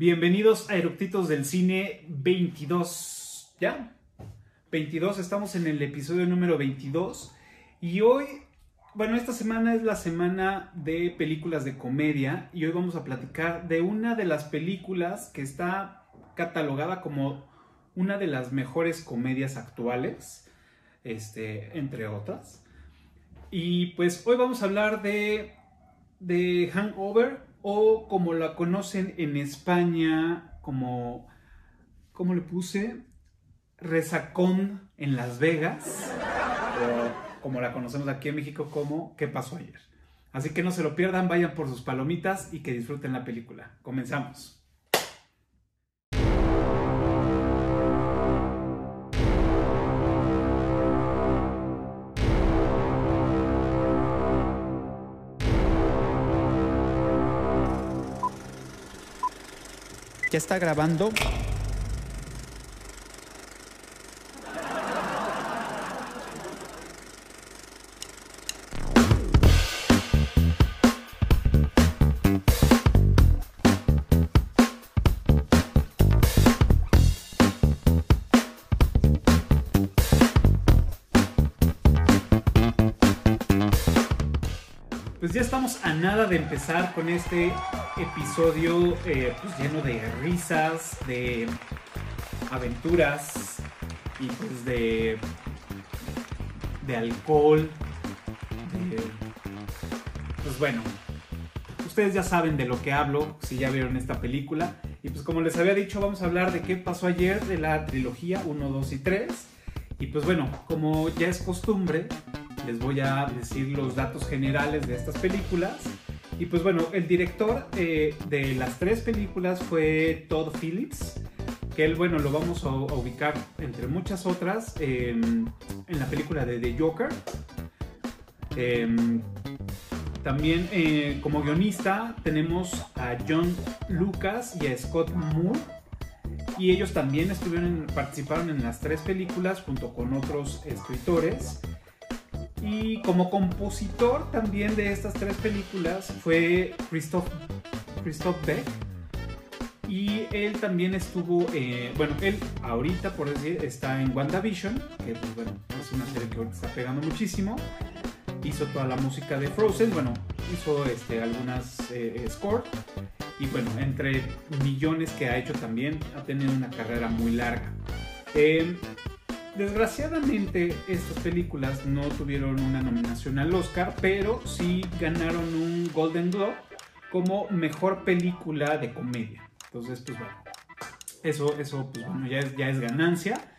Bienvenidos a Eructitos del Cine 22. ¿Ya? 22, estamos en el episodio número 22. Y hoy, bueno, esta semana es la semana de películas de comedia. Y hoy vamos a platicar de una de las películas que está catalogada como una de las mejores comedias actuales. Este, entre otras. Y pues hoy vamos a hablar de, de Hangover o como la conocen en España como, ¿cómo le puse? Resacón en Las Vegas, o como la conocemos aquí en México como ¿Qué pasó ayer? Así que no se lo pierdan, vayan por sus palomitas y que disfruten la película. Comenzamos. ¿Ya está grabando? Pues ya estamos a nada de empezar con este episodio eh, pues lleno de risas, de aventuras y pues de, de alcohol. pues bueno, ustedes ya saben de lo que hablo si ya vieron esta película. Y pues como les había dicho, vamos a hablar de qué pasó ayer de la trilogía 1, 2 y 3. Y pues bueno, como ya es costumbre, les voy a decir los datos generales de estas películas. Y pues bueno, el director eh, de las tres películas fue Todd Phillips, que él, bueno, lo vamos a, ubicar entre muchas otras en, la película de The Joker. Em, también eh, como guionista tenemos a John Lucas y a Scott Moore. Y ellos también estuvieron participaron en las tres películas junto con otros escritores. Y como compositor también de estas tres películas fue Christoph, Christoph Beck. Y él también estuvo, eh, bueno, él ahorita, por decir, está en WandaVision, que pues, bueno, es una serie que ahorita está pegando muchísimo. Hizo toda la música de Frozen, bueno, hizo este, algunas eh, score. Y bueno, entre millones que ha hecho también, ha tenido una carrera muy larga. Eh, Desgraciadamente estas películas no tuvieron una nominación al Oscar, pero sí ganaron un Golden Globe como mejor película de comedia. Entonces, pues bueno, eso, eso pues bueno, ya es, ya es ganancia.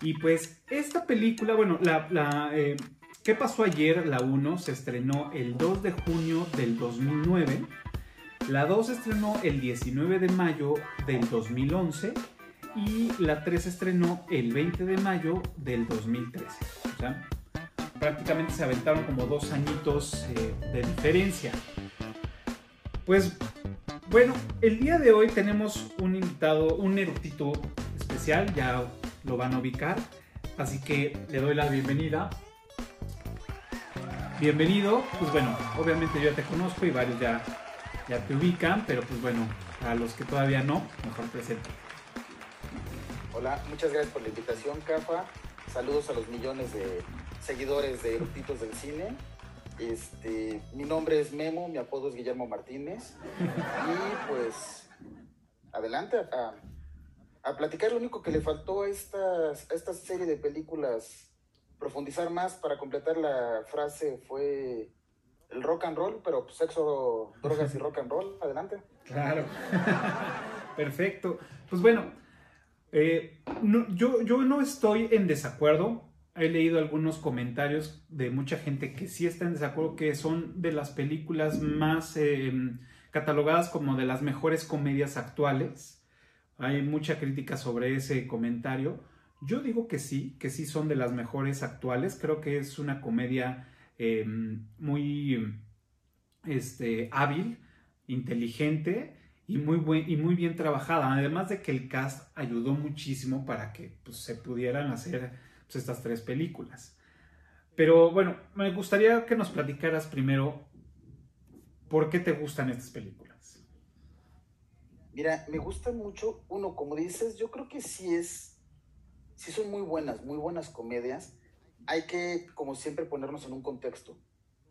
Y pues esta película, bueno, la, la, eh, ¿qué pasó ayer? La 1 se estrenó el 2 de junio del 2009. La 2 se estrenó el 19 de mayo del 2011 y la 3 se estrenó el 20 de mayo del 2013. O sea, prácticamente se aventaron como dos añitos eh, de diferencia. Pues bueno, el día de hoy tenemos un invitado, un erudito especial, ya lo van a ubicar, así que le doy la bienvenida. Bienvenido, pues bueno, obviamente yo ya te conozco y varios ya, ya te ubican, pero pues bueno, a los que todavía no, mejor presento. Hola, muchas gracias por la invitación, Cafa. Saludos a los millones de seguidores de Eructitos del Cine. Este, mi nombre es Memo, mi apodo es Guillermo Martínez. Y pues, adelante a, a platicar. Lo único que le faltó a, estas, a esta serie de películas, profundizar más para completar la frase fue el rock and roll, pero pues, sexo, drogas y rock and roll. Adelante. Claro. Perfecto. Pues bueno, eh, yo, yo no estoy en desacuerdo. He leído algunos comentarios de mucha gente que sí está en desacuerdo, que son de las películas más eh, catalogadas como de las mejores comedias actuales. Hay mucha crítica sobre ese comentario. Yo digo que sí, que sí son de las mejores actuales. Creo que es una comedia eh, muy este, hábil, inteligente y muy, buen, y muy bien trabajada. Además de que el cast ayudó muchísimo para que pues, se pudieran hacer pues, estas tres películas. Pero bueno, me gustaría que nos platicaras primero por qué te gustan estas películas. Mira, me gusta mucho, uno, como dices, yo creo que sí es, sí son muy buenas, muy buenas comedias. Hay que, como siempre, ponernos en un contexto.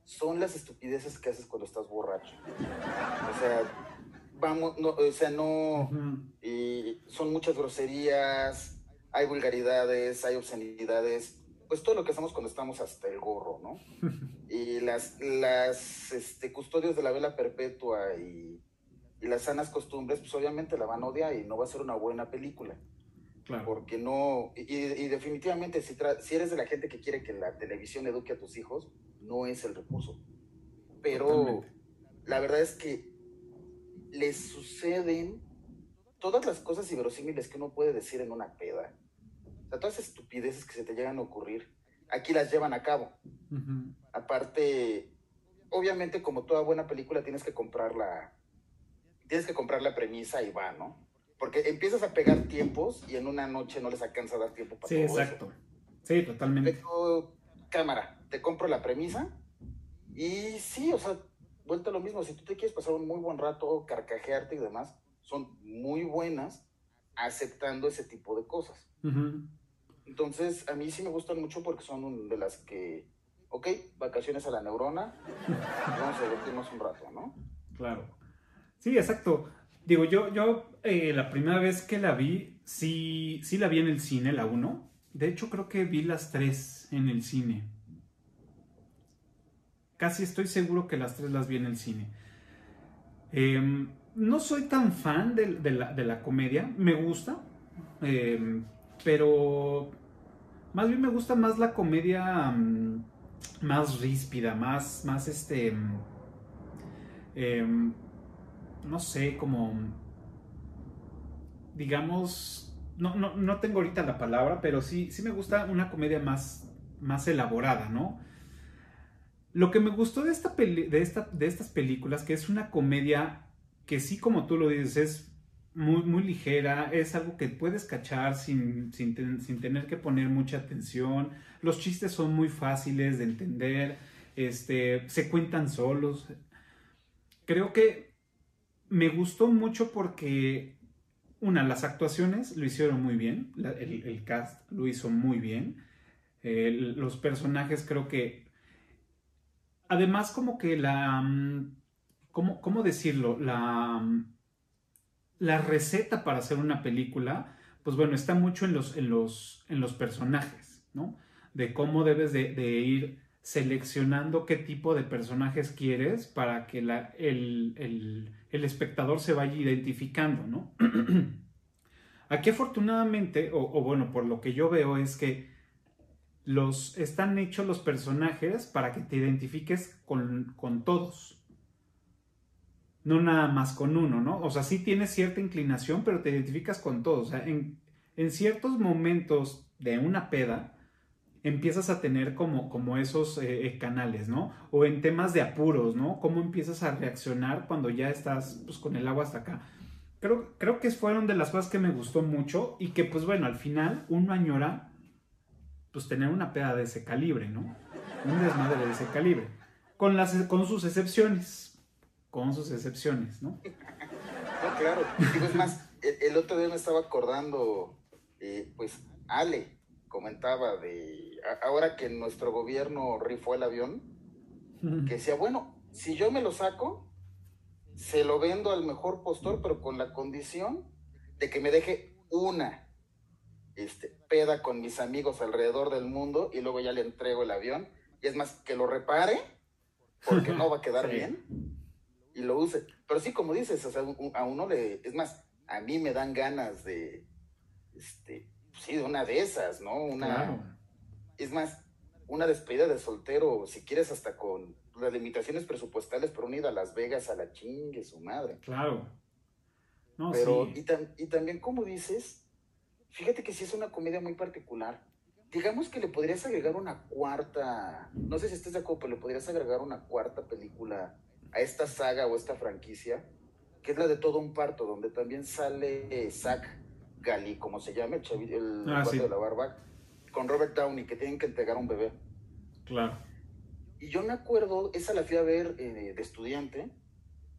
Son las estupideces que haces cuando estás borracho. O sea, vamos, no, o sea, no, y son muchas groserías, hay vulgaridades, hay obscenidades, pues todo lo que hacemos cuando estamos hasta el gorro, ¿no? y las, las este, custodios de la vela perpetua y, y, las sanas costumbres, pues obviamente la van a odiar y no va a ser una buena película. Claro. Porque no, y, y definitivamente si, si eres de la gente que quiere que la televisión eduque a tus hijos, no es el recurso. Pero Totalmente. la verdad es que les suceden todas las cosas inverosímiles que uno puede decir en una peda. O sea, todas las estupideces que se te llegan a ocurrir, aquí las llevan a cabo. Aparte, obviamente, como toda buena película, tienes que comprar la, tienes que comprar la premisa y va, ¿no? Porque empiezas a pegar tiempos y en una noche no les alcanza a dar tiempo para sí, exacto. Sí, totalmente. Pero, cámara, te compro la premisa y sí, o sea, vuelta a lo mismo. Si tú te quieres pasar un muy buen rato, carcajearte y demás, son muy buenas aceptando ese tipo de cosas. Entonces, a mí sí me gustan mucho porque son de las que, ok, vacaciones a la neurona, vamos a divertirnos un rato, ¿no? Claro. Sí, exacto. Digo, yo, yo eh, la primera vez que la vi, sí, sí la vi en el cine, la 1. De hecho, creo que vi las tres en el cine. Casi estoy seguro que las tres las vi en el cine. Eh, no soy tan fan de, la, comedia, me gusta, em, pero más bien me gusta más la comedia más ríspida, más, más este, em, no sé, como, digamos, no, no, tengo ahorita la palabra, pero sí, sí me gusta una comedia más, más elaborada, ¿no? Lo que me gustó de, esta de, esta, de estas películas, que es una comedia que sí, como tú lo dices, es muy, muy ligera, es algo que puedes cachar sin, sin, tener que poner mucha atención. Los chistes son muy fáciles de entender, este, se cuentan solos. Creo que me gustó mucho porque, una, las actuaciones lo hicieron muy bien, el, cast lo hizo muy bien. los personajes creo que... Además como que la mm, ¿cómo, decirlo? La, la receta para hacer una película, pues bueno, está mucho en los, en los, en los personajes, ¿no? De cómo debes de, ir seleccionando qué tipo de personajes quieres para que el, espectador se vaya identificando, ¿no? Aquí afortunadamente, o, bueno, por lo que yo veo es que los, están hechos los personajes para que te identifiques con, con todos no nada más con uno, ¿no? O sea, sí tienes cierta inclinación, pero te identificas con todo. O sea, en, ciertos momentos de una peda, empiezas a tener como, como esos eh, eh, canales, ¿no? O en temas de apuros, ¿no? Cómo empiezas a reaccionar cuando ya estás pues, con el agua hasta acá. Creo, creo que fueron de las cosas que me gustó mucho y que pues bueno, al final uno añora pues tener una peda de ese calibre, ¿no? Un desmadre de ese calibre. Con, las, con sus excepciones, con sus excepciones, ¿no? No, claro. es más, el, otro día me estaba acordando, eh, pues Ale comentaba de, ahora que nuestro gobierno rifó el avión, que decía, bueno, si yo me lo saco, se lo vendo al mejor postor, pero con la condición de que me deje una este, peda con mis amigos alrededor del mundo y luego ya le entrego el avión. Y es más, que lo repare, porque no va a quedar bien y lo use. Pero sí, como dices, o sea, a uno le, es más, a mí me dan ganas de, este, sí, de una de esas, ¿no? Una, es más, una despedida de soltero, si quieres hasta con las limitaciones presupuestales, pero unida a Las Vegas a la chingue su madre. Claro. No, pero, y, y también, como dices, fíjate que sí es una comedia muy particular. Digamos que le podrías agregar una cuarta, no sé si estés de acuerdo, pero le podrías agregar una cuarta película a esta saga o esta franquicia, que es la de todo un parto, donde también sale Zack Gali, como se llama, el, el ah, de la barba, con Robert Downey, que tienen que entregar un bebé. Claro. Y yo me acuerdo, esa la fui a ver eh, de estudiante,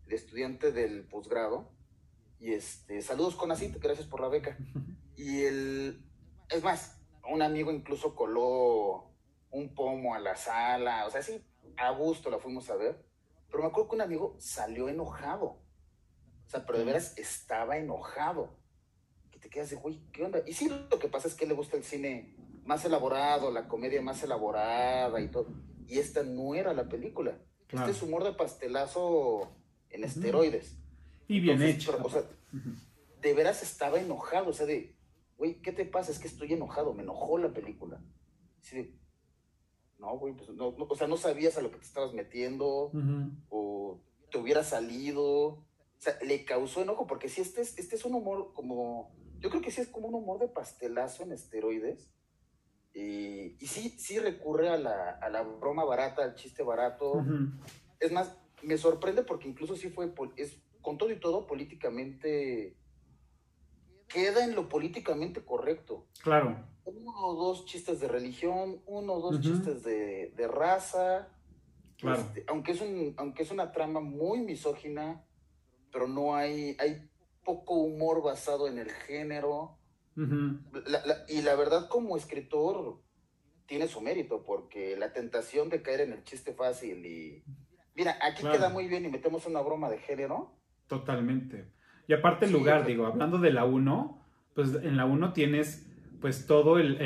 de estudiante del posgrado, Y este, saludos con Asito, gracias por la beca. Y el, es más, un amigo incluso coló un pomo a la sala, o sea, sí, a gusto la fuimos a ver. Pero me acuerdo que un amigo salió enojado. O sea, pero de veras estaba enojado. Que te quedas de, güey, ¿qué onda? Y sí, lo que pasa es que le gusta el cine más elaborado, la comedia más elaborada y todo. Y esta no era la película. Este es humor de pastelazo en esteroides. Y bien hecho. o sea, de veras estaba enojado. O sea, de, güey, ¿qué te pasa? Es que estoy enojado. Me enojó la película. Sí, no, güey, pues no, o sea, no sabías a lo que te estabas metiendo o te hubiera salido. O sea, le causó enojo porque si este es, este es un humor como, yo creo que sí es como un humor de pastelazo en esteroides. Y, y sí, sí recurre a la, a la, broma barata, al chiste barato. Es más, me sorprende porque incluso sí fue, es, con todo y todo, políticamente, queda en lo políticamente correcto. Claro uno o dos chistes de religión, uno o dos chistes de, raza. Este, aunque, es un, aunque es una trama muy misógina, pero no hay, hay poco humor basado en el género. y la verdad, como escritor, tiene su mérito, porque la tentación de caer en el chiste fácil y... Mira, aquí queda muy bien y metemos una broma de género. Totalmente. Y aparte el lugar, digo, hablando de la 1, pues en la 1 tienes pues todo el,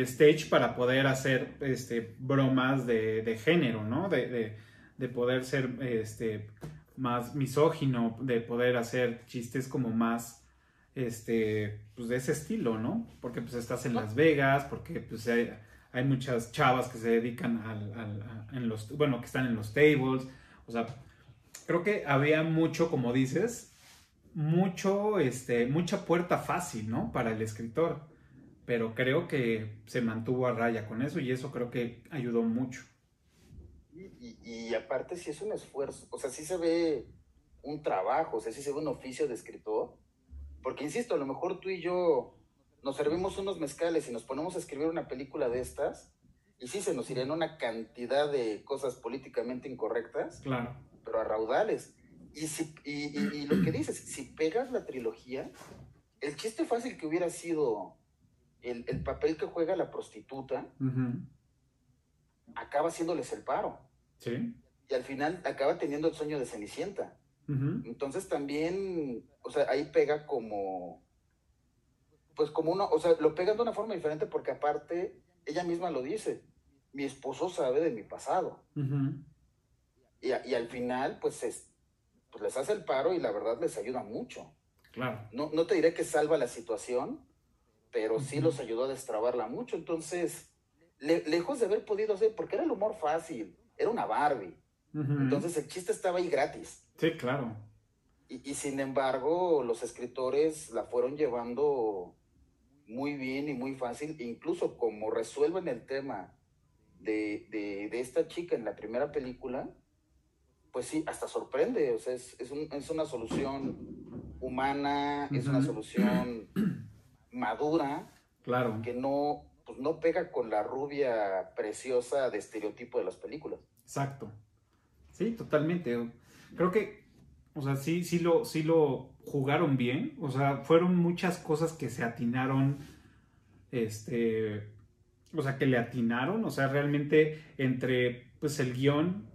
stage para poder hacer este, bromas de, género, ¿no? De, poder ser este, más misógino, de poder hacer chistes como más, este, pues de ese estilo, ¿no? Porque pues estás en Las Vegas, porque pues hay, muchas chavas que se dedican al, en los, bueno, que están en los tables, o sea, creo que había mucho, como dices, mucho, este, mucha puerta fácil, ¿no? Para el escritor. Pero creo que se mantuvo a raya con eso y eso creo que ayudó mucho. Y, aparte sí es un esfuerzo, o sea, sí se ve un trabajo, o sea, sí se ve un oficio de escritor. Porque, insisto, a lo mejor tú y yo nos servimos unos mezcales y nos ponemos a escribir una película de estas, y sí se nos irían una cantidad de cosas políticamente incorrectas, claro. Pero a raudales. Y, si, y, lo que dices, si pegas la trilogía, el chiste fácil que hubiera sido el, papel que juega la prostituta, acaba haciéndoles el paro. Sí. Y al final acaba teniendo el sueño de Cenicienta. Entonces también, o sea, ahí pega como, pues como uno, o sea, lo pegan de una forma diferente porque aparte, ella misma lo dice, mi esposo sabe de mi pasado. Y, y, al final, pues, es, pues, les hace el paro y la verdad les ayuda mucho. Claro. No, no te diré que salva la situación, pero sí los ayudó a destrabarla mucho. Entonces, lejos de haber podido hacer, porque era el humor fácil, era una Barbie. Entonces el chiste estaba ahí gratis. Sí, claro. Y, sin embargo, los escritores la fueron llevando muy bien y muy fácil, incluso como resuelven el tema de, de, de esta chica en la primera película, pues sí, hasta sorprende, o sea, es, es, un, es una solución humana, es una solución madura, claro. que no, pues no pega con la rubia preciosa de estereotipo de las películas. Exacto. Sí, totalmente. Creo que, o sea, sí, sí lo, sí lo jugaron bien, o sea, fueron muchas cosas que se atinaron, este, o sea, que le atinaron, o sea, realmente entre, pues, el guion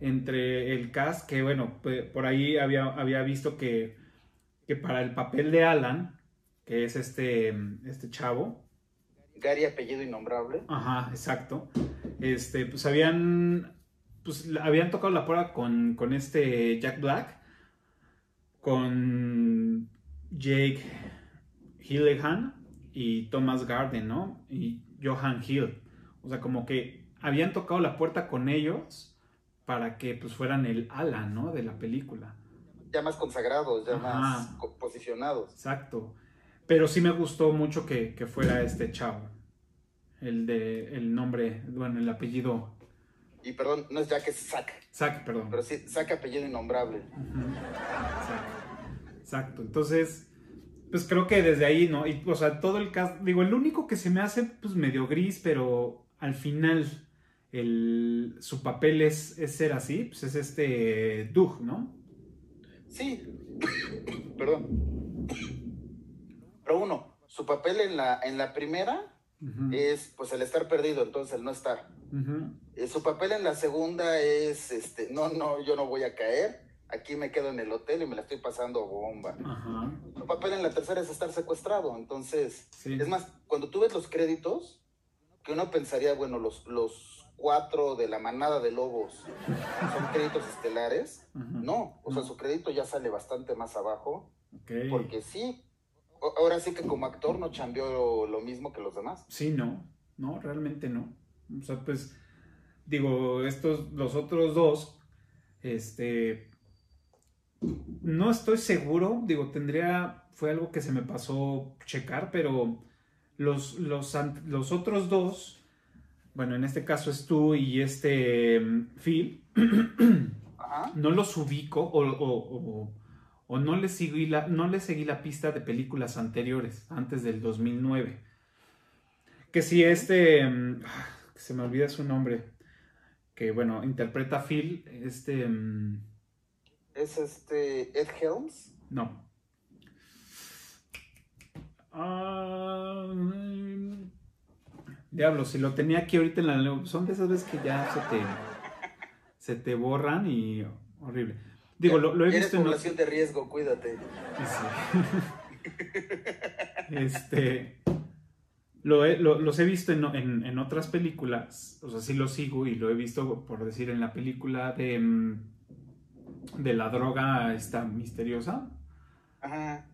entre el cast, que bueno, por ahí había, había visto que, que para el papel de Alan, que es este, este chavo. Gary apellido innombrable. Ajá, exacto. Este, pues habían, pues habían tocado la prueba con, con este Jack Black, con Jake Hillehan y Thomas Garden, ¿no? Y Johan Hill. O sea, como que habían tocado la puerta con ellos para que pues fueran el ala, ¿no? De la película. Ya más consagrados, ya más posicionados. Exacto. Pero sí me gustó mucho que, fuera este chavo. El de el nombre, bueno, el apellido. Y perdón, no es Jack, es Zack. Zack, perdón. Pero sí, Zack apellido innombrable. Exacto. Exacto. Entonces, pues creo que desde ahí, ¿no? Y, o sea, todo el caso, digo, el único que se me hace pues medio gris, pero al final su papel es, ser así, pues es este Doug, ¿no? Sí, perdón. Pero uno, su papel en la, en la primera es pues el estar perdido, entonces el no estar. Eh, su papel en la segunda es, este, no, no, yo no voy a caer, aquí me quedo en el hotel y me la estoy pasando bomba. Ajá. Su papel en la tercera es estar secuestrado, entonces, Sí. es más, cuando tú ves los créditos, que uno pensaría, bueno, los, los cuatro de la manada de lobos son créditos estelares, no, o sea, su crédito ya sale bastante más abajo, porque sí, ahora sí que como actor no cambió lo mismo que los demás. Sí, no, no, realmente no. O sea, pues, digo, estos, los otros dos, este, no estoy seguro, digo, tendría, fue algo que se me pasó checar, pero los, los, los otros dos, bueno, en este caso es tú y este mm, Phil, Ajá. no los ubico o, o- o- o no, les seguí la, no les seguí la pista de películas anteriores, antes del 2009. Que si este, mm, ah, se me olvida su nombre, que bueno, interpreta a Phil, este, mm, Es este Ed Helms. no. Ah, diablo, si lo tenía aquí ahorita en la son de esas veces que ya se te, se te borran y horrible. Digo, lo, lo he visto en población de riesgo, cuídate. Sí. Este. Lo he- lo- los he visto en, en- en otras películas. O sea, sí lo sigo y lo he visto, por decir, en la película de. mm, De la droga esta misteriosa. Ajá.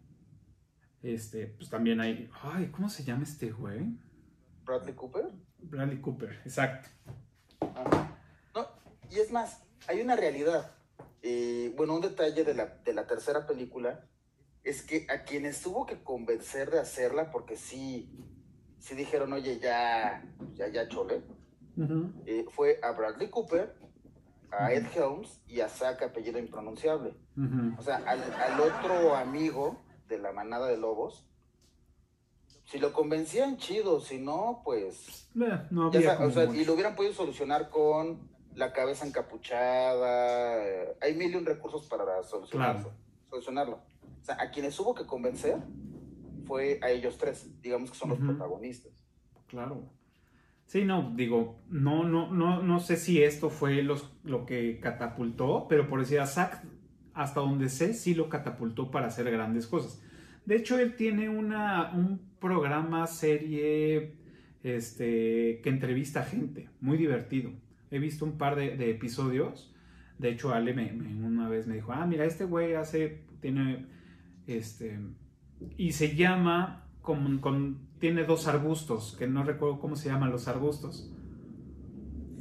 Este, pues también hay. Ay, ¿cómo se llama este güey? Bradley Cooper. Bradley Cooper, exacto. Ajá. No, y es más, hay una realidad. Eh, bueno, un detalle de la, de la tercera película es que a quienes tuvo que convencer de hacerla, porque sí, sí dijeron, oye, ya, ya, ya chole, eh, fue a Bradley Cooper, a Ed Helms y a Zack, apellido impronunciable. O sea, al, al otro amigo de la manada de lobos, si lo convencían, chido, si no, pues Eh, no había o sea, y lo hubieran podido solucionar con la cabeza encapuchada. eh, hay mil y un recursos para solucionarlo. Claro. solucionarlo. O sea, a quienes hubo que convencer fue a ellos tres, digamos que son los protagonistas. Claro. Sí, no, digo, no, no, no, no sé si esto fue los, lo que catapultó, pero por decir a Zack, hasta donde sé, sí lo catapultó para hacer grandes cosas. De hecho, él tiene una, un programa, serie, este, que entrevista gente, muy divertido. He visto un par de, de episodios. De hecho, Ale me, me- una vez me dijo, ah, mira, este güey hace, tiene, este, y se llama, con, con- tiene dos arbustos, que no recuerdo cómo se llaman los arbustos.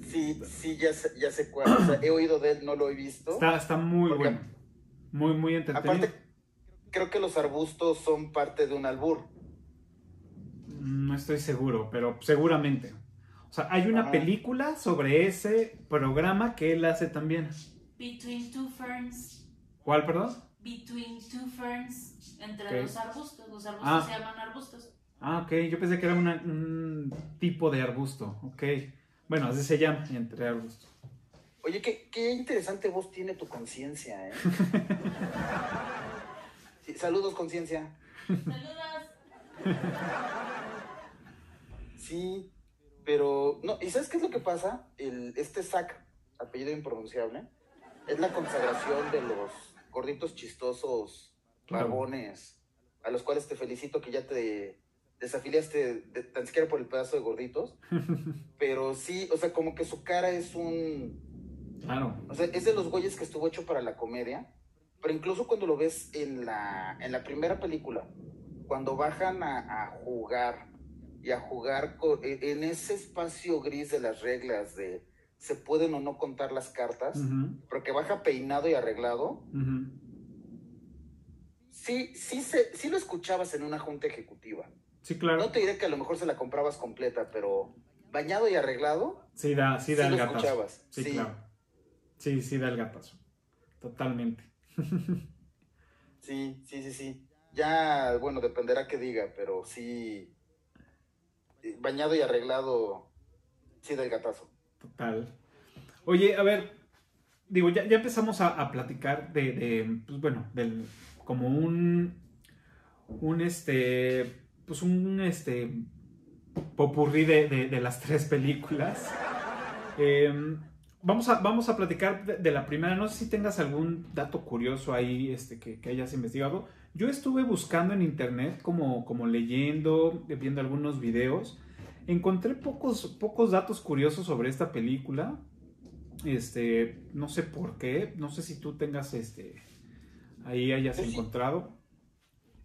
Sí, sí, ya sé, ya sé cuál. O sea, he oído de él, no lo he visto. Está, está muy Porque- bueno, muy, muy entretenido. Aparte, creo que los arbustos son parte de un albur. No estoy seguro, pero seguramente. O sea, hay una Ajá. película sobre ese programa que él hace también. Between two ferns. ¿Cuál, perdón? Between two ferns. Entre Ok. dos arbustos. Los arbustos Ah. se llaman arbustos. Ah, ok, yo pensé que era una- un tipo de arbusto. Ok. Bueno, así se llama, entre arbustos. Oye, qué, qué interesante voz tiene tu conciencia, ¿eh? Saludos, conciencia. Saludos. Sí, pero no, ¿y sabes qué es lo que pasa? El, este Zack, apellido impronunciable, es la consagración de los gorditos chistosos, Claro. barbones, a los cuales te felicito que ya te desafiliaste de, tan siquiera por el pedazo de gorditos, pero sí, o sea, como que su cara es un, Claro. o sea, es de los güeyes que estuvo hecho para la comedia, pero incluso cuando lo ves en la, en la primera película, cuando bajan a, a jugar y a jugar e- en ese espacio gris de las reglas de se pueden o no contar las cartas, Ujú, porque baja peinado y arreglado, sí, sí, se, sí lo escuchabas en una junta ejecutiva. Sí, claro. No te diré que a lo mejor se la comprabas completa, pero bañado y arreglado, Sí da, sí da Sí el lo gatazo. escuchabas, Sí, sí. claro. Sí, sí da el gatazo. Totalmente. Sí, sí, sí, sí. Ya, bueno, dependerá que diga, pero sí. eh, Bañado y arreglado, sí del gatazo. Total. Oye, a ver, digo, ya, empezamos a, platicar de, de, pues bueno, del, como un, un este, pues un este, popurrí de, de- de las tres películas. Eh, vamos, a, vamos a platicar de, de la primera. No sé si tengas algún dato curioso ahí este, que, que hayas investigado. Yo estuve buscando en internet, como, como leyendo, viendo algunos videos. Encontré pocos, pocos datos curiosos sobre esta película. Este, no sé por qué. No sé si tú tengas este. Ahí hayas Yo sí. encontrado.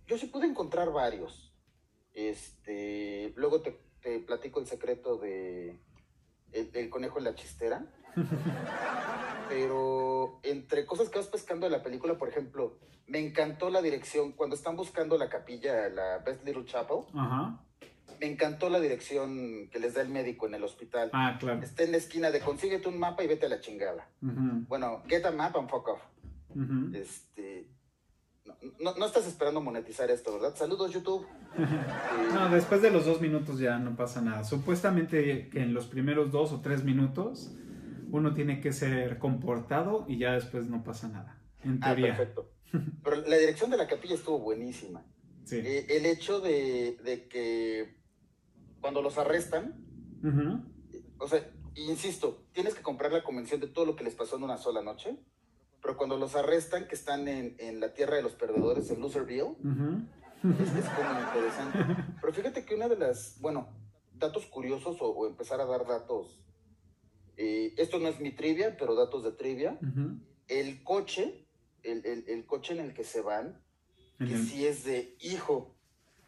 Yo sí pude encontrar varios. Este, luego te, te platico el secreto de el, conejo en la chistera. Pero entre cosas que vas pescando de la película, por ejemplo, me encantó la dirección cuando están buscando la capilla, la Best Little Chapel. Ajá. Me encantó la dirección que les da el médico en el hospital. Ah, claro. Está en la esquina de consíguete un mapa y vete a la chingada. Bueno, get a map and fuck off. Este, no, no- no estás esperando monetizar esto, ¿verdad? Saludos, YouTube. No, después de los dos minutos ya no pasa nada. Supuestamente que en los primeros dos o tres minutos uno tiene que ser comportado y ya después no pasa nada. En ah, teoría. perfecto. Pero la dirección de la capilla estuvo buenísima. Sí. Eh, el hecho de, de que cuando los arrestan, Ujú, o sea, insisto, tienes que comprar la convención de todo lo que les pasó en una sola noche, pero cuando los arrestan, que están en, en la tierra de los perdedores, en Loserville, ujú. es, es como interesante. Pero fíjate que una de las, bueno, datos curiosos o, o empezar a dar datos, eh, esto no es mi trivia, pero datos de trivia, el coche, el, el- el coche en el que se van, que sí es de hijo.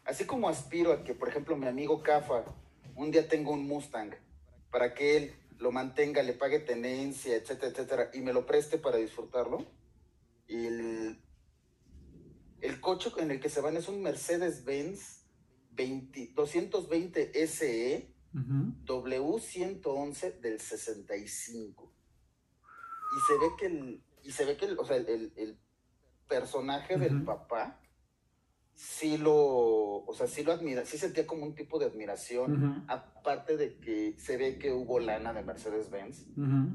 Así como aspiro a que, por ejemplo, mi amigo Cafa un día tenga un Mustang para que él lo mantenga, le pague tenencia, etcétera, etcétera, y me lo preste para disfrutarlo. Y el, el coche en el que se van es un Mercedes-Benz 20 220 SE Ujú. W111 del 65. Y se ve que el, y se ve que el, o sea, el, el- personaje del papá sí lo, o sea, sí lo admira, sí sentía como un tipo de admiración, aparte de que se ve que hubo lana de Mercedes-Benz,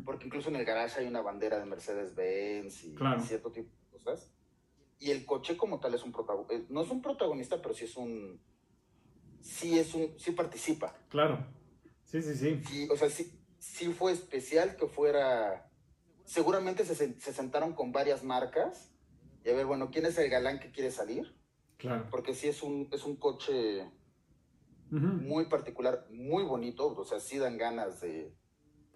porque incluso en el garage hay una bandera de Mercedes-Benz y Claro. cierto tipo de cosas. Y el coche como tal es un protagonista, no es un protagonista, pero sí es un, sí es un, sí participa. Claro. Sí, sí, sí. Sí, o sea, sí, sí fue especial que fuera. Seguramente se, se sentaron con varias marcas y a ver, bueno, ¿quién es el galán que quiere salir? Claro. Porque sí es un, es un coche muy particular, muy bonito, o sea, sí dan ganas de,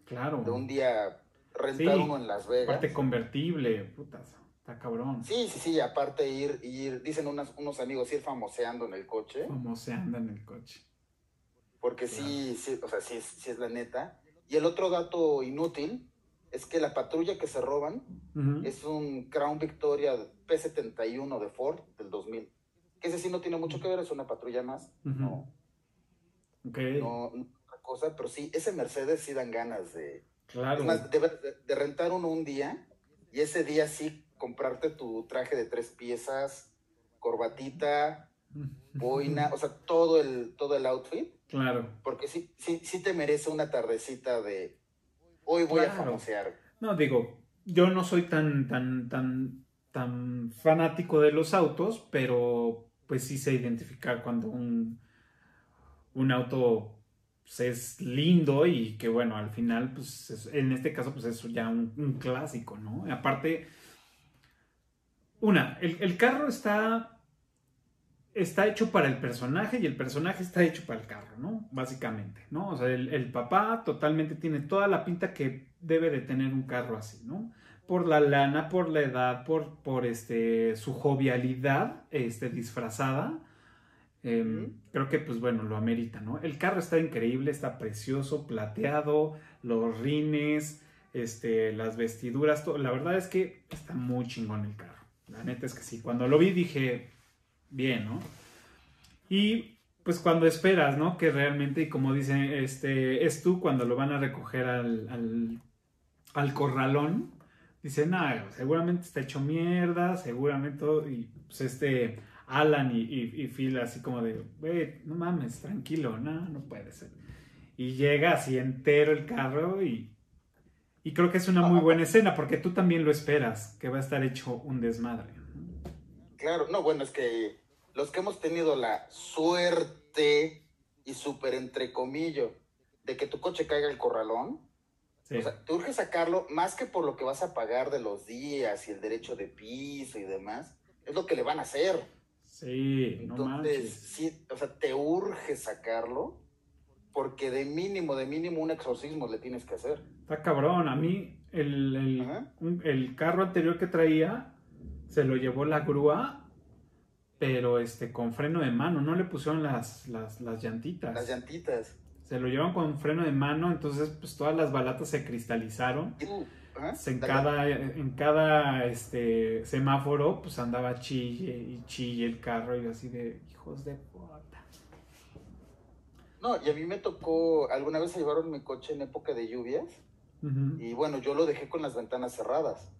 Claro. de un día rentar Sí, uno en Las Vegas. Parte convertible. Putas. Está cabrón. Sí, sí, sí, aparte ir, ir dicen unas- unos amigos, ir famoseando en el coche, Cómo se anda en el coche. porque sí, sí, o sea, sí, es- sí es la neta. Y el otro dato inútil es que la patrulla que se roban. Es un Crown Victoria P71 de Ford del 2000. Que ese sí no tiene mucho que ver, es una patrulla más. No, Ok. no, no otra cosa, pero sí, ese Mercedes sí dan ganas de. Claro. Es más, de, ver- de- de rentar uno un día y ese día sí comprarte tu traje de tres piezas, corbatita, boina, o sea, todo el, todo el outfit, Claro. porque sí, sí, sí te merece una tardecita de. Hoy voy a famosear. No, digo, yo no soy tan, tan, tan, tan fanático de los autos, pero pues sí sé identificar cuando un, un auto pues, es lindo y que bueno, al final, pues es- en este caso, pues es ya un, un clásico, ¿no? Y aparte, una, el, el carro está, está hecho para el personaje y el personaje está hecho para el carro, ¿no? Básicamente, ¿no? O sea, el, el papá totalmente tiene toda la pinta que debe de tener un carro así, ¿no? Por la lana, por la edad, por, por este, su jovialidad este, disfrazada. Eh, Ujú. Creo que, pues bueno, lo amerita, ¿no? El carro está increíble, está precioso, plateado, los rines, este, las vestiduras, todo. La verdad es que está muy chingón el carro. La neta es que sí. Cuando lo vi dije, bien, ¿no? Y pues cuando esperas, ¿no? Que realmente, y como dice, este, es tú cuando lo van a recoger al, al, al corralón, dice, nada, seguramente está hecho mierda, seguramente todo, y pues este Alan y, y, y Phil así como de, güey, no mames, tranquilo, no, no puede ser. Y llega así entero el carro y, Y creo que es una muy Ah. buena escena porque tú también lo esperas, que va a estar hecho un desmadre. Claro, no, bueno, es que los que hemos tenido la suerte y súper entre comillas de que tu coche caiga al corralón, Sí. o sea, te urge sacarlo más que por lo que vas a pagar de los días y el derecho de piso y demás, es lo que le van a hacer. sí, no Entonces, manches. sí, o sea, te urge sacarlo porque de mínimo, de mínimo un exorcismo le tienes que hacer. Está cabrón. A mí, el, el- el carro anterior que traía se lo llevó la grúa, pero este con freno de mano. No le pusieron las, las, las llantitas. Las llantitas. Se lo llevan con freno de mano, entonces pues todas las balatas se cristalizaron. Pues, en cada, en cada este, semáforo, pues andaba chille y chille el carro y así de hijos de puta. No, y a mí me tocó, alguna vez se llevaron mi coche en época de lluvias y bueno, yo lo dejé con las ventanas cerradas,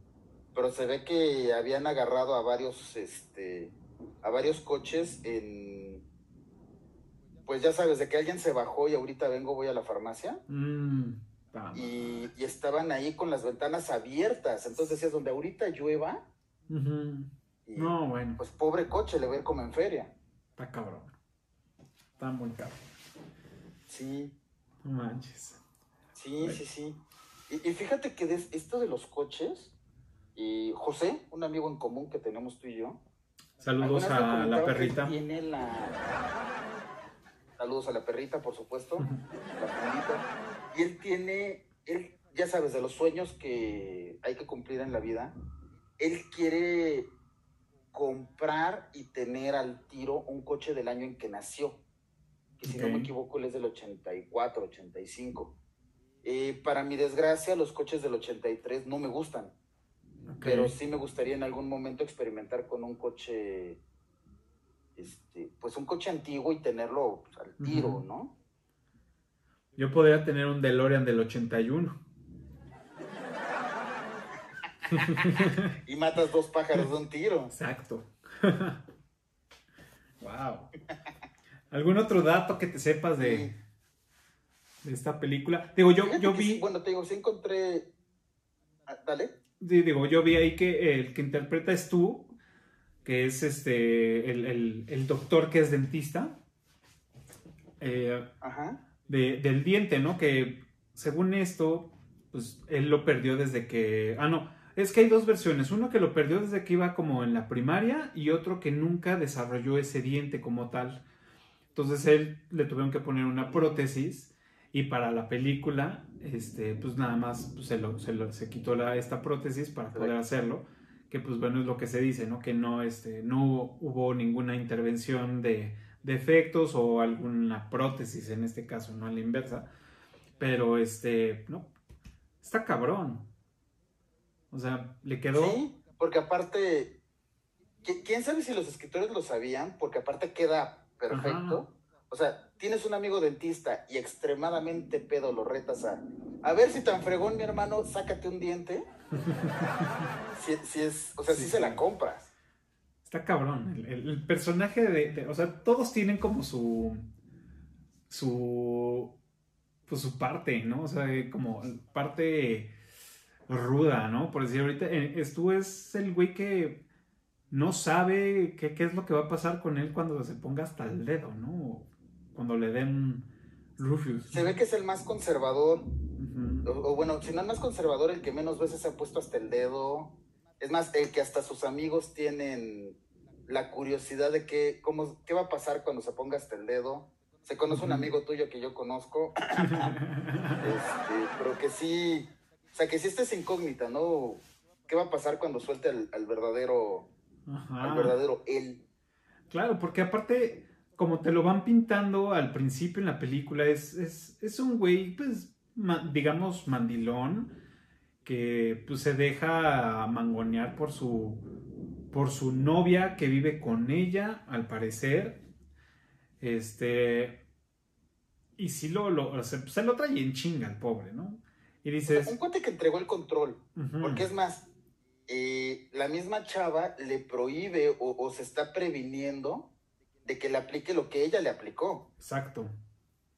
pero se ve que habían agarrado a varios, este, a varios coches en, pues ya sabes, de que alguien se bajó y ahorita vengo, voy a la farmacia Mm, y, y estaban ahí con las ventanas abiertas, entonces decías, donde ahorita llueva, y, No, bueno, pues pobre coche, le va a ir como en feria. está cabrón. Está muy cabrón. Sí, No manches. Sí, sí, sí. Y, y fíjate que des- esto de los coches, y José, un amigo en común que tenemos tú y yo, Saludos a la perrita. Tiene la... Saludos a la perrita, por supuesto, la perrita. Y él tiene, él, ya sabes, de los sueños que hay que cumplir en la vida, él quiere comprar y tener al tiro un coche del año en que nació. Que si no me equivoco, él es del 84, 85. Eh, para mi desgracia, los coches del 83 no me gustan, pero sí me gustaría en algún momento experimentar con un coche, este, pues un coche antiguo y tenerlo pues, al tiro. ¿no? Yo podría tener un DeLorean del 81. Y matas dos pájaros de un tiro. Exacto. wow. ¿Algún otro dato que te sepas de, de esta película? Digo, yo, yo vi, bueno, te digo, sí encontré... Ah, Dale. sí, digo, yo vi ahí que el que interpreta es tú, que es este el, el- el doctor que es dentista. eh, Ajá. de- del diente, ¿no? Que según esto, pues él lo perdió desde que... Ah, no, es que hay dos versiones. Uno que lo perdió desde que iba como en la primaria y otro que nunca desarrolló ese diente como tal. Entonces él le tuvieron que poner una prótesis y para la película, este, pues nada más pues, se, lo, se, lo- se quitó la, esta prótesis para poder hacerlo. Que pues bueno, es lo que se dice, ¿no? Que no, este, no hubo, hubo ninguna intervención de, de efectos o alguna prótesis en este caso, no a la inversa. Pero este, no, está cabrón. O sea, le quedó... Sí, porque aparte, qui- quién sabe si los escritores lo sabían, porque aparte queda perfecto. O sea, tienes un amigo dentista y extremadamente pedo lo retas a. A ver si tan fregón, mi hermano, sácate un diente. si, si es, o sea, si se la compras. Está cabrón. El, el- el personaje de, de- O sea, todos tienen como su. Su. Pues su parte, ¿no? O sea, eh, como parte ruda, ¿no? Por decir, ahorita. eh, Tú es el güey que no sabe qué, qué es lo que va a pasar con él cuando se ponga hasta el dedo, ¿no? Cuando le den Rufus. Se ve que es el más conservador, o, o bueno, si no el más conservador, el que menos veces se ha puesto hasta el dedo. Es más, el que hasta sus amigos tienen la curiosidad de que, cómo, qué va a pasar cuando se ponga hasta el dedo. Se conoce un amigo tuyo que yo conozco, este, pero que sí, o sea, que sí esta es incógnita, ¿no? ¿Qué va a pasar cuando suelte al, al verdadero, Ajá. al verdadero él? Claro, porque aparte, como te lo van pintando al principio en la película, es, es, es un güey, pues, ma- digamos, mandilón, que pues se deja mangonear por su, por su novia que vive con ella, al parecer. Este. Y sí lo, lo se, se lo trae en chinga al pobre, ¿no? Y O sea, dices. un cuate que entregó el control, porque es más, eh, la misma chava le prohíbe o, o se está previniendo de que le aplique lo que ella le aplicó. Exacto.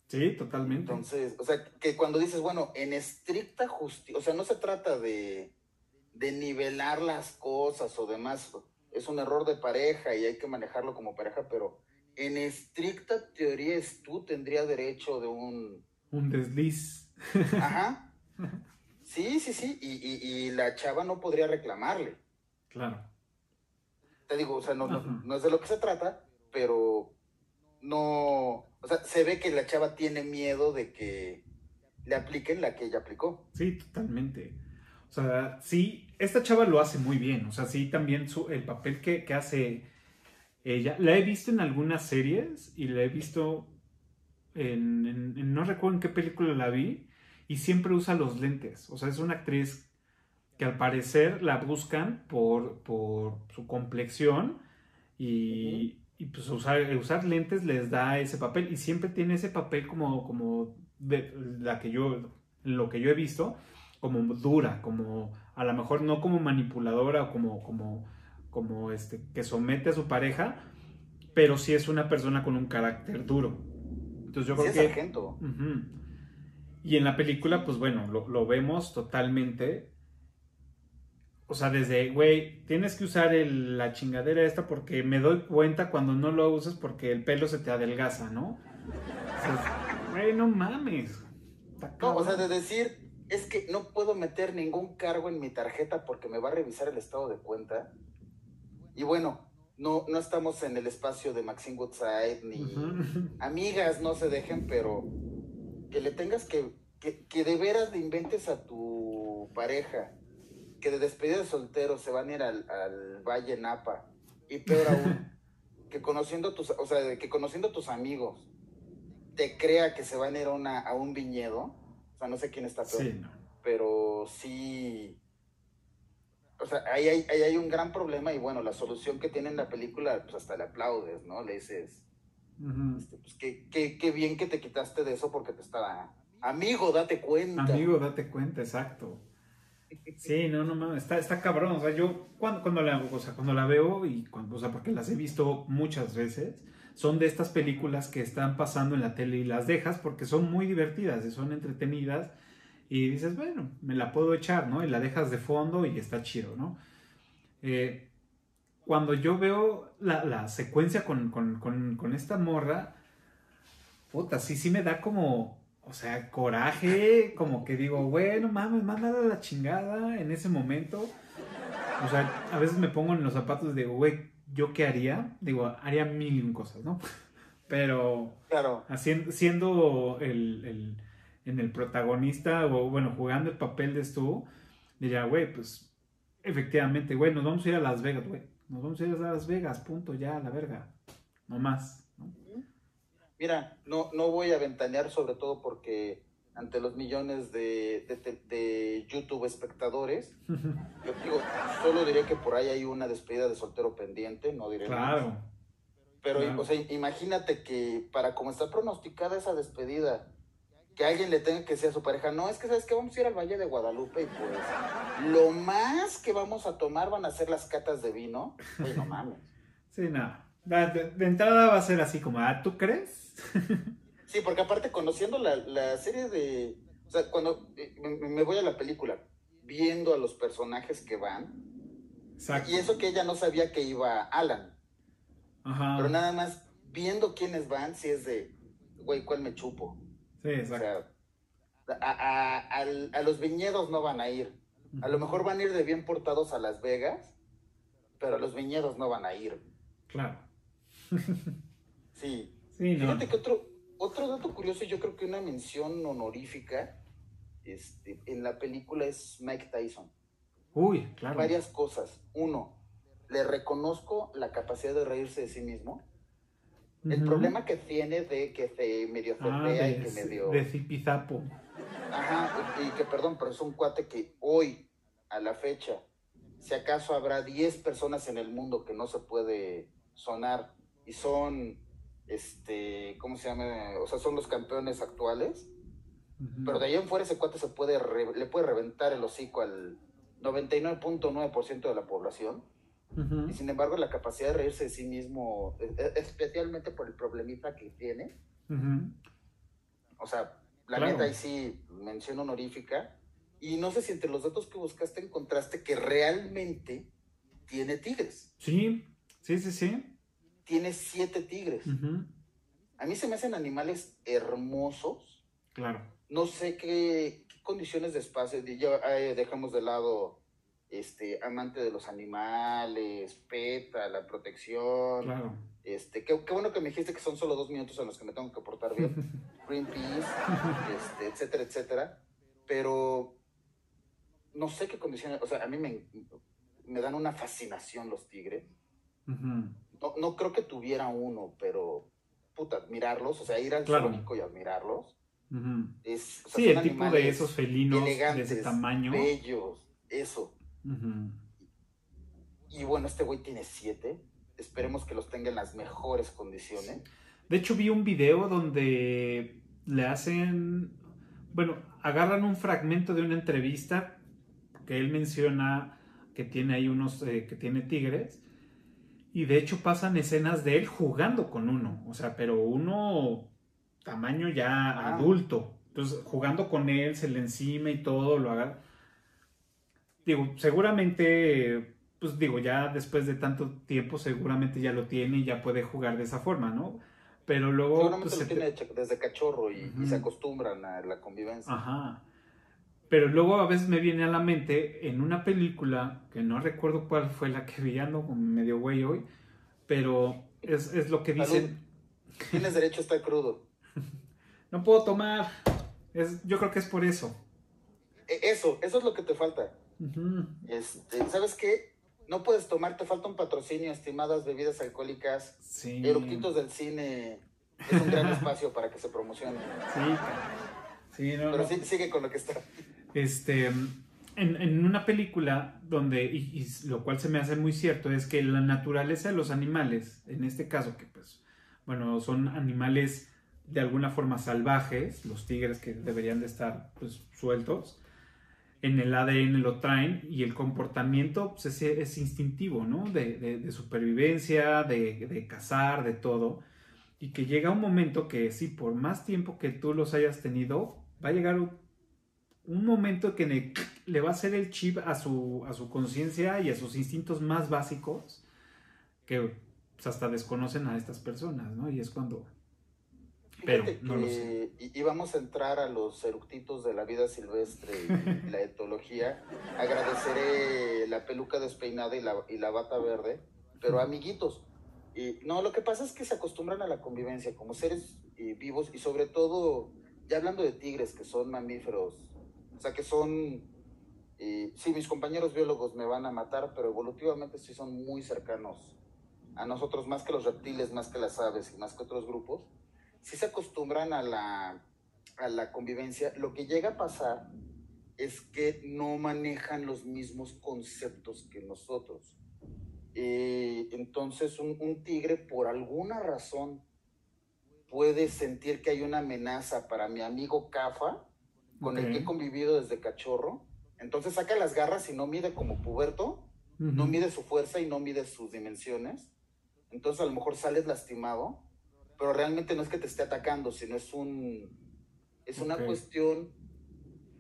Sí, totalmente. Entonces, o sea, que cuando dices, bueno, en estricta justicia, o sea, no se trata de, de nivelar las cosas o demás, es un error de pareja y hay que manejarlo como pareja, pero en estricta teoría es tú tendría derecho de un... Un desliz. Ajá. Sí, sí, sí, y, y, y la chava no podría reclamarle. Claro. Te digo, o sea, no, no, no es de lo que se trata, pero no, o sea, se ve que la chava tiene miedo de que le apliquen la que ella aplicó. Sí, totalmente. O sea, sí, esta chava lo hace muy bien. O sea, sí, también su, el papel que, que hace ella. La he visto en algunas series y la he visto en, en- en- no recuerdo en qué película la vi. Y siempre usa los lentes. O sea, es una actriz que al parecer la buscan por, por su complexión y, y, pues usar, usar lentes les da ese papel y siempre tiene ese papel como, como de la que yo, lo que yo he visto, como dura, como a lo mejor no como manipuladora o como, como, como este, que somete a su pareja, pero sí es una persona con un carácter duro. Entonces yo Sí creo es que... sargento. Y en la película, pues bueno, lo, lo vemos totalmente. O sea, desde, güey, tienes que usar el- la chingadera esta porque me doy cuenta cuando no lo usas porque el pelo se te adelgaza, ¿no? O sea, güey, no mames. No, o sea, de decir, es que no puedo meter ningún cargo en mi tarjeta porque me va a revisar el estado de cuenta. Y bueno, no, no estamos en el espacio de Maxine Woodside ni amigas, no se dejen, pero que le tengas que, que, que de veras le inventes a tu pareja que de despedida de soltero se van a ir al, al Valle Napa. Y peor aún, que conociendo tus, o sea, que conociendo tus amigos, te crea que se van a ir a, una, a un viñedo. O sea, no sé quién está peor, Sí, no. pero sí. O sea, ahí hay, ahí hay un gran problema y bueno, la solución que tiene en la película, pues hasta le aplaudes, ¿no? Le dices, Este, pues qué, qué, qué bien que te quitaste de eso porque te estaba... Amigo, date cuenta. Amigo, date cuenta, exacto. Sí, no, no mames, está, está cabrón. O sea, yo cuando, cuando, la, o sea, cuando la veo, y cuando, o sea, porque las he visto muchas veces, son de estas películas que están pasando en la tele y las dejas porque son muy divertidas y son entretenidas. Y dices, bueno, me la puedo echar, ¿no? Y la dejas de fondo y está chido, ¿no? Eh, cuando yo veo la, la secuencia con, con, con, con esta morra, puta, sí, sí me da como, o sea, coraje, como que digo, bueno, mames, mándala la chingada en ese momento. O sea, a veces me pongo en los zapatos de, güey, ¿yo qué haría? Digo, haría mil y un cosas, ¿no? Pero Claro. haciendo, siendo el, el- en el protagonista, o bueno, jugando el papel de Stu, diría, güey, pues, efectivamente, güey, nos vamos a ir a Las Vegas, güey. Nos vamos a ir a Las Vegas, punto, ya, a la verga. No más, ¿no? Mira, no, no voy a ventanear sobre todo porque ante los millones de, de, YouTube espectadores, yo digo, solo diré que por ahí hay una despedida de soltero pendiente, no diré más. Claro. Pero, claro. o sea, imagínate que para como está pronosticada esa despedida, que alguien le tenga que decir a su pareja, no, es que sabes que vamos a ir al Valle de Guadalupe y pues lo más que vamos a tomar van a ser las catas de vino. Ay, no mames. Sí, nada. De, de entrada va a ser así como, ah, ¿tú crees? Sí, porque aparte conociendo la, la serie de... O sea, cuando eh, me, me voy a la película, viendo a los personajes que van, Exacto. y eso que ella no sabía que iba Alan, Ajá. pero nada más viendo quiénes van, si es de, güey, ¿cuál me chupo? Sí, O exacto. sea, a, a- a los viñedos no van a ir. A lo mejor van a ir de bien portados a Las Vegas, pero a los viñedos no van a ir. Claro. Sí. Sí, no. Fíjate que otro, otro dato curioso, y yo creo que una mención honorífica este, en la película es Mike Tyson. Uy, claro. Varias cosas. Uno, le reconozco la capacidad de reírse de sí mismo. El problema que tiene de que se medio ah, zorrea de, y que medio... de zipizapo. Ajá, y que perdón, pero es un cuate que hoy, a la fecha, si acaso habrá 10 personas en el mundo que no se puede sonar y son, este, ¿cómo se llama? O sea, son los campeones actuales. Pero de ahí en fuera ese cuate se puede, re- le puede reventar el hocico al 99.9% de la población. Y sin embargo, la capacidad de reírse de sí mismo, e- e- especialmente por el problemita que tiene. O sea, la Claro. neta ahí sí, mención honorífica. Y no sé si entre los datos que buscaste encontraste que realmente tiene tigres. Sí, sí, sí, sí. Tiene siete tigres. A mí se me hacen animales hermosos. Claro. No sé qué, qué condiciones de espacio. Ya eh, dejamos de lado este amante de los animales, PETA, la protección. Claro. Este, qué, qué bueno que me dijiste que son solo dos minutos en los que me tengo que portar bien. Greenpeace, este, etcétera, etcétera. Pero no sé qué condiciones, o sea, a mí me, me dan una fascinación los tigres. No, no creo que tuviera uno, pero puta, admirarlos, o sea, ir al Claro. zoológico y admirarlos. ujú. Es, o sea, Sí, el tipo de esos felinos de ese tamaño. bellos, eso. Y bueno, este güey tiene siete. Esperemos que los tenga en las mejores condiciones. De hecho, vi un video donde le hacen, bueno, agarran un fragmento de una entrevista que él menciona que tiene ahí unos, eh, que tiene tigres, y de hecho pasan escenas de él jugando con uno, o sea, pero uno tamaño ya Ah. adulto, entonces jugando con él, se le encima y todo, lo haga. Digo, seguramente, pues digo, ya después de tanto tiempo, seguramente ya lo tiene y ya puede jugar de esa forma, ¿no? Pero luego, Seguramente pues, lo se te- tiene de- desde cachorro y, se acostumbran a la convivencia. Ajá. Pero luego a veces me viene a la mente en una película, que no recuerdo cuál fue la que vi, ando medio güey hoy, pero es, es lo que dicen, Tienes derecho a estar crudo. no puedo tomar, es, yo creo que es por eso. E- Eso, eso es lo que te falta. Este, ¿Sabes qué? No puedes tomar, te falta un patrocinio, estimadas bebidas alcohólicas. Sí. Eructitos del cine es un gran espacio para que se promocione. Sí, sí, no, Pero no. sí, sigue con lo que está. Este, en, en una película donde, y, y lo cual se me hace muy cierto, es que la naturaleza de los animales, en este caso, que pues, bueno, son animales de alguna forma salvajes, los tigres que deberían de estar pues sueltos, en el ADN lo traen y el comportamiento pues, es, es instintivo, ¿no? De, supervivencia, de, cazar, de todo. Y que llega un momento que sí, por más tiempo que tú los hayas tenido, va a llegar un, momento que le, va a hacer el chip a su, a su conciencia y a sus instintos más básicos que pues, hasta desconocen a estas personas, ¿no? Y es cuando... Pero no lo sé. que y- íbamos a entrar a los eructitos de la vida silvestre y la etología. Agradeceré la peluca despeinada y la, y la bata verde, pero amiguitos, y, no, lo que pasa es que se acostumbran a la convivencia como seres eh, vivos y sobre todo, ya hablando de tigres que son mamíferos, o sea que son, eh, sí, mis compañeros biólogos me van a matar, pero evolutivamente sí son muy cercanos a nosotros, más que los reptiles, más que las aves y más que otros grupos si se acostumbran a la, a la convivencia, lo que llega a pasar es que no manejan los mismos conceptos que nosotros. Eh, entonces, un, un tigre, por alguna razón, puede sentir que hay una amenaza para mi amigo Cafa, con el que he convivido desde cachorro. Entonces saca las garras y no mide como puberto, no mide su fuerza y no mide sus dimensiones. Entonces a lo mejor sales lastimado, pero realmente no es que te esté atacando, sino es un es una cuestión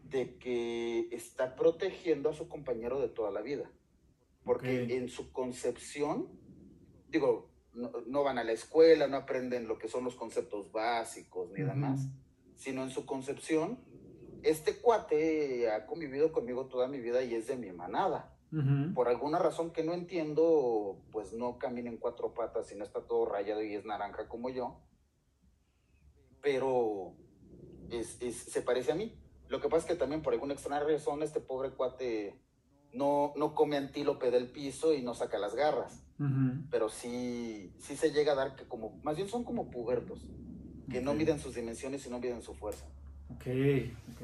de que está protegiendo a su compañero de toda la vida. Porque en su concepción, digo, no, no van a la escuela, no aprenden lo que son los conceptos básicos ni Ujú. demás, sino en su concepción, este cuate ha convivido conmigo toda mi vida y es de mi manada Ujú. por alguna razón que no entiendo, pues no camina en cuatro patas y no está todo rayado y es naranja como yo. Pero es, es- se parece a mí. Lo que pasa es que también por alguna extraña razón este pobre cuate no, no come antílope del piso y no saca las garras. Ujú. Pero sí, sí se llega a dar que como, más bien son como pubertos, que no miden sus dimensiones y no miden su fuerza. Ok, ok.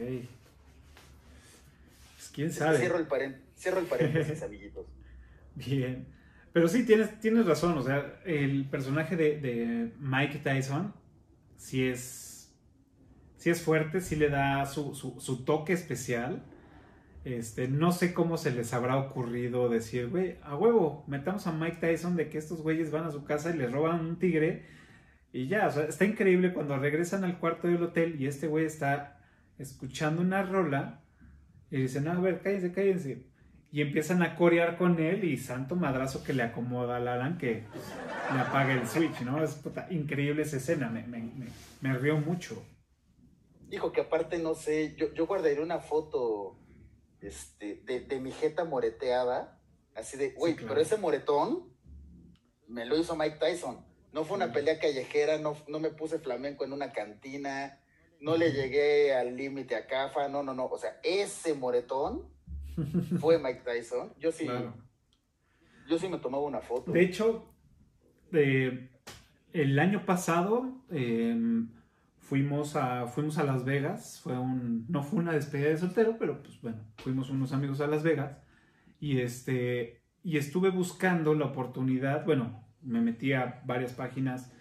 Pues quién sabe. Cierro el, paren- cierro el paréntesis, amiguitos. Bien. Pero sí, tienes, tienes razón. O sea, el personaje de, de Mike Tyson sí es, sí es fuerte, sí le da su, su, toque especial. Este, no sé cómo se les habrá ocurrido decir, güey, a huevo, metamos a Mike Tyson de que estos güeyes van a su casa y les roban un tigre Y ya, o sea, está increíble cuando regresan al cuarto del hotel y este güey está escuchando una rola y dicen, no, a ver, cállense, cállense. Y empiezan a corear con él y santo madrazo que le acomoda a Alan que le apaga el switch, ¿no? Es puta, increíble esa escena, me, me, me, me rió mucho. Hijo, que aparte, no sé, yo, yo guardaría una foto este, de, de mi jeta moreteada, así de, güey, claro. pero ese moretón me lo hizo Mike Tyson. No fue una pelea callejera, no, no me puse flamenco en una cantina, no le llegué al límite a Cafa, no, no, no. O sea, ese moretón fue Mike Tyson. Yo sí, Claro. yo sí me tomaba una foto. De hecho, eh, el año pasado eh, fuimos, a, fuimos a Las Vegas. Fue un, no fue una despedida de soltero, pero pues bueno, fuimos unos amigos a Las Vegas. Y, este, y estuve buscando la oportunidad, bueno, me metí a varias páginas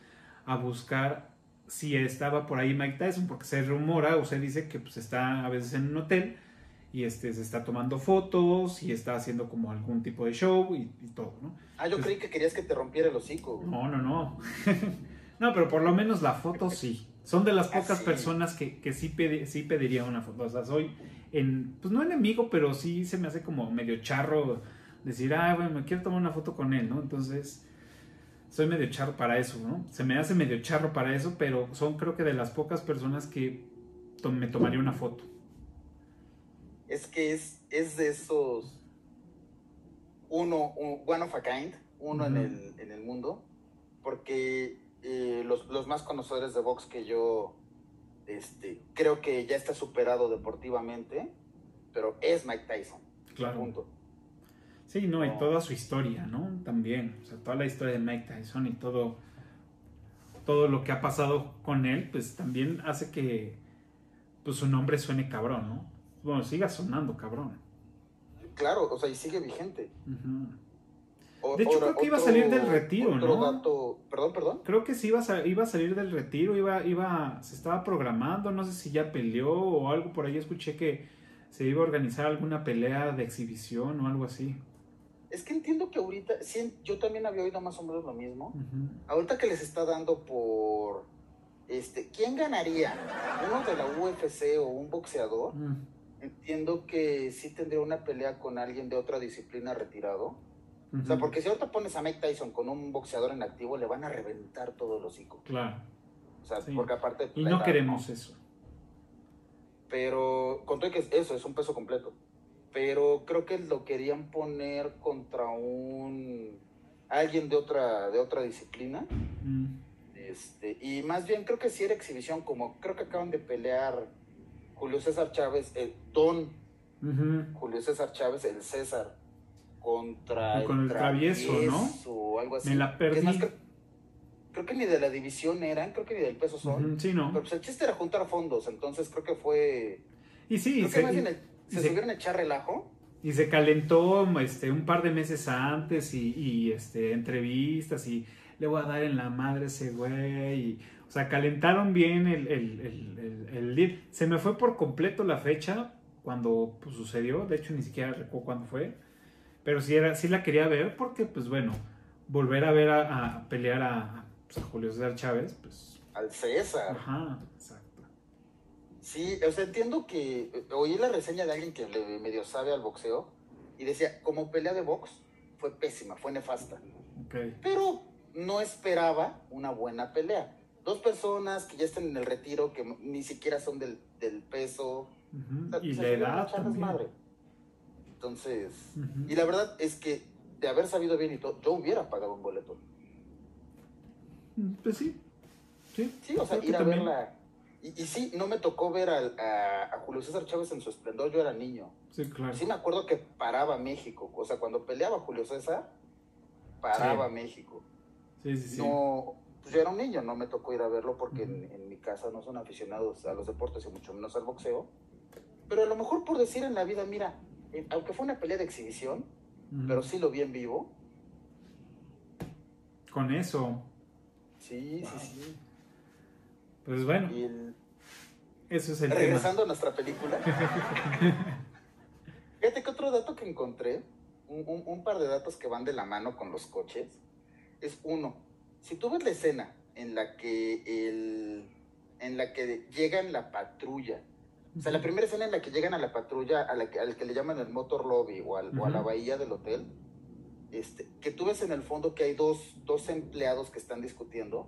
a buscar si estaba por ahí Mike Tyson, porque se rumora o se dice que pues, está a veces en un hotel y este, se está tomando fotos y está haciendo como algún tipo de show y, y todo, ¿no? Ah, yo creí que querías que te rompiera el hocico. güey. No, no, no. no, pero por lo menos la foto sí. Son de las Ah, pocas sí. personas que, que sí, pedi- sí pediría una foto. O sea, soy, en, pues no enemigo, pero sí se me hace como medio charro decir, ah, bueno, me quiero tomar una foto con él, ¿no? Entonces, soy medio charro para eso, ¿no? Se me hace medio charro para eso, pero son creo que de las pocas personas que to- me tomaría una foto. Es que es, es de esos uno, un- one of a kind, uno en, el, en el mundo, porque eh, los, los más conocedores de box que yo este, creo que ya está superado deportivamente, pero es Mike Tyson. Claro. Punto. Sí, no, y toda su historia, ¿no? También, o sea, toda la historia de Mike Tyson y todo, todo lo que ha pasado con él, pues también hace que pues, su nombre suene cabrón, ¿no? Bueno, siga sonando cabrón. Claro, o sea, y sigue vigente. O- De hecho, creo que iba a salir del retiro, ¿no? dato- perdón, perdón. Creo que sí iba a, iba a salir del retiro, iba, iba, se estaba programando, no sé si ya peleó o algo, por ahí escuché que se iba a organizar alguna pelea de exhibición o algo así. Es que entiendo que ahorita, sí, yo también había oído más o menos lo mismo. Ahorita que les está dando por, este, ¿quién ganaría? ¿Uno de la UFC o un boxeador? Mm. Entiendo que sí tendría una pelea con alguien de otra disciplina retirado. O sea, porque si ahorita pones a Mike Tyson con un boxeador en activo, le van a reventar todo el hocico. Claro. O sea, Sí. porque aparte... Y no edad, queremos eso. Pero con todo que es- eso es un peso completo. Pero creo que lo querían poner contra un alguien de otra de otra disciplina. Mm. Este, y más bien creo que sí era exhibición, como creo que acaban de pelear Julio César Chávez, el Don. Julio César Chávez, el César, contra Y con el travieso, ¿no? o algo así. Me la más, perdí. creo, creo que ni de la división eran, creo que ni del peso son. Sí, ¿no? Pero pues el chiste era juntar fondos, entonces creo que fue... Y sí, Creo se, que más bien el- se se- subieron a echar relajo. y se calentó este, un par de meses antes y, y, este, entrevistas y le voy a dar en la madre a ese güey. y- sea, calentaron bien el, el, el, el- el lead. Se me fue por completo la fecha cuando pues, sucedió. De hecho, ni siquiera recuerdo cuándo fue. Pero sí, era, sí la quería ver porque, pues bueno, volver a ver a, a pelear a, pues, a Julio César Chávez, pues... Al César. Ajá, exacto. Sí, o sea, entiendo que eh, oí la reseña de alguien que le medio sabe al boxeo y decía, como pelea de box, fue pésima, fue nefasta. Ok. Pero no esperaba una buena pelea. Dos personas que ya están en el retiro, que ni siquiera son del, del peso. Ujú, o sea, Y se la edad también. Entonces, y la verdad es que de haber sabido bien y todo, yo hubiera pagado un boleto. Pues sí. Sí, Sí, o sea, ir a también. verla. Y, y sí, no me tocó ver a, a Julio César Chávez en su esplendor, yo era niño. Sí, claro. Sí me acuerdo que paraba México, o sea, cuando peleaba Julio César, paraba Sí. México. Sí, sí, sí. No, pues yo era un niño, no me tocó ir a verlo porque en, en mi casa no son aficionados a los deportes y mucho menos al boxeo. Pero a lo mejor por decir en la vida, mira, eh, aunque fue una pelea de exhibición, pero sí lo vi en vivo. Con eso, Sí, sí, sí. pues bueno, Y el- eso es el regresando a nuestra película. Fíjate que otro dato que encontré, un, un- un par de datos que van de la mano con los coches, es uno, si tú ves la escena en la que el, en la que llegan la patrulla. O sea, la primera escena en la que llegan a la patrulla, a la que, al que le llaman el motor lobby o, al- o a la bahía del hotel, este, que tú ves en el fondo que hay dos, dos empleados que están discutiendo.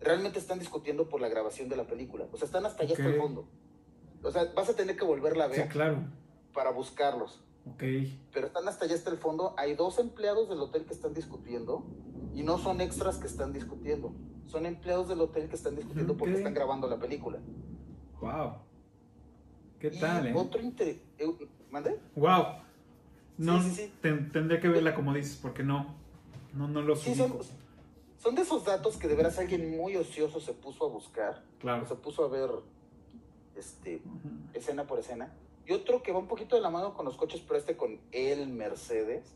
Realmente están discutiendo por la grabación de la película. O sea, están hasta allá hasta el fondo. O sea, vas a tener que volverla a Sí, ver claro. para buscarlos. Ok. Pero están hasta allá hasta el fondo. Hay dos empleados del hotel que están discutiendo y no son extras que están discutiendo. Son empleados del hotel que están discutiendo porque están grabando la película. Wow. ¿Qué Y tal, eh? Otro inter... ¿Mande? Wow. No, Sí, sí, sí. ten- tendría que verla como dices, porque no. No, no lo Sí, son, son de esos datos que de veras alguien muy ocioso se puso a buscar. Claro. Se puso a ver este, escena por escena. Y otro que va un poquito de la mano con los coches, pero este con el Mercedes.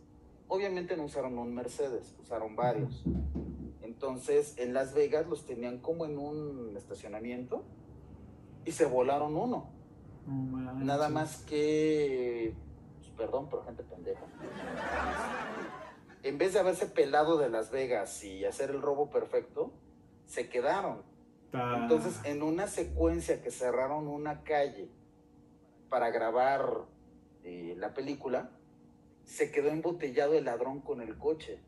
Obviamente no usaron un Mercedes, usaron varios. Entonces, en Las Vegas los tenían como en un estacionamiento y se volaron uno. Nada más que, pues, perdón, pero gente pendeja. En vez de haberse pelado de Las Vegas y hacer el robo perfecto, se quedaron. Ta- Entonces, en una secuencia que cerraron una calle para grabar eh, la película, se quedó embotellado el ladrón con el coche.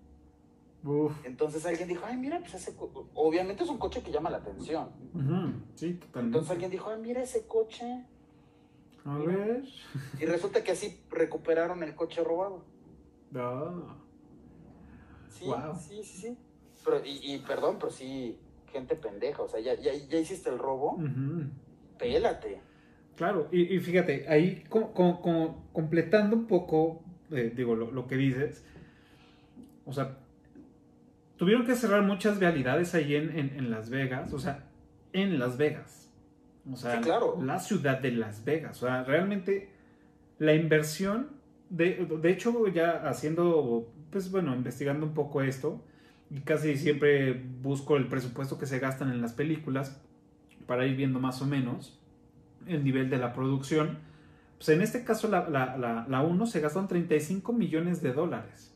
Uf. Entonces alguien dijo, ay, mira, pues ese co-". obviamente es un coche que llama la atención. Sí, totalmente. Entonces alguien dijo, ay, mira ese coche. A ver. Y resulta que así recuperaron el coche robado. Ah. Sí, Wow. sí, sí, sí. Pero, y, y perdón, pero sí, gente pendeja. O sea, ya, ya, ya hiciste el robo, pélate. Claro, y, y fíjate, ahí co- co- co- completando un poco, eh, digo, lo, lo que dices, o sea, tuvieron que cerrar muchas vialidades ahí en, en- en Las Vegas, o sea, en Las Vegas, o sea, Sí, claro. la ciudad de Las Vegas, o sea, realmente la inversión, de, de hecho, ya haciendo, pues bueno, investigando un poco esto, y casi siempre busco el presupuesto que se gastan en las películas para ir viendo más o menos el nivel de la producción. Pues en este caso la, la, la, la 1 se gastaron 35 millones de dólares.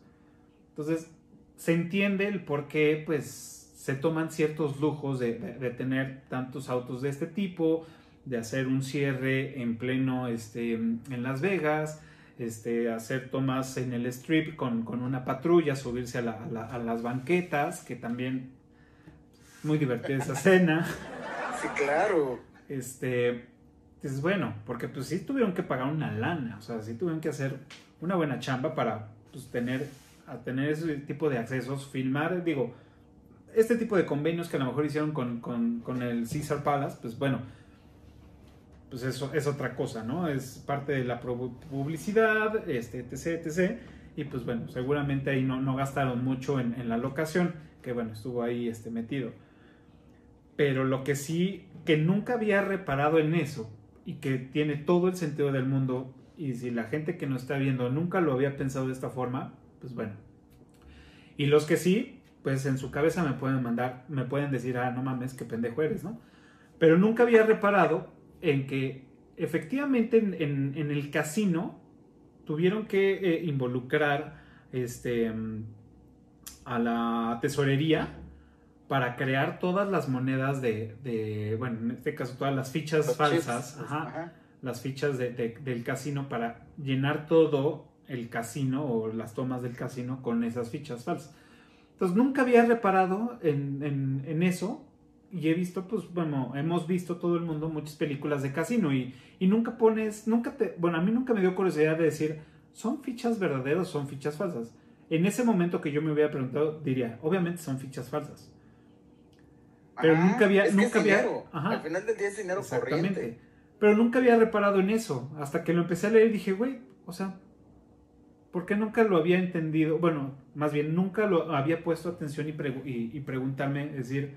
Entonces se entiende el por qué pues se toman ciertos lujos de, de- de tener tantos autos de este tipo, de hacer un cierre en pleno este, en Las Vegas, este, hacer tomas en el strip con, con una patrulla, subirse a, la- a la- a las banquetas, que también muy divertida esa escena. Sí, claro. Este, dices, bueno, porque pues sí tuvieron que pagar una lana, o sea, sí tuvieron que hacer una buena chamba para pues, tener, tener ese tipo de accesos, filmar, digo, este tipo de convenios que a lo mejor hicieron con, con, el Caesar Palace, pues bueno, pues eso es otra cosa, ¿no? Es parte de la publicidad, este, etc, etc. Y pues bueno, seguramente ahí no, no gastaron mucho en, en la locación, que bueno, estuvo ahí este, metido. Pero lo que sí, que nunca había reparado en eso y que tiene todo el sentido del mundo, y si la gente que nos está viendo nunca lo había pensado de esta forma, pues bueno. Y los que sí, pues en su cabeza me pueden mandar, me pueden decir, ah, no mames, qué pendejo eres, ¿no? Pero nunca había reparado en que efectivamente en, el casino tuvieron que eh, involucrar este, a la tesorería para crear todas las monedas de, de- bueno, en este caso todas las fichas Los falsas, chips, ajá, ajá. las fichas de- de- del casino para llenar todo el casino o las tomas del casino con esas fichas falsas. Entonces nunca había reparado en, en- en eso y he visto, pues bueno, hemos visto todo el mundo muchas películas de casino y, y nunca pones, nunca te, bueno, a mí nunca me dio curiosidad de decir, ¿son fichas verdaderas o son fichas falsas? En ese momento que yo me hubiera preguntado, diría, obviamente son fichas falsas. Pero Ajá, nunca había- es que nunca es había- dinero. ajá. Al final del día es dinero Exactamente. corriente. Pero nunca había reparado en eso. Hasta que lo empecé a leer y dije, güey, o sea, ¿por qué nunca lo había entendido? Bueno, más bien, nunca lo había puesto atención y, pregu- y, y preguntarme, es decir,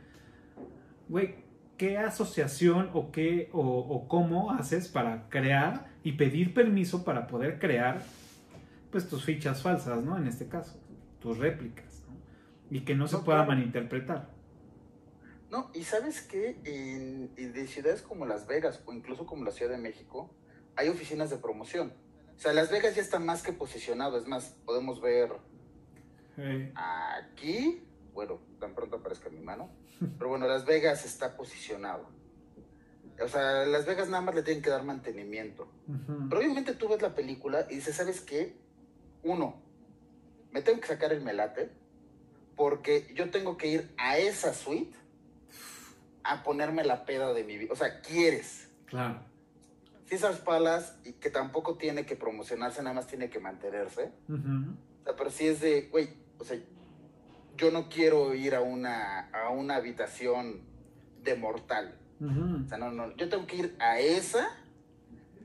güey, ¿qué asociación o qué o, o cómo haces para crear y pedir permiso para poder crear, pues, tus fichas falsas, ¿no? En este caso, tus réplicas, ¿no? Y que no se pueda claro. malinterpretar. No, y sabes que en, en de ciudades como Las Vegas o incluso como la Ciudad de México, hay oficinas de promoción. O sea, Las Vegas ya está más que posicionado. Es más, podemos ver aquí, bueno, tan pronto aparezca mi mano, pero bueno, Las Vegas está posicionado. O sea, Las Vegas nada más le tienen que dar mantenimiento. Ujú. Pero obviamente tú ves la película y dices, ¿sabes qué? Uno, me tengo que sacar el melate porque yo tengo que ir a esa suite a ponerme la peda de mi vida. O sea, quieres. Claro. Caesar's Palace, y que tampoco tiene que promocionarse, nada más tiene que mantenerse. O sea, pero sí es de, güey, o sea, yo no quiero ir a una, a una habitación de mortal. O sea, no, no, yo tengo que ir a esa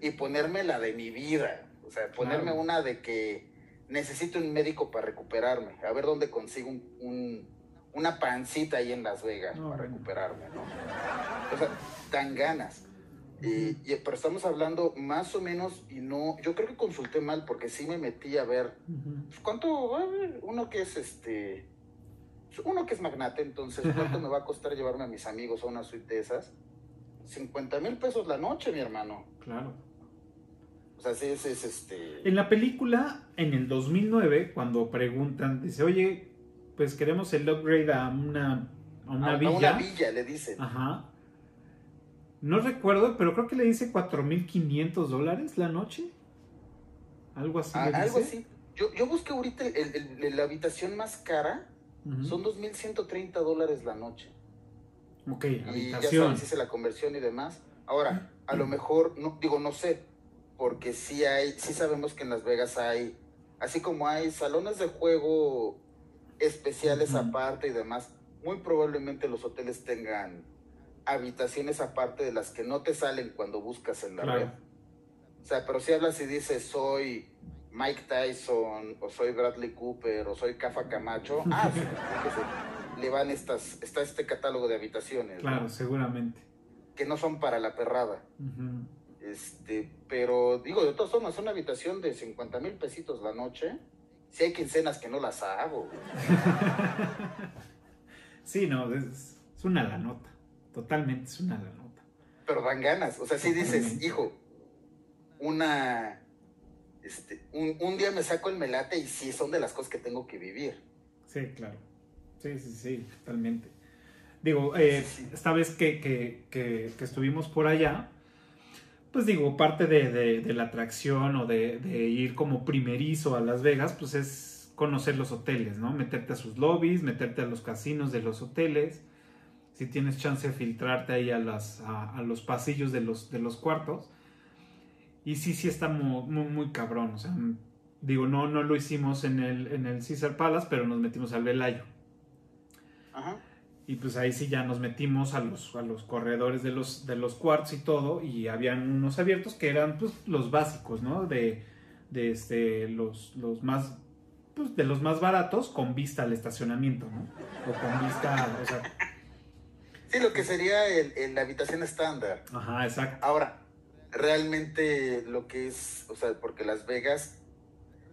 y ponerme la de mi vida. O sea, ponerme Claro. una de que necesito un médico para recuperarme. A ver dónde consigo un, un- una pancita ahí en Las Vegas No, para recuperarme, ¿no? O sea, dan ganas. Y- y- pero estamos hablando más o menos, y no, yo creo que consulté mal porque sí me metí a ver pues, ¿Cuánto va a haber? Uno que es este. Uno que es magnate, entonces, ¿cuánto me va a costar llevarme a mis amigos a una suite de esas? 50 mil pesos la noche, mi hermano. Claro. O sea, sí, es, es este. En la película, en el 2009, cuando preguntan, dice, oye, pues queremos el upgrade a una, a una a- a villa. una villa, le dicen. Ajá. No recuerdo, pero creo que le dice 4.500 dólares la noche. Algo así. Ah, le algo así. Yo, yo busqué ahorita el- el- el- la habitación más cara, Ujú. son 2.130 dólares la noche. Ok, Y ya sabes, hice la conversión y demás. Ahora, a lo mejor, no, digo, no sé, porque sí hay, sí sabemos que en Las Vegas hay, así como hay salones de juego especiales aparte y demás, muy probablemente los hoteles tengan habitaciones aparte de las que no te salen cuando buscas en la Claro. red. O sea, pero si hablas y dices soy Mike Tyson, o soy Bradley Cooper, o soy Cafa Camacho, ah, sí, le van estas, está este catálogo de habitaciones, ¿no? Claro, seguramente. que no son para la perrada. Este, pero digo, de todas formas, una habitación de 50 mil pesitos la noche, si hay quincenas que no las hago. güey. Sí, no, es, es una la nota. Totalmente es una la nota. Pero dan ganas. O sea, si dices, hijo, una. Este, un, un día me saco el melate y sí son de las cosas que tengo que vivir. Sí, claro. Sí, sí, sí, totalmente. Digo, eh, esta vez que, que- que- que estuvimos por allá, pues digo, parte de, de- la atracción o de, ir como primerizo a Las Vegas, pues es conocer los hoteles, ¿no? Meterte a sus lobbies, meterte a los casinos de los hoteles. Si tienes chance de filtrarte ahí a, las, a, los pasillos de los, de los cuartos. Y sí, sí está muy, muy, muy cabrón. O sea, digo, no, no lo hicimos en el, en el Caesar Palace, pero nos metimos al Velayo. Ajá. Y pues ahí sí ya nos metimos a los, a los corredores de los, de los cuartos y todo. Y habían unos abiertos que eran pues los básicos, ¿no? De, de este, los, los más, pues de los más baratos con vista al estacionamiento, ¿no? O con vista, o sea, Sí, lo que sería el, el- la habitación estándar. ajá, exacto. Ahora, realmente lo que es, o sea, porque Las Vegas,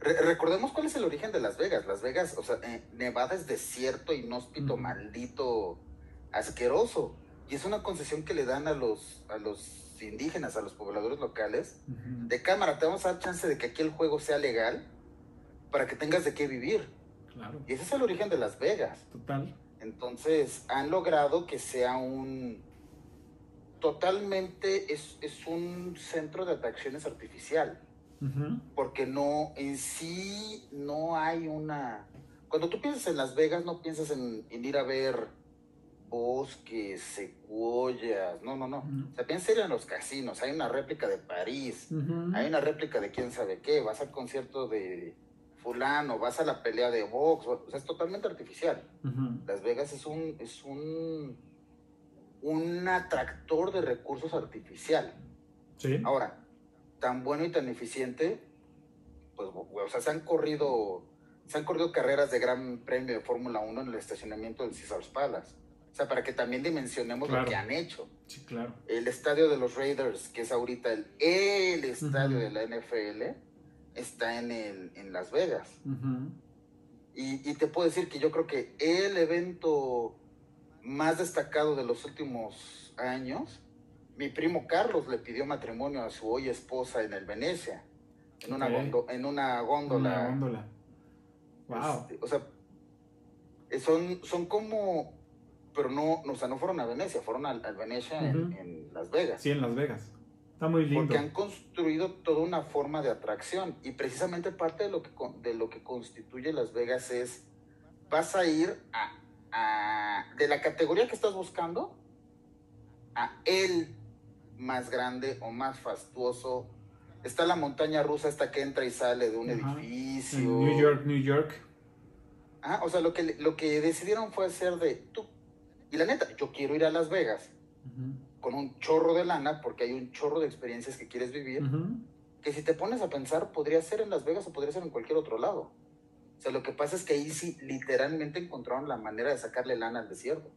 re- recordemos cuál es el origen de Las Vegas. Las Vegas, o sea, eh, Nevada es desierto, inhóspito, maldito, asqueroso. Y es una concesión que le dan a los, a los indígenas, a los pobladores locales. De cámara, te vamos a dar chance de que aquí el juego sea legal para que tengas de qué vivir. Claro, Y ese es el origen de Las Vegas. total. Entonces, han logrado que sea un... Totalmente es, es un centro de atracciones artificial, Porque no, en sí no hay una... Cuando tú piensas en Las Vegas, no piensas en, en ir a ver bosques, secuoyas, no, no, no. O sea, piensa ir a los casinos, hay una réplica de París, hay una réplica de quién sabe qué, vas al concierto de fulano, vas a la pelea de box, o sea, es totalmente artificial. Las Vegas es un, es un, un atractor de recursos artificial. Sí. Ahora, tan bueno y tan eficiente, pues, o sea, se han corrido, se han corrido carreras de gran premio de Fórmula 1 en el estacionamiento del Caesars Palace. O sea, para que también dimensionemos Claro. lo que han hecho. Sí, claro. El estadio de los Raiders, que es ahorita el, el estadio de la NFL, está en, el, en Las Vegas. Y te puedo decir que yo creo que el evento más destacado de los últimos años, mi primo Carlos le pidió matrimonio a su hoy esposa en el Venecia, en una, Ok. gondo- en una góndola. Una góndola. Wow. Este, o sea, eh, son, son como pero no, o sea, no fueron a Venecia, fueron al, al Venecia en- Las Vegas. Sí, en Las Vegas. Está muy lindo. Porque han construido toda una forma de atracción y precisamente parte de lo que, de lo que constituye Las Vegas es, vas a ir a, a- de la categoría que estás buscando a el más grande o más fastuoso. Está la montaña rusa esta que entra y sale de un edificio. En New York, New York. Ah, o sea, lo que, lo que decidieron fue hacer de tú. Y la neta, yo quiero ir a Las Vegas con un chorro de lana porque hay un chorro de experiencias que quieres vivir. que si te pones a pensar, podría ser en Las Vegas o podría ser en cualquier otro lado. O sea, lo que pasa es que ahí sí literalmente encontraron la manera de sacarle lana al desierto.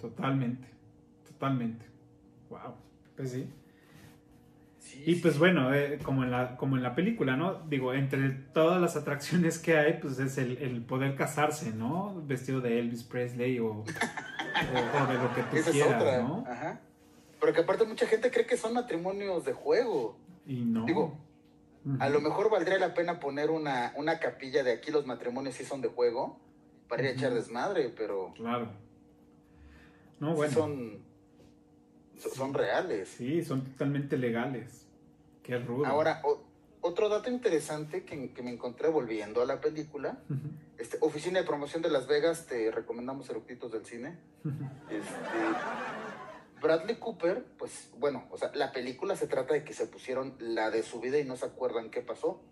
Totalmente. Totalmente. Wow. Pues sí. Sí, Y pues sí. bueno, eh, como, en la, como en la película, ¿no? Digo, entre todas las atracciones que hay, pues es el, el poder casarse, ¿no? Vestido de Elvis Presley o, o, o de lo que tú Esa es quieras, otra. ¿no? Ajá. Pero que aparte mucha gente cree que son matrimonios de juego. Y no. Digo. A lo mejor valdría la pena poner una, una capilla de aquí los matrimonios sí son de juego para ir a echar desmadre, pero Claro. No, bueno. son, so- son reales. Sí, son totalmente legales. Qué rudo. Ahora, o- otro dato interesante que, que me encontré volviendo a la película Este, Oficina de Promoción de Las Vegas, te recomendamos Eructitos del Cine. Este, Bradley Cooper, pues bueno, o sea, la película se trata de que se pusieron la de su vida y no se acuerdan qué pasó.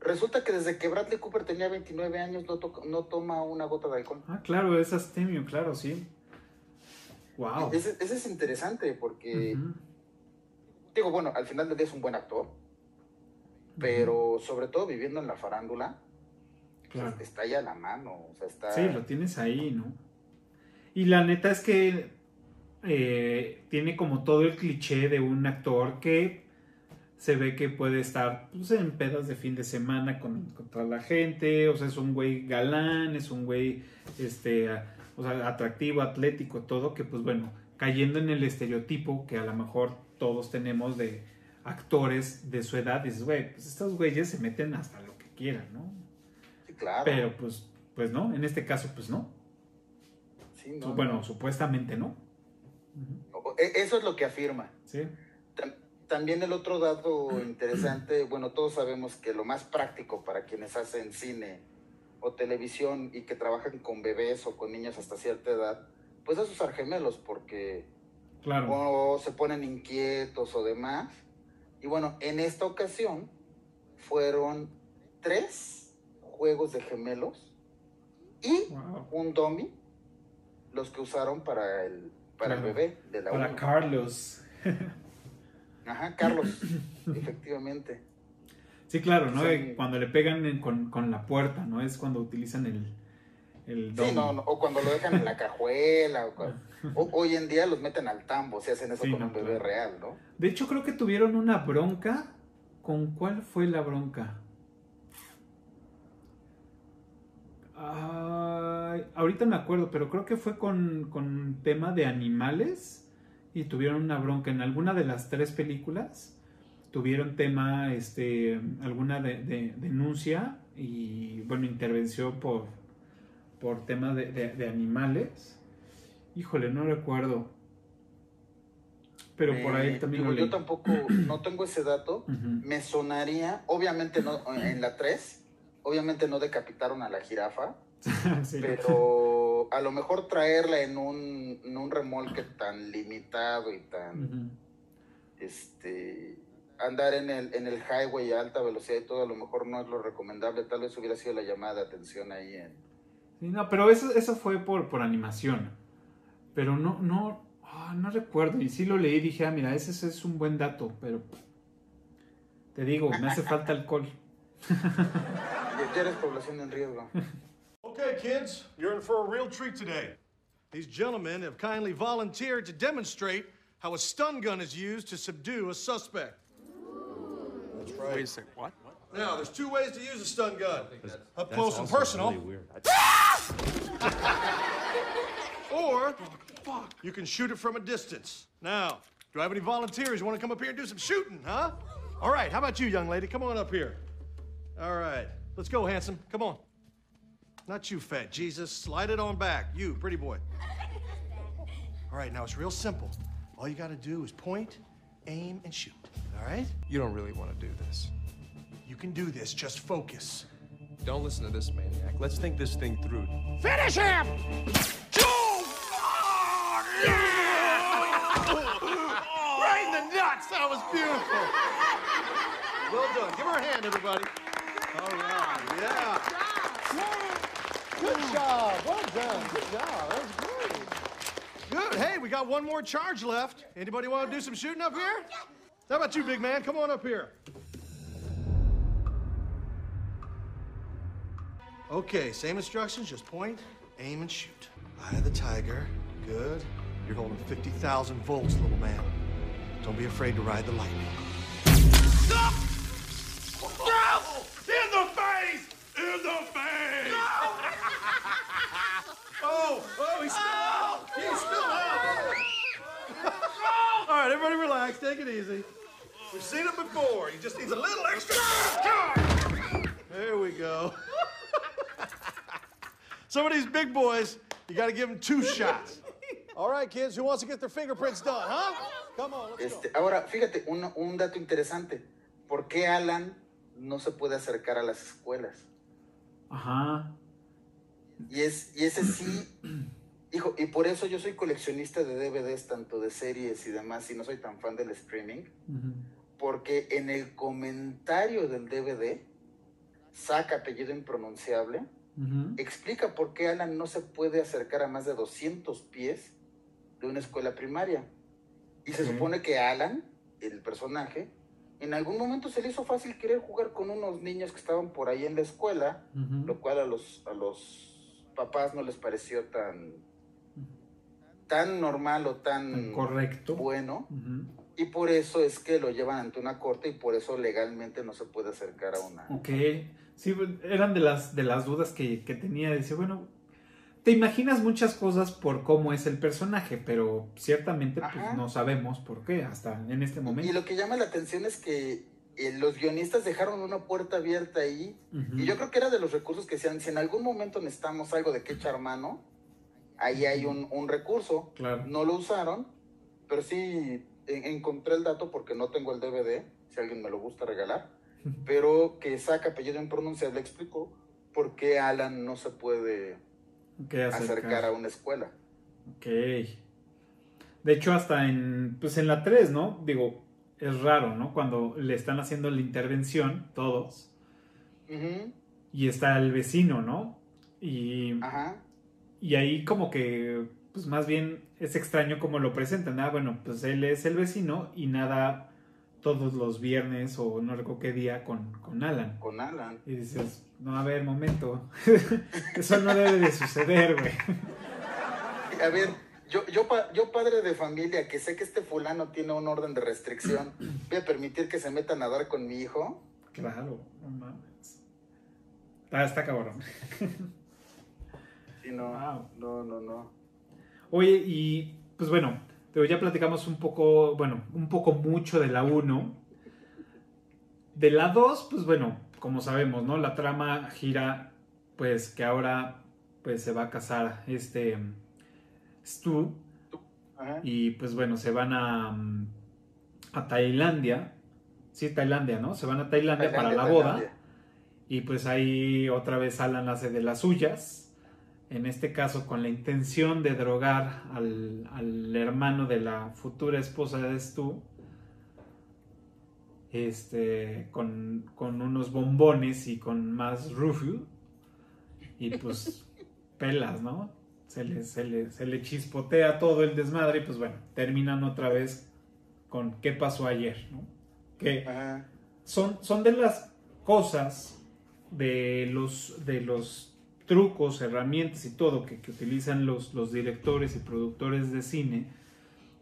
Resulta que desde que Bradley Cooper tenía 29 años no, to- no toma una gota de alcohol. Ah, claro, es Astemio, claro, sí. Wow. Ese, ese es interesante porque, digo, bueno, al final del día es un buen actor, pero sobre todo viviendo en la farándula, pues, Claro. está ahí a la mano, o sea, está... Sí, lo tienes ahí, ¿no? Y la neta es que eh, tiene como todo el cliché de un actor que se ve que puede estar pues, en pedas de fin de semana con, con toda la gente, o sea, es un güey galán, es un güey, este, o sea, atractivo, atlético, todo, que pues bueno, cayendo en el estereotipo que a lo mejor todos tenemos de actores de su edad, dices, güey, pues estos güeyes se meten hasta lo que quieran, ¿no? Sí, claro. Pero pues, pues no, en este caso pues no. Sí, no, bueno, no. supuestamente no. E- Eso es lo que afirma. Sí. Tam- También el otro dato interesante, bueno, todos sabemos que lo más práctico para quienes hacen cine o televisión y que trabajan con bebés o con niños hasta cierta edad, pues es usar gemelos porque Claro. o se ponen inquietos o demás. Y bueno, en esta ocasión fueron tres juegos de gemelos y Wow. un dummy los que usaron para el, para el bebé de la Para uno. Carlos. Ajá, Carlos, efectivamente. Sí, claro, ¿no? Eh, Cuando le pegan en- con, con la puerta, ¿no? Es cuando utilizan el, el Sí, no, no, o cuando lo dejan en la cajuela, o, hoy en día los meten al tambo, si hacen eso Sí, con no, un bebé claro. real, ¿no? De hecho, creo que tuvieron una bronca. ¿Con cuál fue la bronca? Ay, ahorita me acuerdo, pero creo que fue con, con tema de animales y tuvieron una bronca en alguna de las tres películas. Tuvieron tema, este, alguna de, de- denuncia y, bueno, intervención por, por tema de, animales. Híjole, no recuerdo. Pero por ahí Eh, también digo, lo yo tampoco, no tengo ese dato. Me sonaría, obviamente no, en la 3, obviamente no decapitaron a la jirafa, Sí, pero a lo mejor traerla en un, en un remolque tan limitado y tan, este, andar en el, en el highway a alta velocidad y todo, a lo mejor no es lo recomendable, tal vez hubiera sido la llamada de atención ahí en... Sí, no, pero eso, eso fue por, por animación. Pero no, no, ah, no recuerdo. Y sí lo leí y dije, ah, mira, ese, ese es un buen dato. Pero te digo, me hace falta alcohol. Ya eres población en riesgo. Okay, kids, you're in for a real treat today. These gentlemen have kindly volunteered to demonstrate how a stun gun is used to subdue a suspect. That's right. Wait a second. What? Now, there's two ways to use a stun gun up close and personal, or you can shoot it from a distance. Now, do I have any volunteers who want to come up here and do some shooting, huh? All right, how about you, young lady? Come on up here. All right, let's go, handsome. Come on. Not you, fat Jesus. Slide it on back. You, pretty boy. All right, now it's real simple. All you got to do is point, aim, and shoot. All right? You don't really want to do this. You can do this. Just focus. Don't listen to this maniac. Let's think this thing through. Finish him! right in the nuts! That was beautiful. Well done. Give her a hand, everybody. All right, yeah. Good job. Well done. Good job. That was great. Good. Hey, we got one more charge left. Anybody want to do some shooting up here? How about you, big man? Come on up here. Okay, same instructions, just point, aim, and shoot. Eye of the tiger. Good. You're holding 50,000 volts, little man. Don't be afraid to ride the lightning. Stop! In the face! In the face! No! oh, oh, he's still out! He's still out! All right, everybody relax. Take it easy. We've seen it before. He just needs a little extra. There we go. Some of these big boys, you got to give them two shots. All right, kids, who wants to get their fingerprints done, huh? Come on, let's go. Este, ahora, fíjate, un, un dato interesante. ¿Por qué Alan no se puede acercar a las escuelas? Ajá. Y, es, y ese sí, hijo, y por eso yo soy coleccionista de DVDs, tanto de series y demás, y no soy tan fan del streaming, Ujú. Porque en el comentario del DVD, saca apellido impronunciable, explica por qué Alan no se puede acercar a más de 200 pies de una escuela primaria. Y se supone que Alan, el personaje, en algún momento se le hizo fácil querer jugar con unos niños que estaban por ahí en la escuela, lo cual a los, a los papás no les pareció tan, tan normal o tan Tan correcto. bueno. Y por eso es que lo llevan ante una corte y por eso legalmente no se puede acercar a una... Ok. Sí, pues, eran de las, de las dudas que, que tenía. Dice, bueno, te imaginas muchas cosas por cómo es el personaje, pero ciertamente pues, no sabemos por qué hasta en este Y momento. lo que llama la atención es que eh, los guionistas dejaron una puerta abierta ahí. Y yo creo que era de los recursos que decían, si en algún momento necesitamos algo de que echar mano, ahí hay un, un recurso. Claro. No lo usaron, pero sí encontré el dato porque no tengo el DVD, si alguien me lo gusta regalar, pero que saca apellido impronunciable explicó por qué Alan no se puede acercar a una escuela. Ok. De hecho, hasta en, pues en la 3, ¿no? Digo, es raro, ¿no? Cuando le están haciendo la intervención, todos, Ujú, y está el vecino, ¿no? Y, Ajá. y ahí como que, pues más bien es extraño como lo presentan. Ah, bueno, pues él es el vecino y nada todos los viernes o no recuerdo qué día con, con Alan. Con Alan. Y dices, no, a ver, momento. Eso no debe de suceder, güey. A ver, yo, yo, yo padre de familia, que sé que este fulano tiene un orden de restricción, voy a permitir que se meta a nadar con mi hijo. Claro, no mames. Está, está cabrón. Y no, Wow. no, no, no. Oye, y pues bueno, pero ya platicamos un poco, bueno, un poco mucho de la 1. De la 2, pues bueno, como sabemos, ¿no? La trama gira, pues que ahora pues se va a casar este Stu Ajá. y pues bueno, se van a, a Tailandia. Sí, Tailandia, ¿no? Se van a Tailandia, para la boda. Tailandia. Y pues ahí otra vez Alan hace de las suyas. En este caso con la intención de drogar al, al hermano de la futura esposa de Stu. Este, con, con unos bombones y con más rufio. Y pues pelas, ¿no? Se le, se, le, se le chispotea todo el desmadre y pues bueno, terminan otra vez con qué pasó ayer, ¿no? Que son, son de las cosas, de los, de los trucos, herramientas y todo que, que utilizan los, los directores y productores de cine,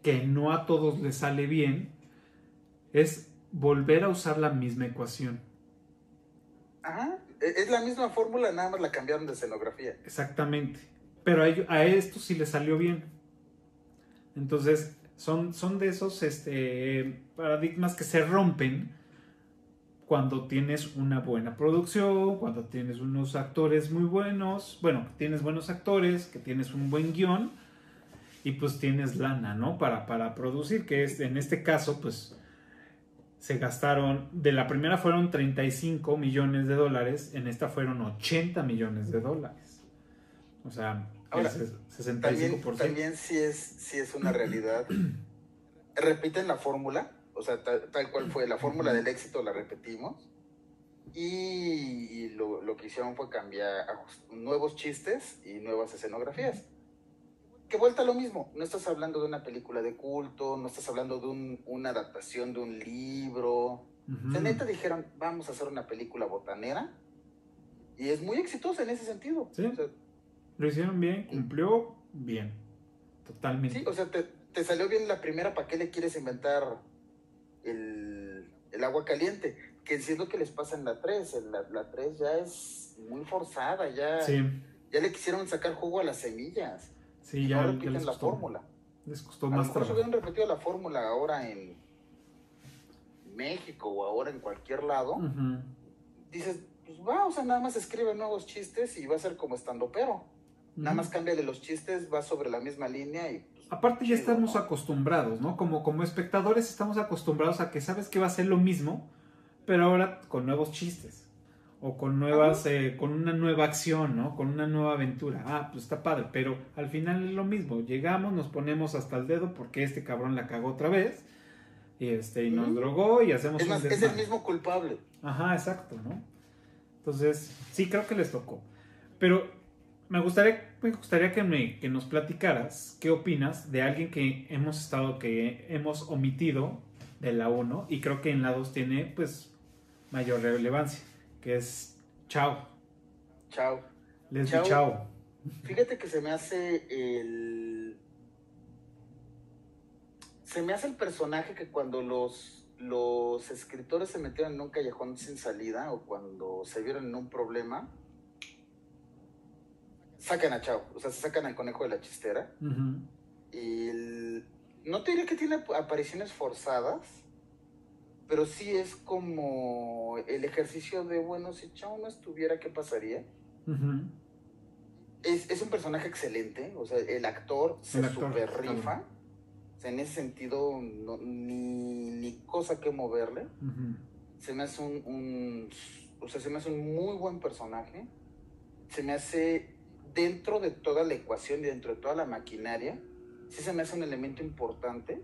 que no a todos les sale bien, es volver a usar la misma ecuación. Ajá. E- Es la misma fórmula, nada más la cambiaron de escenografía. Exactamente. Pero a, ello- a esto sí le salió bien. Entonces, son, son de esos este, paradigmas que se rompen cuando tienes una buena producción, cuando tienes unos actores muy buenos, bueno, que tienes buenos actores, que tienes un buen guion, y pues tienes lana, ¿no? Para, para producir, que es en este caso, pues se gastaron, de la primera fueron 35 millones de dólares, en esta fueron 80 millones de dólares. O sea, Ahora, el ses- También, 65%. también sí es, sí es una realidad. Repiten la fórmula, o sea, tal, tal cual fue la fórmula del éxito, la repetimos. Y, lo, lo que hicieron fue cambiar nuevos chistes y nuevas escenografías. Que vuelta a lo mismo, no estás hablando de una película de culto, no estás hablando de un- una adaptación de un libro. Ujú. O sea, neta dijeron, vamos a hacer una película botanera. Y es muy exitosa en ese sentido. Sí. O sea, Lo hicieron bien, cumplió bien. Totalmente. Sí, o sea, te, te salió bien la primera, ¿para qué le quieres inventar el, agua caliente? Que siento que les pasa en la 3, en la, la 3 ya es muy forzada, ya, sí, ya le quisieron sacar jugo a las semillas. sí, y ya, no ya repiten les la costó. fórmula. Les costó A lo más trabajo. hubieran repetido la fórmula ahora en México o ahora en cualquier lado, dices, pues va, o sea, nada más escribe nuevos chistes y va a ser como estando pero. Nada más cámbiale los chistes, va sobre la misma línea y Aparte ya estamos acostumbrados, ¿no? Como, como espectadores estamos acostumbrados a que sabes que va a ser lo mismo, pero ahora con nuevos chistes. O con nuevas, eh, con una nueva acción, ¿no? Con una nueva aventura. Ah, pues está padre, pero al final es lo mismo. Llegamos, nos ponemos hasta el dedo porque este cabrón la cagó otra vez. Y este, y nos Ujú. drogó y hacemos es un más, es el mismo culpable. Ajá, exacto, ¿no? Entonces, sí, creo que les tocó. Pero me gustaría, me gustaría que, me, que nos platicaras qué opinas de alguien que hemos estado, que hemos omitido de la 1 y creo que en la 2 tiene, pues, mayor relevancia, que es Chao, Chao. Leslie Chao. Chao. Fíjate que se me hace el. Se me hace el personaje que cuando los, los escritores se metieron en un callejón sin salida o cuando se vieron en un problema, sacan a Chao. O sea, se sacan al conejo de la chistera. Y el- no te diré que tiene apariciones forzadas, pero sí es como el ejercicio de, bueno, si Chao no estuviera, ¿qué pasaría? Es, es un personaje excelente, o sea, el actor se El actor, super rifa. O sea, en ese sentido, no- ni, ni cosa que moverle. Se me hace un, un- o sea, se me hace un muy buen personaje. Se me hace, dentro de toda la ecuación y dentro de toda la maquinaria, sí se me hace un elemento importante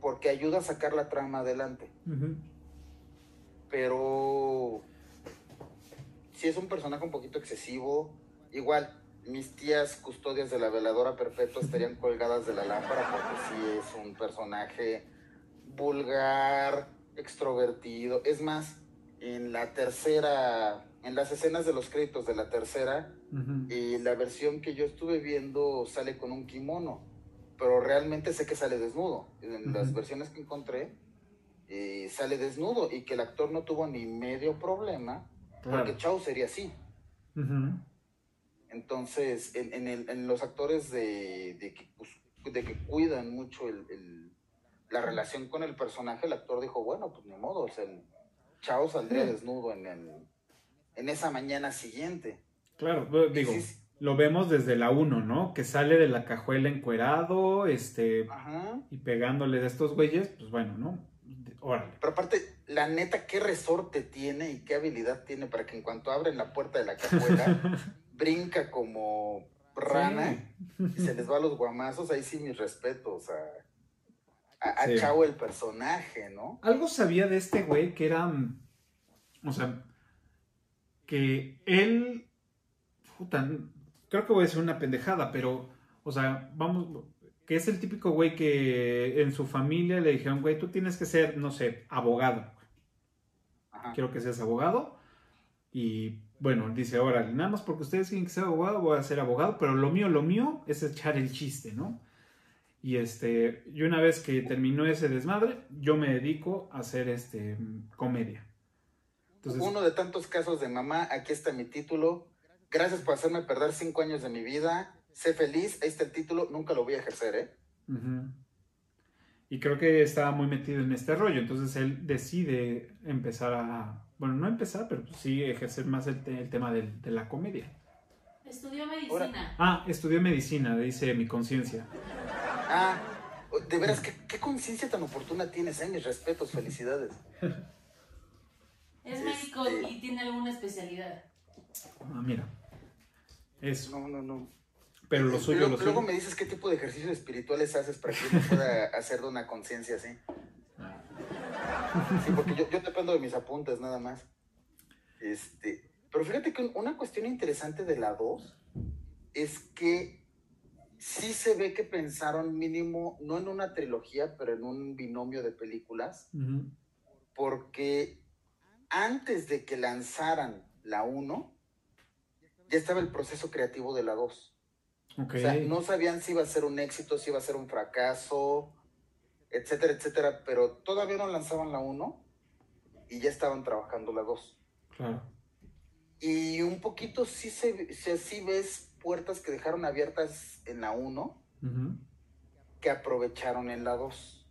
porque ayuda a sacar la trama adelante. Ujú. pero si es un personaje un poquito excesivo, igual mis tías custodias de la veladora perpetua estarían colgadas de la lámpara porque sí es un personaje vulgar, extrovertido. Es más, en la tercera, en las escenas de los créditos de la tercera, Y la versión que yo estuve viendo sale con un kimono, pero realmente sé que sale desnudo. En las versiones que encontré, eh, sale desnudo y que el actor no tuvo ni medio problema, porque. Chao sería así. Entonces, en, en el- en los actores de, de que, pues, de que cuidan mucho el- el- la relación con el personaje, el actor dijo, bueno, pues ni modo, o sea, el Chao saldría desnudo en, el- en esa mañana siguiente. Claro, digo, Sí, sí. lo vemos desde la 1, ¿no? Que sale de la cajuela encuerado, este, Ajá. y pegándole de estos güeyes, pues bueno, ¿no? Órale. Pero aparte, la neta, qué resorte tiene y qué habilidad tiene para que en cuanto abren la puerta de la cajuela, brinca como rana y se les va a los guamazos. Ahí sí, mis respetos a, a, a Sí. Chao, el personaje, ¿no? Algo sabía de este güey que era, o sea, que él, puta, creo que voy a decir una pendejada, pero, o sea, vamos, que es el típico güey que en su familia le dijeron, güey, tú tienes que ser, no sé, abogado. Ajá. quiero que seas abogado. Y bueno, dice, órale, nada más porque ustedes quieren que sea abogado, voy a ser abogado, pero lo mío, lo mío es echar el chiste, ¿no? Y este, y una vez que terminó ese desmadre, yo me dedico a hacer este comedia. Entonces, Uno de tantos casos de mamá, aquí está mi título. Gracias por hacerme perder cinco años de mi vida. Sé feliz, ahí está el título. Nunca lo voy a ejercer, ¿eh? ujú. Y creo que estaba muy metido en este rollo, entonces él decide empezar a, bueno, no empezar, pero pues sí ejercer más el, te- el tema del- de la comedia. Estudió medicina. Ah, estudió medicina, dice mi conciencia. Ah, de veras, ¿qué, qué conciencia tan oportuna tienes, eh? Mis respetos, felicidades. Es médico Este- y tiene alguna especialidad. Ah, mira. Eso. No, no, no. Pero lo suyo, luego, lo luego suyo. me dices qué tipo de ejercicios espirituales haces para que uno pueda hacer de una conciencia así. Sí, porque yo, yo dependo de mis apuntes nada más. Este, pero fíjate que una cuestión interesante de la 2 es que sí se ve que pensaron mínimo, no en una trilogía, pero en un binomio de películas, porque antes de que lanzaran la 1, ya estaba el proceso creativo de la 2. Ok. O sea, no sabían si iba a ser un éxito, si iba a ser un fracaso, etcétera, etcétera, pero todavía no lanzaban la 1 y ya estaban trabajando la 2. Claro. Y un poquito sí se, sí ves puertas que dejaron abiertas en la 1 Ujú. que aprovecharon en la 2.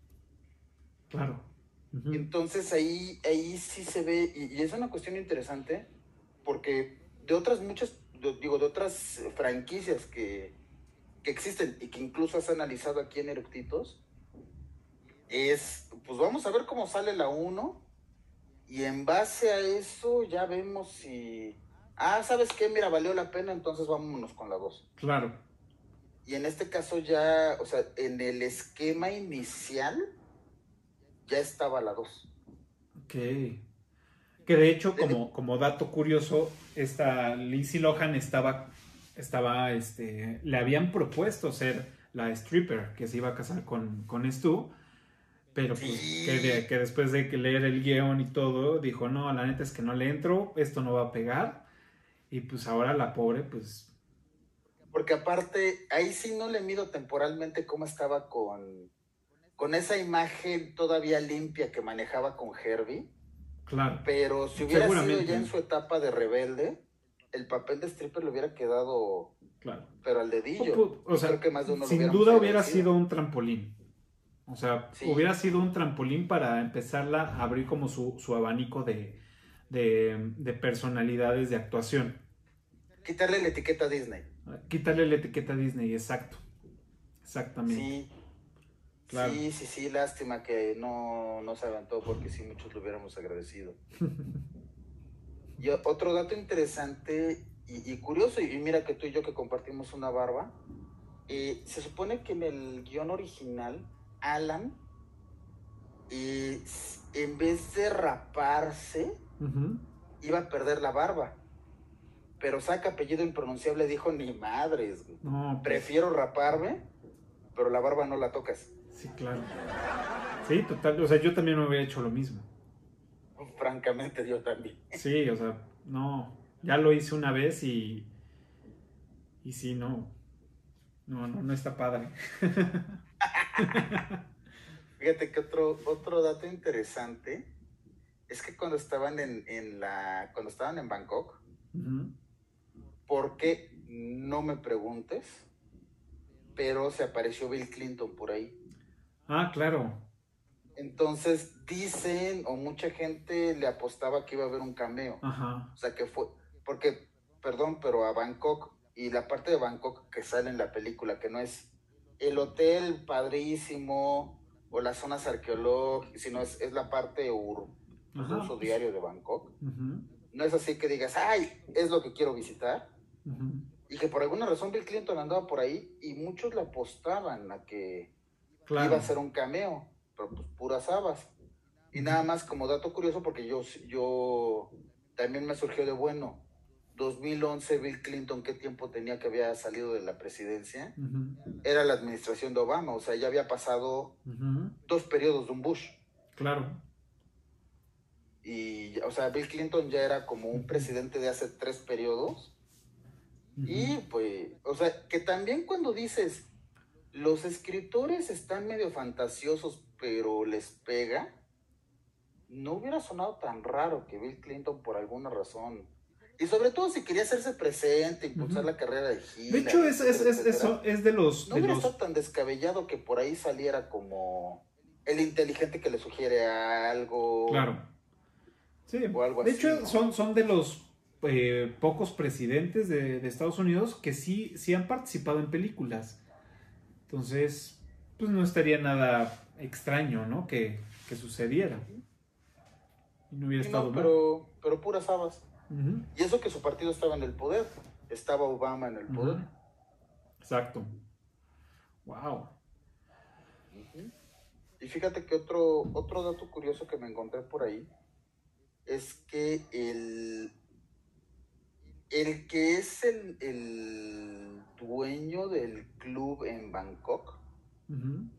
Claro. Entonces ahí, ahí sí se ve, y, y es una cuestión interesante, porque de otras muchas, de- digo, de otras franquicias que, que existen y que incluso has analizado aquí en Eructitos, es, pues vamos a ver cómo sale la 1, y en base a eso ya vemos si, ah, ¿sabes qué? Mira, valió la pena, entonces vámonos con la 2. Claro. Y en este caso ya, o sea, en el esquema inicial ya estaba la 2. Ok. Que de hecho, como, como dato curioso, esta Lindsay Lohan estaba, estaba, este, le habían propuesto ser la stripper que se iba a casar con, con Stu, pero pues Sí. que, de- que después de que leer el guion y todo, dijo, no, la neta es que no le entro, esto no va a pegar, y pues ahora la pobre, pues, Porque aparte, ahí sí no le mido temporalmente cómo estaba con, con esa imagen todavía limpia que manejaba con Herbie. Claro, Pero si hubiera sido ya en su etapa de rebelde, el papel de stripper le hubiera quedado, claro. pero al dedillo. O, sea, creo que más de uno sin duda hubiera sido un trampolín. O sea, Sí. hubiera sido un trampolín para empezarla a abrir como su, su abanico de, de, de personalidades de actuación. Quitarle la etiqueta a Disney. Quitarle la etiqueta a Disney, exacto. Exactamente. Sí. Claro. Sí, sí, sí, lástima que no, no se aventó porque sí muchos lo hubiéramos agradecido. Y otro dato interesante y, y curioso, y mira que tú y yo que compartimos una barba, eh, se supone que en el guion original, Alan, eh, en vez de raparse, iba a perder la barba. Pero saca apellido impronunciable, dijo, ni madres. No, pues, prefiero raparme, pero la barba no la tocas. Sí, claro. Sí, total. O sea, yo también me hubiera hecho lo mismo. Francamente, yo también. Sí, o sea, no. Ya lo hice una vez y. Y sí, no. No, no, no está padre. Fíjate que otro, otro dato interesante es que cuando estaban en, en la. cuando estaban en Bangkok, Ujú. porque no me preguntes, pero se apareció Bill Clinton por ahí. Ah, claro. Entonces dicen, o mucha gente le apostaba que iba a haber un cameo. Ajá. O sea que fue, porque, perdón, pero a Bangkok y la parte de Bangkok que sale en la película, que no es el hotel padrísimo o las zonas arqueológicas, sino es, es la parte ur, pues, uso diario de Bangkok. No es así que digas, ay, es lo que quiero visitar. Y que por alguna razón Bill Clinton andaba por ahí y muchos le apostaban a que Claro. iba a ser un cameo, pero pues puras habas. Y nada más como dato curioso, porque yo, yo también me surgió de bueno, 2011 Bill Clinton, ¿qué tiempo tenía que había salido de la presidencia? Era la administración de Obama, o sea, ya había pasado dos periodos de un Bush. Claro. Y, o sea, Bill Clinton ya era como un presidente de hace tres periodos. Y pues, o sea, que también cuando dices, los escritores están medio fantasiosos, pero les pega, no hubiera sonado tan raro que Bill Clinton por alguna razón. Y sobre todo si quería hacerse presente, impulsar la carrera de Hillary. De hecho, es, es, eso es de los. No de hubiera los- estado tan descabellado que por ahí saliera como el inteligente que le sugiere algo. Claro. Sí. O algo de así, hecho, ¿no? son, son de los eh, pocos presidentes de, de Estados Unidos que sí, sí han participado en películas. Entonces, pues no estaría nada extraño, ¿no? Que, que sucediera. Y no hubiera Sí, estado no, mal. pero, pero puras habas. Y eso que su partido estaba en el poder. Estaba Obama en el poder. Exacto. Wow. Y fíjate que otro, otro dato curioso que me encontré por ahí es que el, el que es el, el dueño del club en Bangkok,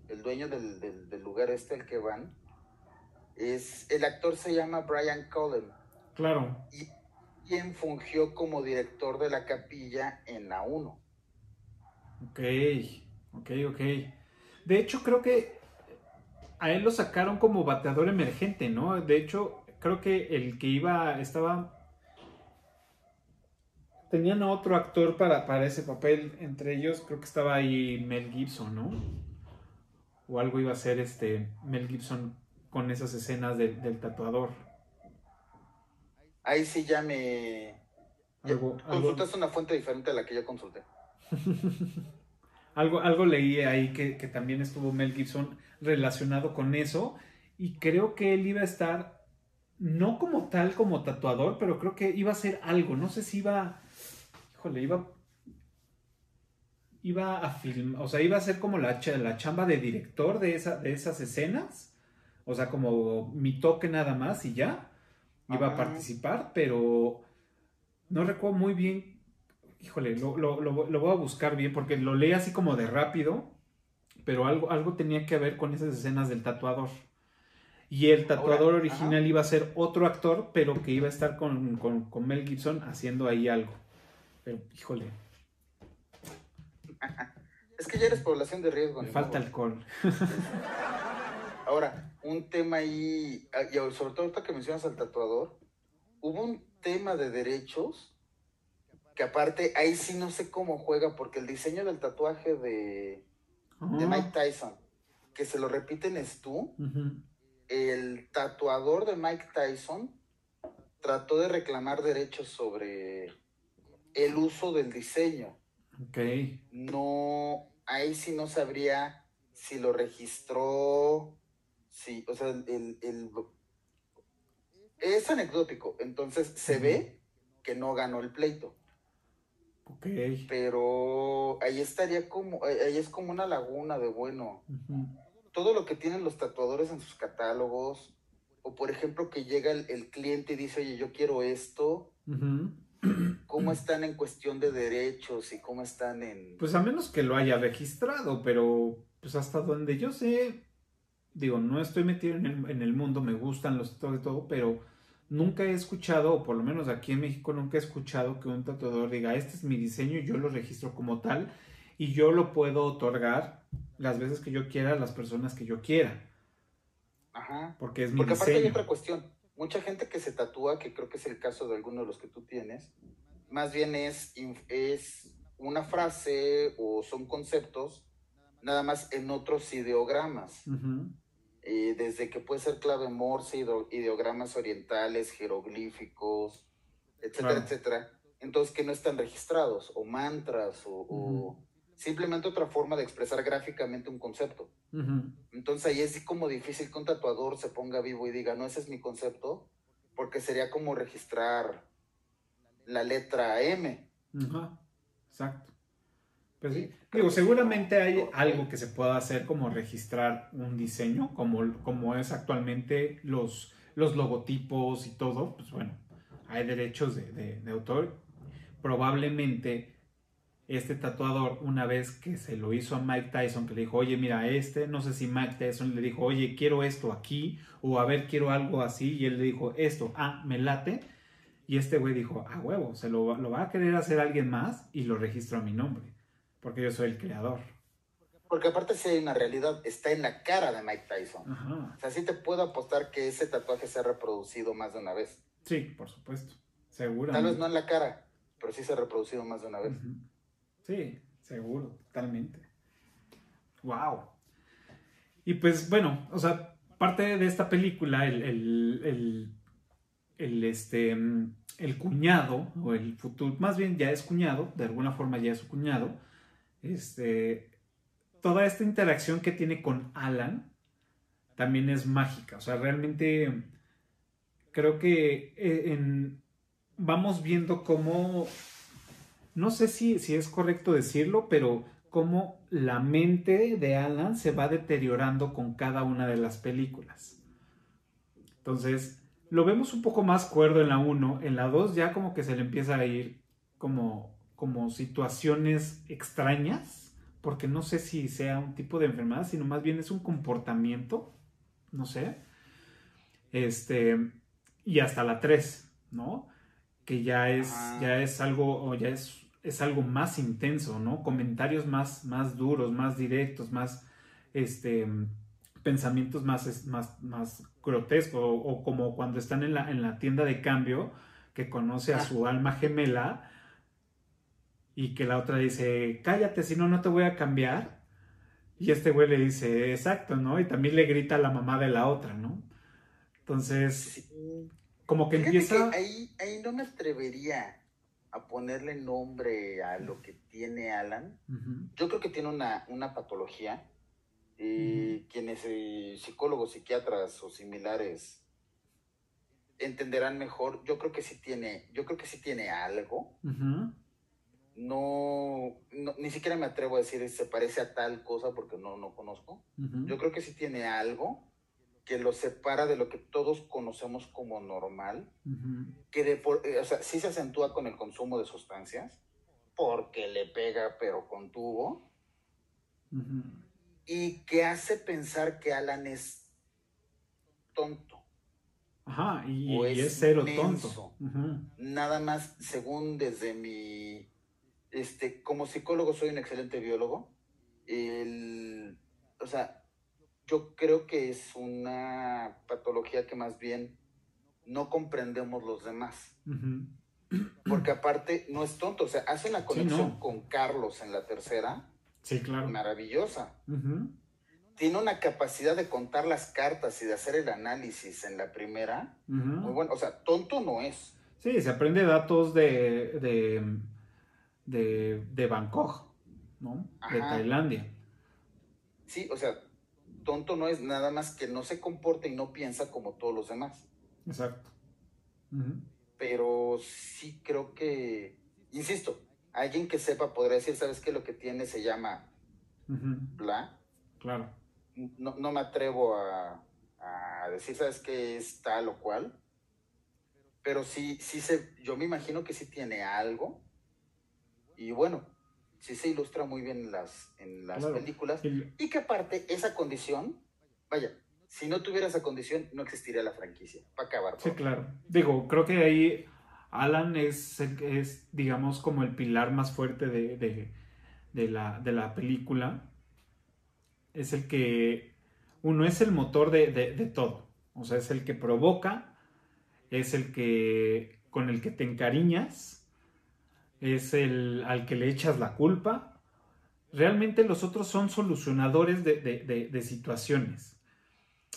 el dueño del, del- del lugar este al que van, es el actor se llama Brian Cullen Claro. y quien fungió como director de la capilla en la 1. Ok, ok, ok. De hecho, creo que a él lo sacaron como bateador emergente, ¿no? De hecho, creo que el que iba, estaba... Tenían a otro actor para, para ese papel, entre ellos creo que estaba ahí Mel Gibson, ¿no? O algo iba a ser este Mel Gibson con esas escenas del- del tatuador. Ahí sí ya me... ya Algo, algo, consultaste una fuente diferente a la que yo consulté. Algo, algo leí ahí que, que también estuvo Mel Gibson relacionado con eso y creo que él iba a estar, no como tal, como tatuador, pero creo que iba a ser algo, no sé si iba, híjole, iba, iba a filmar, o sea, iba a ser como la, la chamba de director de, esa, de esas escenas, o sea, como mi toque nada más y ya, iba a participar, pero no recuerdo muy bien híjole, lo, lo- lo- lo voy a buscar bien porque lo leí así como de rápido, pero algo, algo tenía que ver con esas escenas del tatuador. Y el tatuador Ahora, original ajá. iba a ser otro actor, pero que iba a estar con, con- con Mel Gibson haciendo ahí algo. Pero, híjole, Es que ya eres población de riesgo. me falta alcohol. Ahora, un tema ahí, ah, y sobre todo ahorita que mencionas al tatuador, hubo un tema de derechos que aparte ahí sí no sé cómo juega, porque el diseño del tatuaje de, de Ah, Mike Tyson, que se lo repiten es tú, el tatuador de Mike Tyson trató de reclamar derechos sobre el uso del diseño. Ok, no, ahí sí no sabría si lo registró, si, o sea, el, el- es anecdótico, entonces se ve que no ganó el pleito, ok. pero ahí estaría como, ahí es como una laguna de bueno, todo lo que tienen los tatuadores en sus catálogos, o por ejemplo que llega el, el cliente y dice, oye, yo quiero esto. ¿Cómo están en cuestión de derechos y cómo están en... Pues a menos que lo haya registrado, pero pues hasta donde yo sé, digo, no estoy metido en el, en el mundo, me gustan los tatuajes y todo, pero nunca he escuchado, o por lo menos aquí en México nunca he escuchado que un tatuador diga, este es mi diseño, yo lo registro como tal y yo lo puedo otorgar las veces que yo quiera a las personas que yo quiera, Ajá. porque es mi Porque aparte hay diseño. otra cuestión. Mucha gente que se tatúa, que creo que es el caso de alguno de los que tú tienes, más bien es, es una frase o son conceptos nada más en otros ideogramas. Eh, desde que puede ser clave morse, ideo- ideogramas orientales, jeroglíficos, etcétera, Claro. etcétera. Entonces que no están registrados, o mantras, o, o simplemente otra forma de expresar gráficamente un concepto. Entonces ahí es como difícil que un tatuador se ponga vivo y diga, no, ese es mi concepto, porque sería como registrar la letra M. Ajá, exacto. Pues sí, digo, seguramente hay algo que se pueda hacer como registrar un diseño, como, como es actualmente los, los logotipos y todo, pues bueno, hay derechos de, de- de autor. Probablemente este tatuador, una vez que se lo hizo a Mike Tyson, que le dijo, oye, mira, este, no sé si Mike Tyson le dijo, oye, quiero esto aquí, o a ver, quiero algo así, y él le dijo, esto, ah, me late, y este güey dijo, a huevo, se lo, va- lo va a querer hacer alguien más y lo registro a mi nombre, porque yo soy el creador. Porque aparte sí hay una realidad, está en la cara de Mike Tyson. Ajá. O sea, sí te puedo apostar que ese tatuaje se ha reproducido más de una vez. Sí, por supuesto. Seguro. Tal vez no en la cara, pero sí se ha reproducido más de una vez. Sí, seguro, totalmente. Wow. Y pues bueno, o sea, parte de esta película, el, el, el, el, este, mm, el cuñado, o el futuro, más bien ya es cuñado, de alguna forma ya es su cuñado, este, toda esta interacción que tiene con Alan también es mágica. O sea, realmente creo que eh, vamos viendo cómo, no sé si, si es correcto decirlo, pero cómo la mente de Alan se va deteriorando con cada una de las películas. Entonces, lo vemos un poco más cuerdo en la 1, en la 2 ya como que se le empieza a ir como, como situaciones extrañas, porque no sé si sea un tipo de enfermedad, sino más bien es un comportamiento, no sé. Este, y hasta la 3, ¿no? Que ya es, ya es algo, o ya es, es algo más intenso, ¿no? Comentarios más, más duros, más directos, más, este, pensamientos más, más, más grotescos, o, o como cuando están en la, en la tienda de cambio, que conoce a Ah. su alma gemela, y que la otra dice, cállate, si no, no te voy a cambiar. Y este güey le dice, exacto, ¿no? Y también le grita a la mamá de la otra, ¿no? Entonces, Sí. como que Fíjate empieza... que ahí, ahí no me atrevería a ponerle nombre a lo que tiene Alan. Yo creo que tiene una, una patología. Eh, Quienes eh, psicólogos, psiquiatras o similares entenderán mejor. Yo creo que sí tiene, yo creo que sí tiene algo. No, no- ni siquiera me atrevo a decir se parece a tal cosa porque no, no conozco. Yo creo que sí tiene algo que lo separa de lo que todos conocemos como normal. Que de por- eh, o sea, sí se acentúa con el consumo de sustancias, porque le pega pero con tubo. Y que hace pensar que Alan es tonto. Ajá, y, O y es cero menso. tonto. Nada más, según desde mi, este, como psicólogo soy un excelente biólogo, el, o sea, yo creo que es una patología que más bien no comprendemos los demás. Porque aparte no es tonto, o sea, hace una conexión no. con Carlos en la tercera, Sí, claro. maravillosa. Tiene una capacidad de contar las cartas y de hacer el análisis en la primera, muy bueno. O sea, tonto no es. Sí, se aprende datos de, de, de, de Bangkok, ¿no? De. Tailandia. Sí, o sea, tonto no es nada más que no se comporta y no piensa como todos los demás. Exacto. Pero sí creo que, insisto, alguien que sepa podría decir, ¿sabes qué? Lo que tiene se llama ujú, bla. Claro. no, no me atrevo a, a decir, ¿sabes qué es tal o cual? Pero sí, sí se, yo me imagino que sí tiene algo. Y bueno, sí se ilustra muy bien en las, en las Claro. películas. Y- Y que aparte, esa condición, vaya, si no tuviera esa condición, no existiría la franquicia. Para acabar. Sí, claro. Digo, creo que ahí Alan es, es digamos, como el pilar más fuerte de, de- la, de la película. Es el que, uno es el motor de, de- todo. O sea, es el que provoca, es el que, con el que te encariñas, es el al que le echas la culpa. Realmente los otros son solucionadores de- de- de situaciones.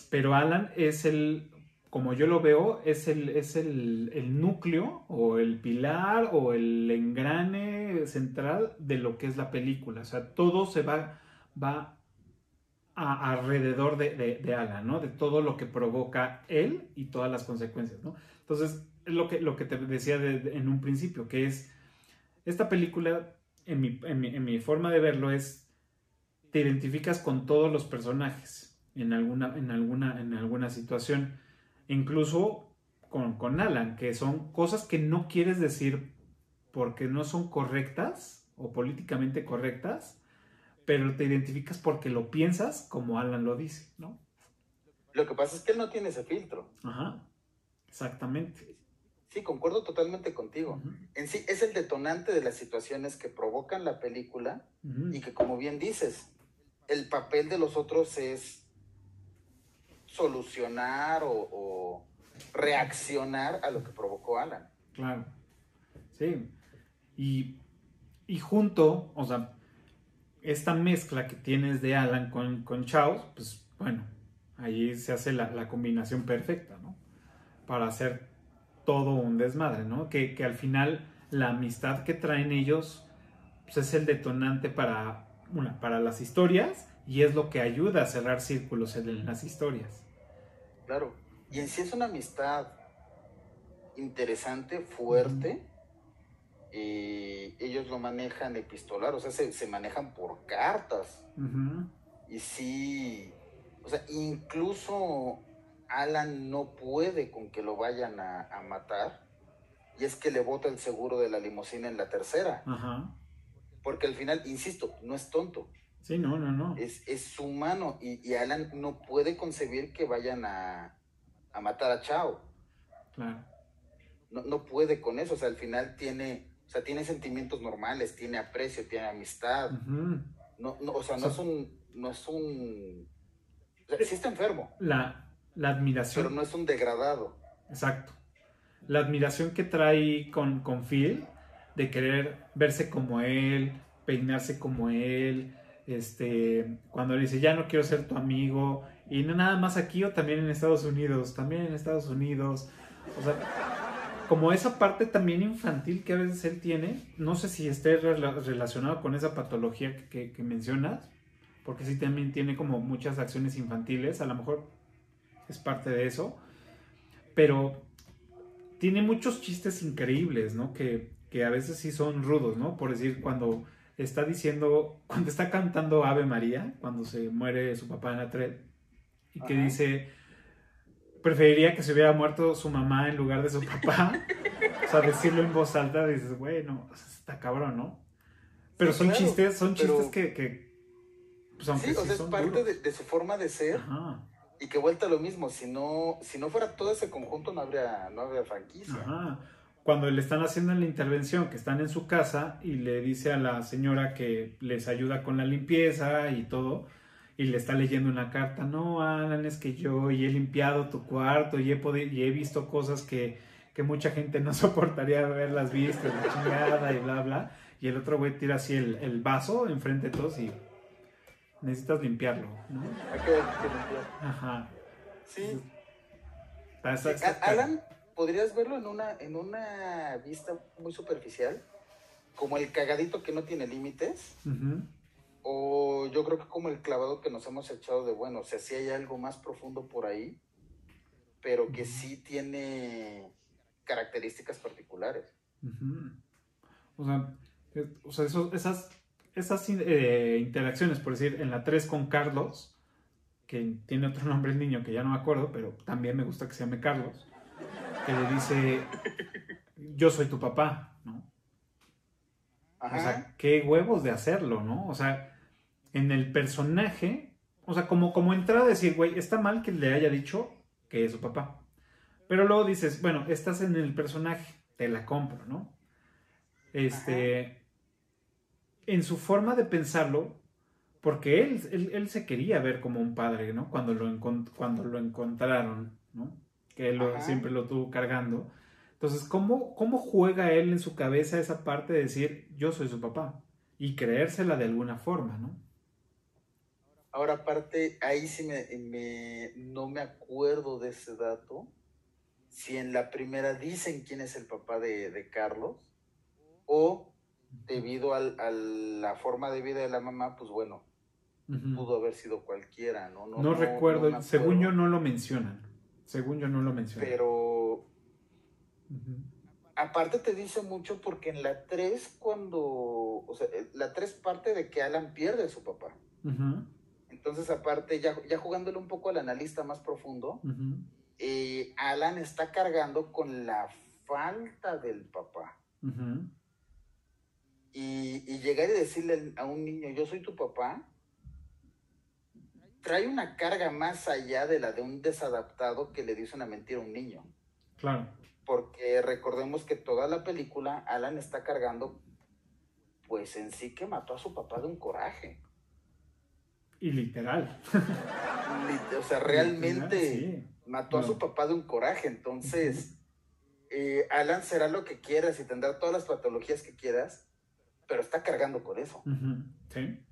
Pero Alan es el, como yo lo veo, es el, es el, el núcleo o el pilar o el engrane central de lo que es la película. O sea, todo se va, va a- alrededor de, de- Alan, ¿no? De todo lo que provoca él y todas las consecuencias, ¿no? Entonces, es lo que, lo que te decía de- de- en un principio, que es, esta película, en mi, en mi- en mi forma de verlo, es, te identificas con todos los personajes en alguna, en alguna, en alguna situación, incluso con, con Alan, que son cosas que no quieres decir porque no son correctas o políticamente correctas, pero te identificas porque lo piensas como Alan lo dice, ¿no? Lo que pasa es que él no tiene ese filtro. Ajá, exactamente. Sí, concuerdo totalmente contigo. En sí, es el detonante de las situaciones que provocan la película y que como bien dices, el papel de los otros es solucionar o, reaccionar a lo que provocó Alan. Claro. Sí. Y, y junto, o sea, esta mezcla que tienes de Alan con, con Chaos, pues bueno, ahí se hace la, la combinación perfecta, ¿no? Para hacer todo un desmadre, ¿no? Que, que al final la amistad que traen ellos pues es el detonante para una, para las historias y es lo que ayuda a cerrar círculos en, en las historias. Claro. Y en sí es una amistad interesante, fuerte. Eh, ellos lo manejan epistolar, o sea, se, se manejan por cartas. Y sí, o sea, incluso Alan no puede con que lo vayan a, a matar. Y es que le bota el seguro de la limusina en la tercera. Ajá. Porque al final, insisto, no es tonto, Sí, no, no, no. es, es humano. Y, y Alan no puede concebir que vayan a, a matar a Chao. Claro. No, no puede con eso. O sea, al final tiene, o sea, tiene sentimientos normales, tiene aprecio, tiene amistad. No, no, o sea, no es un, no es un, o sea, sí está enfermo, La, la admiración. pero no es un degradado. Exacto. La admiración que trae con, con Phil de querer verse como él, peinarse como él, este, cuando le dice ya no quiero ser tu amigo, y no nada más aquí o también en Estados Unidos, también en Estados Unidos. O sea, como esa parte también infantil que a veces él tiene, no sé si esté rela- relacionado con esa patología que, que- que mencionas, porque sí también tiene como muchas acciones infantiles, a lo mejor es parte de eso, pero tiene muchos chistes increíbles, ¿no? Que, que a veces sí son rudos, ¿no? Por decir, cuando está diciendo, cuando está cantando Ave María, cuando se muere su papá en la tren, y que Ajá. dice, preferiría que se hubiera muerto su mamá en lugar de su papá. o sea, decirlo en voz alta, dices, bueno, está cabrón, ¿no? Pero Sí, son claro, chistes, son pero- chistes que, que, pues aunque Sí, o sí sea, es parte de, de su forma de ser Ajá. y que vuelta a lo mismo. Si no, si no fuera todo ese conjunto, no habría, no habría franquicia. Ajá. Cuando le están haciendo la intervención, que están en su casa y le dice a la señora que les ayuda con la limpieza y todo, y le está leyendo una carta, no, Alan, es que yo y he limpiado tu cuarto y he, y he visto cosas que, que mucha gente no soportaría haberlas visto, la chingada y bla, bla. Y el otro güey tira así el, el vaso enfrente de todos y necesitas limpiarlo, ¿no? Hay que, limpiar. Ajá. Sí. Alan, podrías verlo en una, en una vista muy superficial, como el cagadito que no tiene límites, o yo creo que como el clavado que nos hemos echado de, bueno, o sea, sí hay algo más profundo por ahí, pero que sí tiene características particulares. O sea, o sea, eso- esas, esas eh, interacciones, por decir, en la 3 con Carlos, que tiene otro nombre el niño que ya no me acuerdo, pero también me gusta que se llame Carlos, que le dice, yo soy tu papá, ¿no? Ajá. O sea, qué huevos de hacerlo, ¿no? O sea, en el personaje, o sea, como, como entrada a decir, güey, está mal que le haya dicho que es su papá. Pero luego dices, bueno, estás en el personaje, te la compro, ¿no? Este, en su forma de pensarlo, porque él, él, él se quería ver como un padre, ¿no? Cuando lo, cuando lo encontraron, ¿no? Que él Ajá. siempre lo tuvo cargando. Entonces, ¿cómo, ¿cómo juega él en su cabeza esa parte de decir, yo soy su papá? Y creérsela de alguna forma, ¿no? Ahora, aparte, ahí sí me, me- no me acuerdo de ese dato. Si en la primera dicen quién es el papá de, de Carlos, o debido al- a la forma de vida de la mamá, pues bueno, Ujú. pudo haber sido cualquiera, ¿no? No, recuerdo, me según yo no lo mencionan. Según yo no lo mencionan. Pero aparte te dice mucho porque en la 3, cuando. O sea, eh, la 3 parte de que Alan pierde a su papá. Entonces, aparte, ya, ya jugándole un poco al analista más profundo, eh, Alan está cargando con la falta del papá. Y, y llegar y decirle a un niño, yo soy tu papá, trae una carga más allá de la de un desadaptado que le dice una mentira a un niño. Claro. Porque recordemos que toda la película Alan está cargando, pues en sí que mató a su papá de un coraje. Y literal. Lit- O sea, realmente Sí. mató a su papá de un coraje. Entonces, eh, Alan será lo que quieras y tendrá todas las patologías que quieras, pero está cargando con eso. Sí.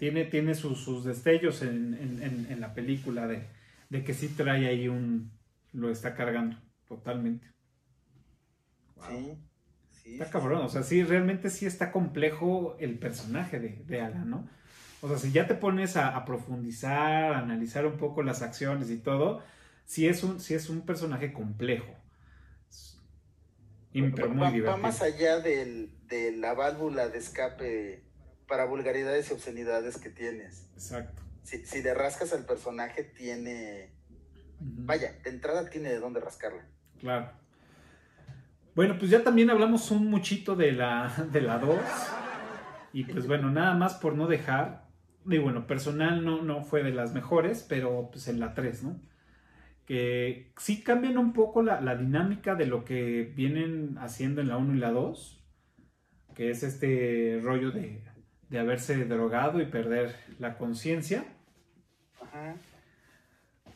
Tiene, tiene sus, sus destellos en, en- la película de, de que sí trae ahí un... Lo está cargando totalmente. Sí, sí, Sí, Está cabrón, o sea, sí, realmente sí está complejo el personaje de, de Alan, ¿no? O sea, si ya te pones a, a profundizar, a analizar un poco las acciones y todo, sí es un, sí es un personaje complejo. Pero muy va, divertido. más allá del- de la válvula de escape para vulgaridades y obscenidades que tienes. Exacto. Si, si le rascas al personaje, tiene. Vaya, de entrada tiene de dónde rascarla. Claro. Bueno, pues ya también hablamos un muchito de la, de la 2. Y pues bueno, nada más por no dejar. Y bueno, personal no, no fue de las mejores, pero pues en la 3, ¿no? Que sí cambian un poco la, la dinámica de lo que vienen haciendo en la 1 y la 2. Que es este rollo de, de haberse drogado y perder la conciencia. Ajá.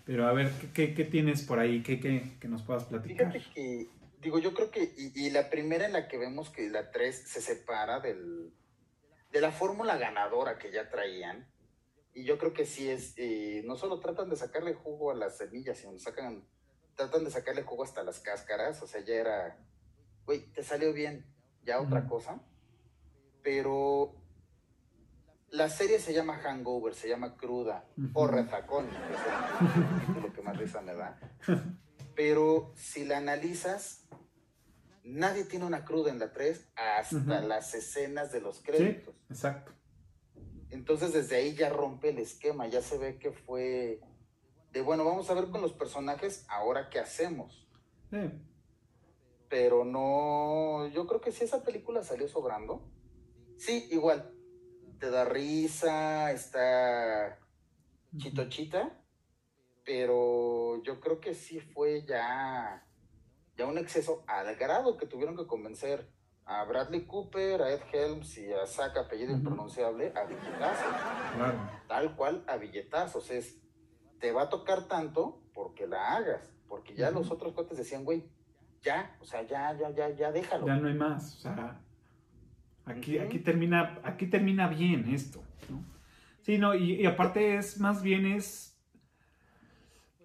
Pero a ver, ¿qué, qué- qué tienes por ahí? ¿Qué, qué- que nos puedas platicar? Fíjate que, digo, yo creo que, y, y la primera en la que vemos que la 3 se separa del, de la fórmula ganadora que ya traían, y yo creo que sí es, eh, no solo tratan de sacarle jugo a las semillas, sino sacan, tratan de sacarle jugo hasta las cáscaras, o sea, ya era, güey, te salió bien, ya otra cosa, pero la serie se llama Hangover, se llama Cruda, o que es título que más risa me da. Pero si la analizas, nadie tiene una cruda en la 3 hasta las escenas de los Sí, créditos. exacto. Entonces desde ahí ya rompe el esquema, ya se ve que fue de, bueno, vamos a ver con los personajes ahora qué hacemos. Sí. Pero no, yo creo que si esa película salió sobrando, sí, igual, te da risa, está chitochita, pero yo creo que sí fue ya, ya un exceso al grado que tuvieron que convencer a Bradley Cooper, a Ed Helms y a Zack, apellido impronunciable, a billetazos, Claro. tal cual a billetazos, es, te va a tocar tanto porque la hagas, porque ya los otros cuates decían, güey, ya, o sea, ya, ya, ya, ya déjalo. Ya no hay más. O sea, aquí, aquí termina, aquí termina bien esto, ¿no? Sí, no, y, y aparte es más bien es.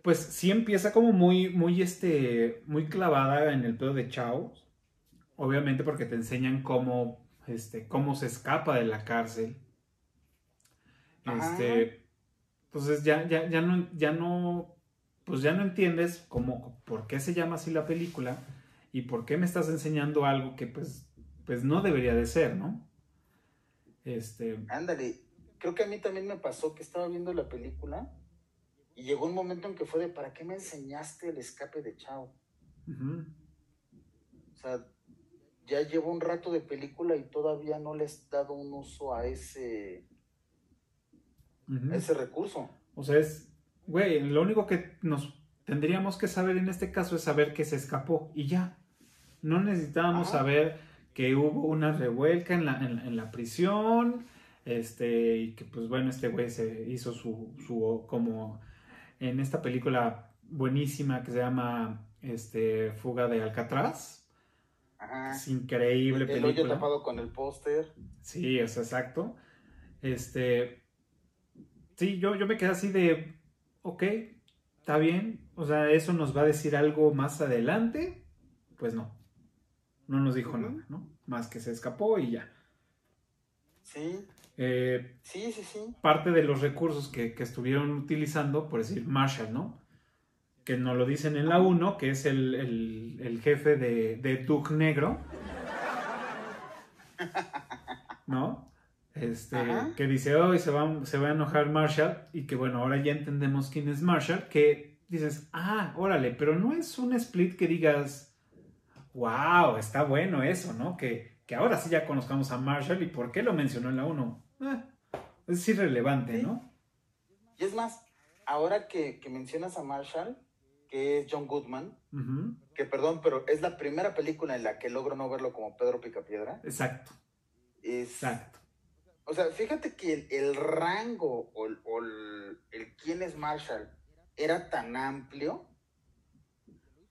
Pues sí empieza como muy, muy este. muy clavada en el pedo de Chao. Obviamente porque te enseñan cómo. Este, cómo se escapa de la cárcel. Este. Entonces ya, ya, ya no, ya no. Pues ya no entiendes cómo, por qué se llama así la película y por qué me estás enseñando algo que pues, pues no debería de ser, ¿no? Este, Ándale, creo que a mí también me pasó que estaba viendo la película y llegó un momento en que fue de, ¿para qué me enseñaste el escape de Chao? O sea, ya llevo un rato de película y todavía no le has dado un uso a ese, a ese recurso. O sea, es, güey, lo único que nos tendríamos que saber en este caso es saber que se escapó y ya. No necesitábamos saber que hubo una revuelca en la, en, en la prisión, este, y que pues bueno, este güey se hizo su, su, como en esta película buenísima que se llama, este, Fuga de Alcatraz. Ajá. Es increíble el hoyo película. tapado con el póster. Sí, es exacto. Este. Sí, yo, yo me quedé así de. Ok, está bien. O sea, eso nos va a decir algo más adelante. Pues no. No nos dijo nada, ¿no? Más que se escapó y ya. Sí, Eh, sí, sí, sí. parte de los recursos que, que estuvieron utilizando, por decir Marshall, ¿no? Que nos lo dicen en la 1, que es el, el- el jefe de, de Duke Negro. ¿No? Este, Ajá. que dice, hoy se va, se va a enojar Marshall y que bueno, ahora ya entendemos quién es Marshall, que dices, ah, órale, pero no es un split que digas, wow, está bueno eso, ¿no? Que, que ahora sí ya conozcamos a Marshall y por qué lo mencionó en la 1. Eh, es irrelevante. ¿no? Y es más, ahora que, que mencionas a Marshall, que es John Goodman, que perdón, pero es la primera película en la que logro no verlo como Pedro Picapiedra. Exacto, Es, exacto. O sea, fíjate que el, el rango o, o el, el quién es Marshall era tan amplio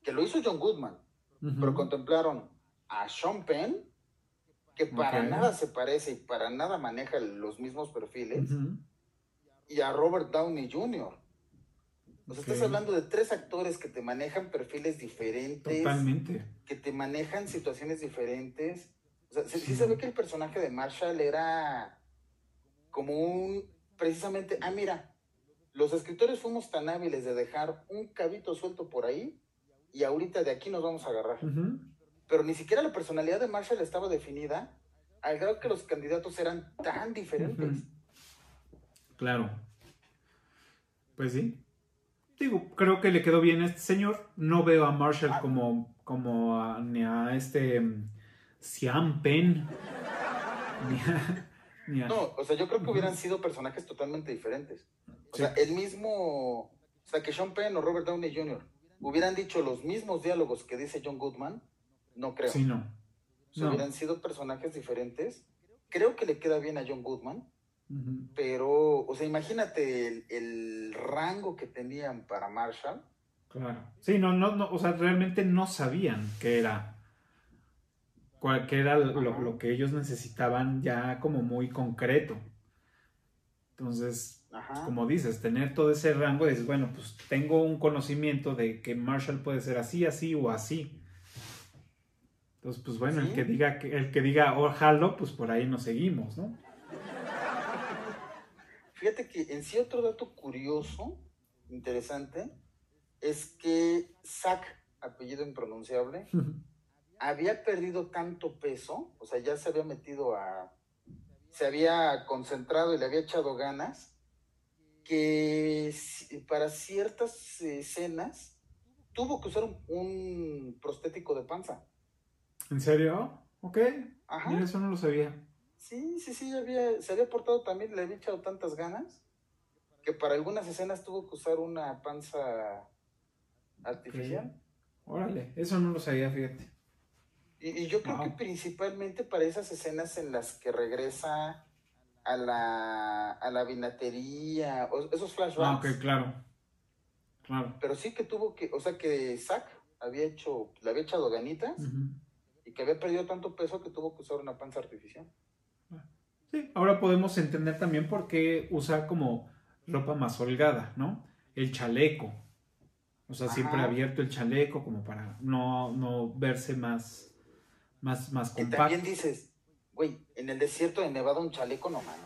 que lo hizo John Goodman, Pero contemplaron a Sean Penn, que para nada se parece y para nada maneja los mismos perfiles, y a Robert Downey Jr. O sea, estás hablando de tres actores que te manejan perfiles diferentes, Totalmente. que te manejan situaciones diferentes. O sea, se- sí, Sí. se ve que el personaje de Marshall era como un, precisamente, ah, mira, los escritores fuimos tan hábiles de dejar un cabito suelto por ahí y ahorita de aquí nos vamos a agarrar. Pero ni siquiera la personalidad de Marshall estaba definida al grado que los candidatos eran tan diferentes. Claro. Pues sí. Digo, creo que le quedó bien a este señor. No veo a Marshall Ah. como, como a, ni a este mm, Siam Penn. Ni a, ni a- No, o sea, yo creo que hubieran sido personajes totalmente diferentes. O Sí. sea, el mismo, o sea, que Sean Penn o Robert Downey Jr. hubieran dicho los mismos diálogos que dice John Goodman, no creo. Sí, no. No. hubieran sido personajes diferentes. Creo que le queda bien a John Goodman, pero, o sea, imagínate el, el rango que tenían para Marshall. Claro. Sí, no, no, no, o sea, realmente no sabían qué era. cuál- qué era lo, lo que ellos necesitaban ya como muy concreto. Entonces, Ajá. como dices, tener todo ese rango, dices, bueno, pues tengo un conocimiento de que Marshall puede ser así, así o así. Entonces, pues bueno, el que diga el que diga oh, jalo, pues por ahí nos seguimos, ¿no? Fíjate que en sí otro dato curioso, interesante, es que Zack, apellido impronunciable, había perdido tanto peso, o sea, ya se había metido a... se había concentrado y le había echado ganas, que para ciertas escenas tuvo que usar un, un prostético de panza. ¿En serio? Ok. Ajá. Mira, eso no lo sabía. Sí, sí, sí, había, se había portado también, le había echado tantas ganas que para algunas escenas tuvo que usar una panza artificial. Órale, eso no lo sabía, fíjate. Y, y yo creo Wow. que principalmente para esas escenas en las que regresa a la, a la vinatería, esos flashbacks. Ah, ok, claro. Claro. Pero sí que tuvo que, o sea que Zack había hecho, le había echado ganitas y que había perdido tanto peso que tuvo que usar una panza artificial. Sí, ahora podemos entender también por qué usa como ropa más holgada, ¿no? El chaleco. O sea, siempre abierto el chaleco como para no, no verse más, más, más Y compacto. también dices, güey, en el desierto de Nevada un chaleco no mames.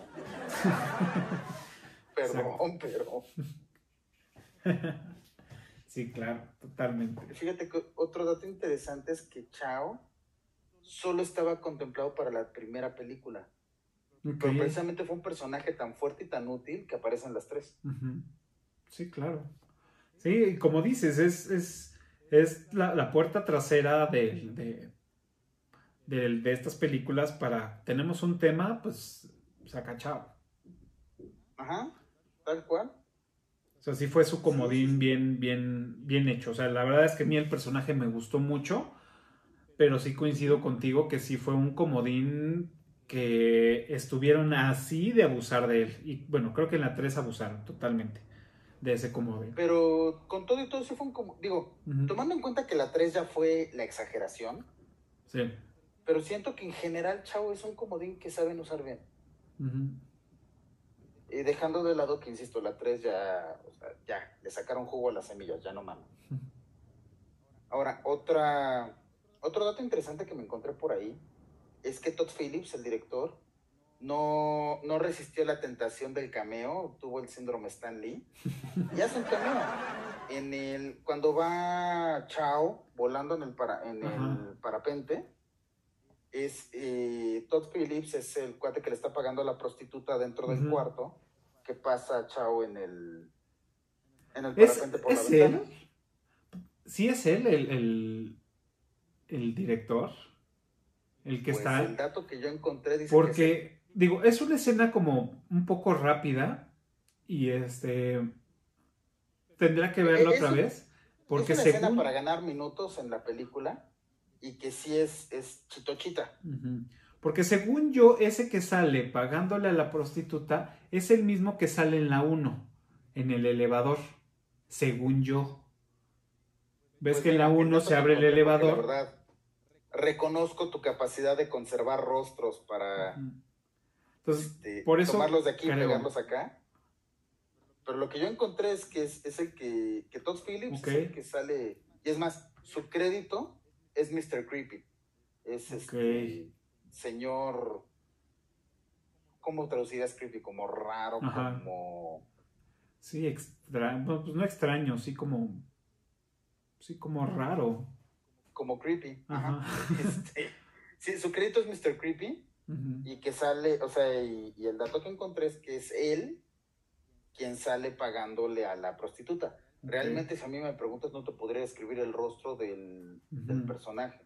Perdón, pero Sí, claro, totalmente. fíjate que otro dato interesante es que Chao solo estaba contemplado para la primera película. Pero precisamente fue un personaje tan fuerte y tan útil que aparece en las tres. Sí, claro. Sí, como dices, es, es, es la, la puerta trasera de, de, de- de estas películas para... Tenemos un tema, pues saca chao. Ajá, tal cual. O sea, sí fue su comodín bien, bien, bien hecho. O sea, la verdad es que a mí el personaje me gustó mucho, pero sí coincido contigo que sí fue un comodín que estuvieron así de abusar de él. Y bueno, creo que en la 3 abusaron totalmente de ese comodín. Pero con todo y todo sí fue un como, digo, tomando en cuenta que la 3 ya fue la exageración, Sí. Pero siento que en general Chao es un comodín que saben usar bien. Y dejando de lado que, insisto, la 3 ya, o sea, ya, le sacaron jugo a las semillas, ya no mames. Ahora, otra, otro dato interesante que me encontré por ahí es que Todd Phillips, el director, no, no resistió la tentación del cameo, tuvo el síndrome Stan Lee, y hace un cameo. En el, cuando va Chao volando en el, para, en el parapente, es, eh, Todd Phillips es el cuate que le está pagando a la prostituta dentro del cuarto, que pasa Chao en el, en el ¿Es, por la es ventana. él? ¿Sí es él el, el, el director? El que Pues está... el dato que yo encontré dice que Porque, digo, es una escena como un poco rápida y este... Tendrá que verla Es otra un- vez. Porque es una escena para ganar minutos en la película y que sí es, es chitochita. Porque según yo, ese que sale pagándole a la prostituta es el mismo que sale en la 1, en el elevador. Según yo. ¿Ves Pues que en la mira, 1 eso se abre el elevador? La verdad, reconozco tu capacidad de conservar rostros para. Entonces, este, por eso tomarlos de aquí y pegarlos acá. Pero lo que yo encontré es que es, es el que, que Todd Phillips es el que sale. Y es más, su crédito es Mr. Creepy. Es este señor. ¿Cómo traducirías creepy? Como raro, Ajá. como. Sí, extraño. Pues no extraño, sí como. Sí, como raro. como creepy. Ajá. Este, sí, su crédito es Mr. Creepy. Y que sale, o sea, y, y el dato que encontré es que es él quien sale pagándole a la prostituta. Realmente, si a mí me preguntas, no te podría describir el rostro del, personaje.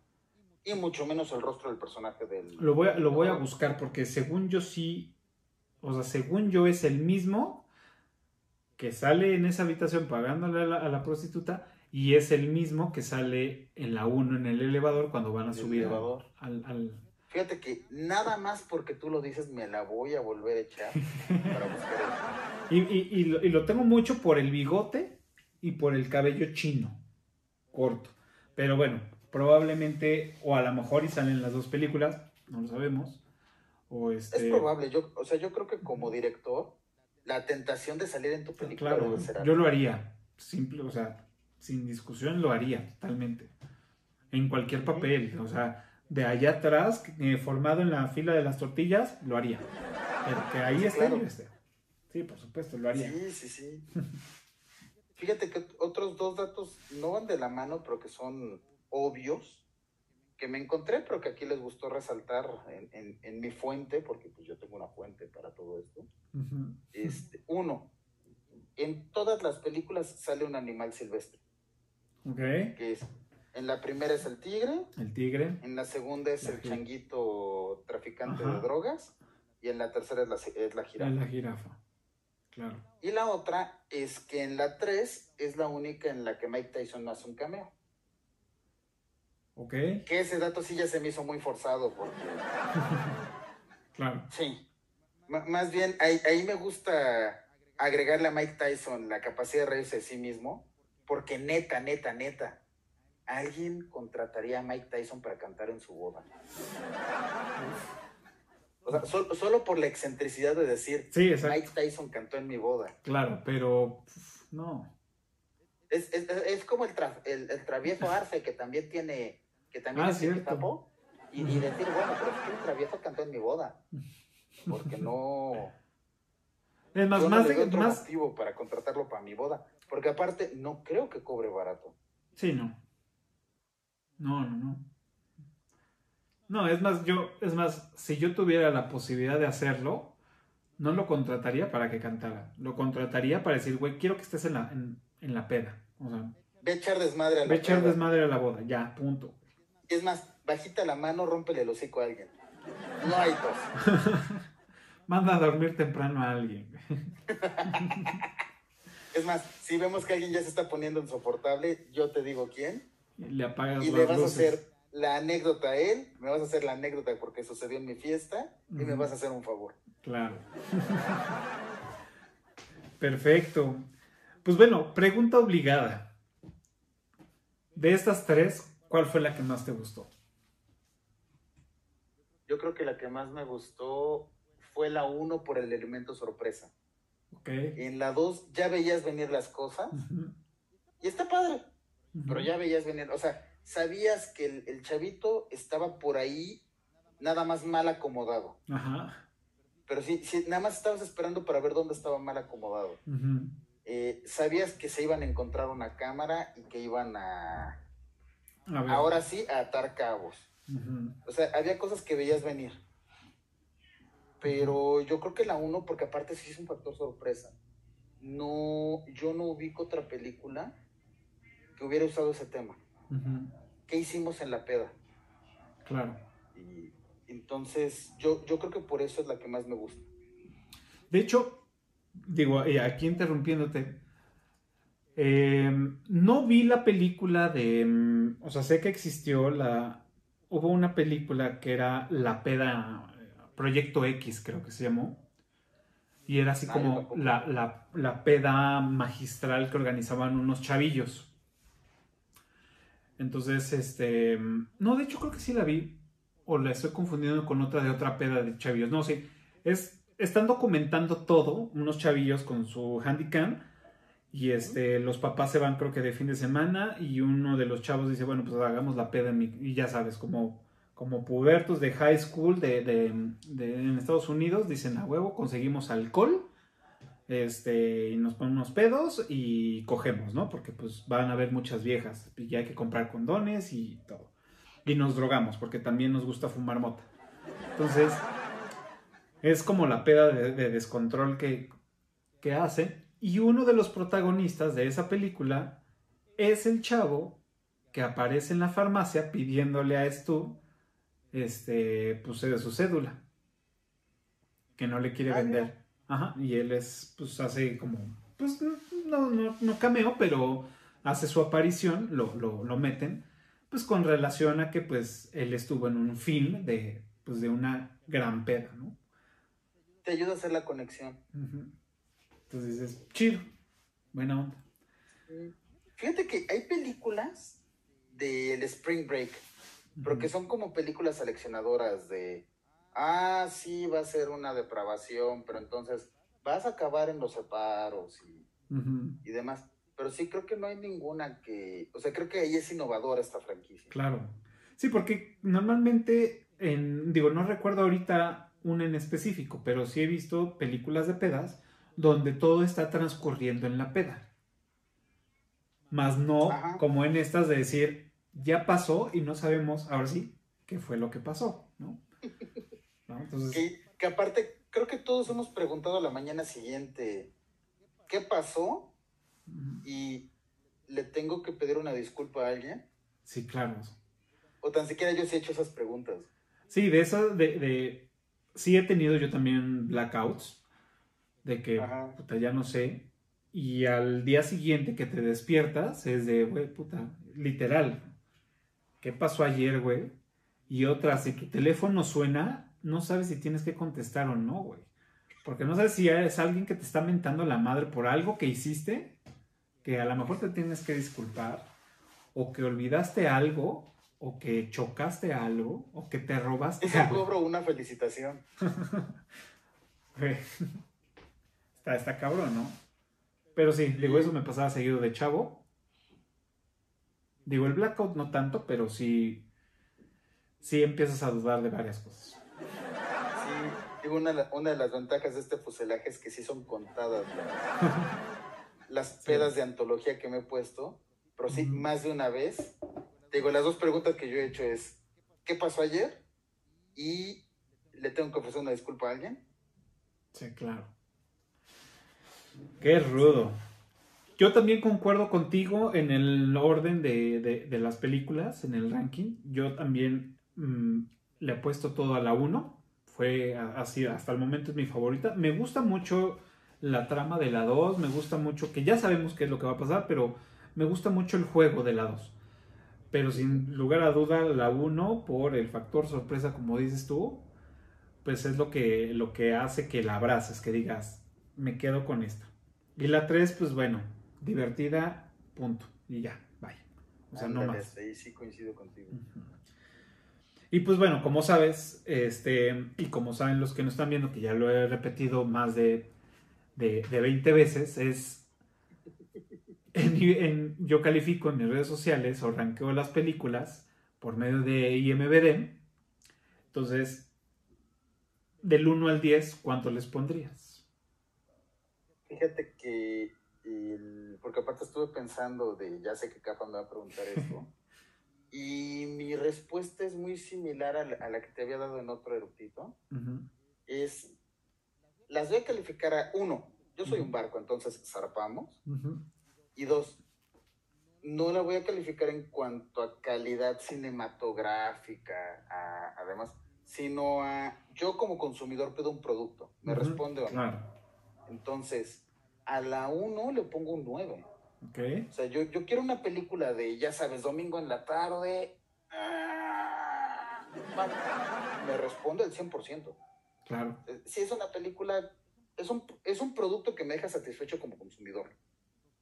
Y mucho menos el rostro del personaje del... Lo voy, a, lo voy a buscar porque según yo sí, o sea, según yo es el mismo que sale en esa habitación pagándole a la, a la prostituta y es el mismo que sale en la 1 en el elevador cuando van a El subir elevador. al- al, Fíjate que nada más porque tú lo dices, me la voy a volver a echar para buscar Y, y- y lo, y lo tengo mucho por el bigote y por el cabello chino, corto. Pero bueno, probablemente, o a lo mejor y salen las dos películas, no lo sabemos. O este, Es probable, yo, o sea, yo creo que como director, la tentación de salir en tu película Claro, debe ser yo lo haría, simple, o sea, sin discusión lo haría totalmente. En cualquier papel, o sea, de allá atrás, eh, formado en la fila de las tortillas, lo haría. Pero que ahí Sí, esté, claro. yo esté. Sí, por supuesto, lo haría. Sí, sí, sí. Fíjate que otros dos datos no van de la mano, pero que son obvios, que me encontré, pero que aquí les gustó resaltar en, en- en mi fuente, porque pues yo tengo una fuente para todo esto. Este, uno, en todas las películas sale un animal silvestre, Ok, que es, en la primera es el tigre, el tigre. en la segunda es La el changuito traficante Ajá. de drogas, y en la tercera es la, es la jirafa. Es la jirafa. Claro. Y la otra es que en la 3 es la única en la que Mike Tyson no hace un cameo. Ok, Que ese dato sí ya se me hizo muy forzado porque... claro. Sí. M- más bien, ahí, ahí me gusta agregarle a Mike Tyson la capacidad de reírse de sí mismo. Porque neta, neta, neta. Alguien contrataría a Mike Tyson para cantar en su boda. O sea, sol- solo por la excentricidad de decir, Sí. Mike Tyson cantó en mi boda. Claro, pero no. Es, es, es como el, tra- el, el travieso Arce, que también tiene, que también Ah, es cierto. tapo, y, y decir, bueno, pero es que el travieso cantó en mi boda. Porque no, Es más, yo no más, le otro más, motivo para contratarlo para mi boda. Porque aparte, no creo que cobre barato. Sí, no. No, no, no. No, es más, yo, es más, si yo tuviera la posibilidad de hacerlo, no lo contrataría para que cantara. Lo contrataría para decir, güey, quiero que estés en la, en, en la peda. O sea, Ve a echar desmadre a la ve a echar peda. desmadre a la boda. Ya, punto. Es más, bajita la mano, rómpele el hocico a alguien. No hay tos. Manda a dormir temprano a alguien. Es más, si vemos que alguien ya se está poniendo insoportable, yo te digo quién. Y le apagas Y las le vas a luces. hacer la anécdota a él, me vas a hacer la anécdota porque sucedió en mi fiesta y me vas a hacer un favor. Claro. Perfecto. Pues bueno, pregunta obligada. De estas tres, ¿cuál fue la que más te gustó? Yo creo que la que más me gustó fue la 1 por el elemento sorpresa. ¿Ok? En la 2 ya veías venir las cosas y está padre, pero ya veías venir, o sea, sabías que el, el chavito estaba por ahí nada más mal acomodado. Ajá. Pero sí, sí, nada más estabas esperando para ver dónde estaba mal acomodado. Eh, sabías que se iban a encontrar una cámara y que iban a, ahora sí, a atar cabos. Ujú, O sea, había cosas que veías venir. Pero yo creo que la uno, porque aparte sí es un factor sorpresa. No, yo no ubico otra película que hubiera usado ese tema. ¿Qué hicimos en la peda? Claro. Y entonces, yo, yo creo que por eso es la que más me gusta. De hecho, digo, eh, aquí interrumpiéndote, eh, no vi la película de, mm, o sea, sé que existió la, hubo una película que era La Peda, Proyecto X creo que se llamó, y era así como la, la, la peda magistral que organizaban unos chavillos. Entonces, este, no, de hecho creo que sí la vi, o la estoy confundiendo con otra de otra peda de chavillos, no, sí, es están documentando todo, unos chavillos con su handicam. Y este, los papás se van creo que de fin de semana y uno de los chavos dice, bueno, pues hagamos la peda en mi-". y ya sabes, como, como pubertos de high school de, de- de- en Estados Unidos, dicen a huevo, conseguimos alcohol, este, y nos ponemos pedos y cogemos, ¿no? Porque pues van a haber muchas viejas y ya hay que comprar condones y todo. Y nos drogamos, porque también nos gusta fumar mota. Entonces, es como la peda de, de descontrol que, que hace. Y uno de los protagonistas de esa película es el chavo que aparece en la farmacia pidiéndole a Stu este, pues, de su cédula. Que no le quiere Ah, vender. Ajá, y él es, pues hace como, pues no, no, no cameo, pero hace su aparición, lo, lo, lo meten, pues con relación a que pues él estuvo en un film de, pues de una gran peda, ¿no? Te ayuda a hacer la conexión. Entonces dices, chido, buena onda. Fíjate que hay películas del Spring Break, pero que son como películas seleccionadoras de, ah, sí, va a ser una depravación, pero entonces vas a acabar en los separos y, demás. Pero sí creo que no hay ninguna que, o sea, creo que ahí es innovadora esta franquicia. Claro. Sí, porque normalmente, en, digo, no recuerdo ahorita una en específico, pero sí he visto películas de pedas donde todo está transcurriendo en la peda. Más no Ajá. como en estas de decir, ya pasó y no sabemos, ahora sí, qué fue lo que pasó, ¿no? ¿No? Entonces, Que, que aparte, creo que todos hemos preguntado a la mañana siguiente, ¿qué pasó? Y le tengo que pedir una disculpa a alguien. sí, claro. O tan siquiera yo sí he hecho esas preguntas. Sí, de esas, de, de, sí he tenido yo también blackouts, de que, Ajá. puta, ya no sé, y al día siguiente que te despiertas es de, güey, puta, literal, ¿qué pasó ayer, güey? Y otra, si tu teléfono suena, no sabes si tienes que contestar o no, güey. Porque no sabes si es alguien que te está mentando la madre por algo que hiciste, que a lo mejor te tienes que disculpar, o que olvidaste algo, o que chocaste algo, o que te robaste algo. cobro una felicitación. Está, está cabrón, ¿no? Pero sí, digo, eso me pasaba seguido de chavo. Digo, el blackout no tanto, pero sí, sí empiezas a dudar de varias cosas. Digo, una, de la- una de las ventajas de este fuselaje es que sí son contadas la- las pedas de antología que me he puesto, pero sí, más de una vez. Digo, las dos preguntas que yo he hecho es, ¿qué pasó ayer? Y le tengo que ofrecer una disculpa a alguien. Sí, claro. Qué rudo. Yo también concuerdo contigo en el orden de, de- de las películas, en el ranking. Yo también mm, le he puesto todo a la 1. Fue así, hasta el momento es mi favorita. Me gusta mucho la trama de la 2. Me gusta mucho, que ya sabemos qué es lo que va a pasar, pero me gusta mucho el juego de la 2. Pero sin lugar a duda, la 1, por el factor sorpresa, como dices tú, pues es lo que, lo que hace que la abraces, que digas, me quedo con esta. Y la 3, pues bueno, divertida, punto. Y ya, vaya. O sea, no más. ahí sí coincido contigo. Y pues bueno, como sabes, este, y como saben los que nos están viendo, que ya lo he repetido más de, de, de 20 veces, es. En, en- yo califico en mis redes sociales o ranqueo las películas por medio de IMBD. Entonces, del 1 al 10, ¿cuánto les pondrías? Fíjate que, el- porque aparte estuve pensando de, ya sé que Cafa me va a preguntar esto, y mi respuesta es muy similar a la, a la que te había dado en otro eruptito, Ujú, es, las voy a calificar a uno, yo soy Ujú. un barco, entonces zarpamos, ujú, y dos, no la voy a calificar en cuanto a calidad cinematográfica, a- además, sino a, yo como consumidor pido un producto, me responde o no. Claro. Entonces, a la 1 le pongo un 9. Ok. O sea, yo, yo quiero una película de, ya sabes, domingo en la tarde. Ah, Me responde al 100%. Claro. Eh, Si es una película, es un, es un producto que me deja satisfecho como consumidor.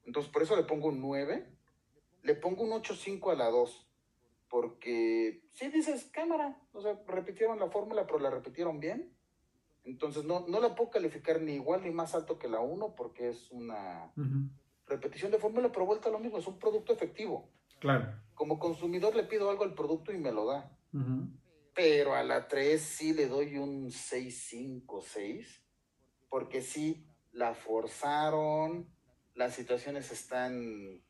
Entonces, por eso le pongo un 9. Le pongo un 8.5 a la 2. Porque, si dices, cámara, o sea, repitieron la fórmula, pero la repitieron bien. Entonces no, no la puedo calificar ni igual ni más alto que la 1 porque es una. Repetición de fórmula, pero vuelta a lo mismo, es un producto efectivo. Claro. Como consumidor le pido algo al producto y me lo da. Pero a la 3 sí le doy un 6, 5, 6. Porque sí, la forzaron, las situaciones están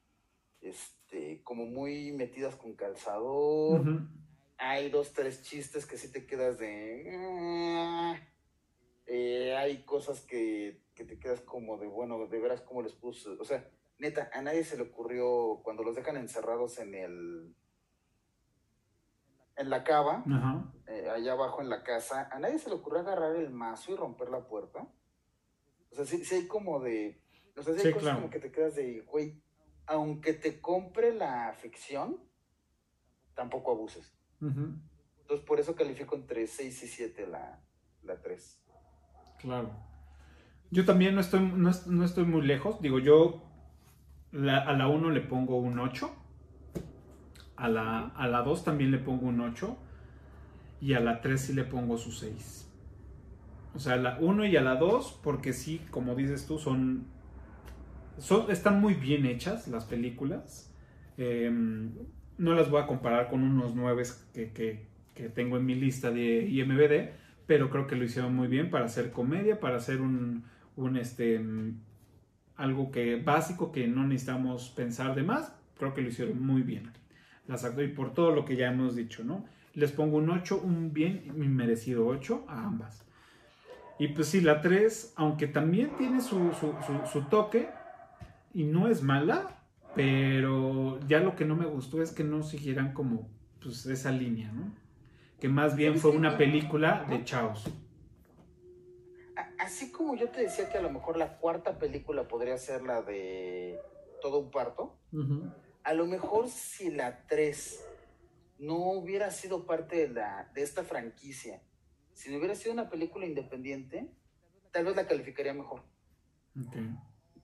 este, como muy metidas con calzador. Hay dos, tres chistes que sí te quedas de... Eh, hay cosas que, que te quedas como de, bueno, de veras cómo les puse. O sea, neta, a nadie se le ocurrió cuando los dejan encerrados en el... En la cava, eh, allá abajo en la casa, a nadie se le ocurrió agarrar el mazo y romper la puerta. O sea, sí, sí hay como de... O sea, sí hay Sí, cosas claro. como que te quedas de, güey, aunque te compre la ficción, tampoco abuses. Entonces, por eso califico entre 6 y 7 la, la 3. Claro. Yo también no estoy, no, no estoy muy lejos. Digo, yo la- a la 1 le pongo un 8. A la, a la 2 también le pongo un 8. Y a la 3 sí le pongo su 6. O sea, a la 1 y a la 2, porque sí, como dices tú, son, son están muy bien hechas las películas. Eh, no las voy a comparar con unos 9 que, que- que tengo en mi lista de IMBD, pero creo que lo hicieron muy bien para hacer comedia, para hacer un, un este mm, algo que básico que no necesitamos pensar de más, creo que lo hicieron muy bien. Las y por todo lo que ya hemos dicho, ¿no? Les pongo un 8, un bien merecido 8 a ambas. Y pues sí, la 3, aunque también tiene su, su- su- su toque y no es mala, pero ya lo que no me gustó es que no siguieran como pues esa línea, ¿no? Que más bien fue una película de chaos. Así como yo te decía que a lo mejor la cuarta película podría ser la de Todo un parto, a lo mejor si la 3 no hubiera sido parte de, la, de esta franquicia, si no hubiera sido una película independiente, tal vez la calificaría mejor. Ok.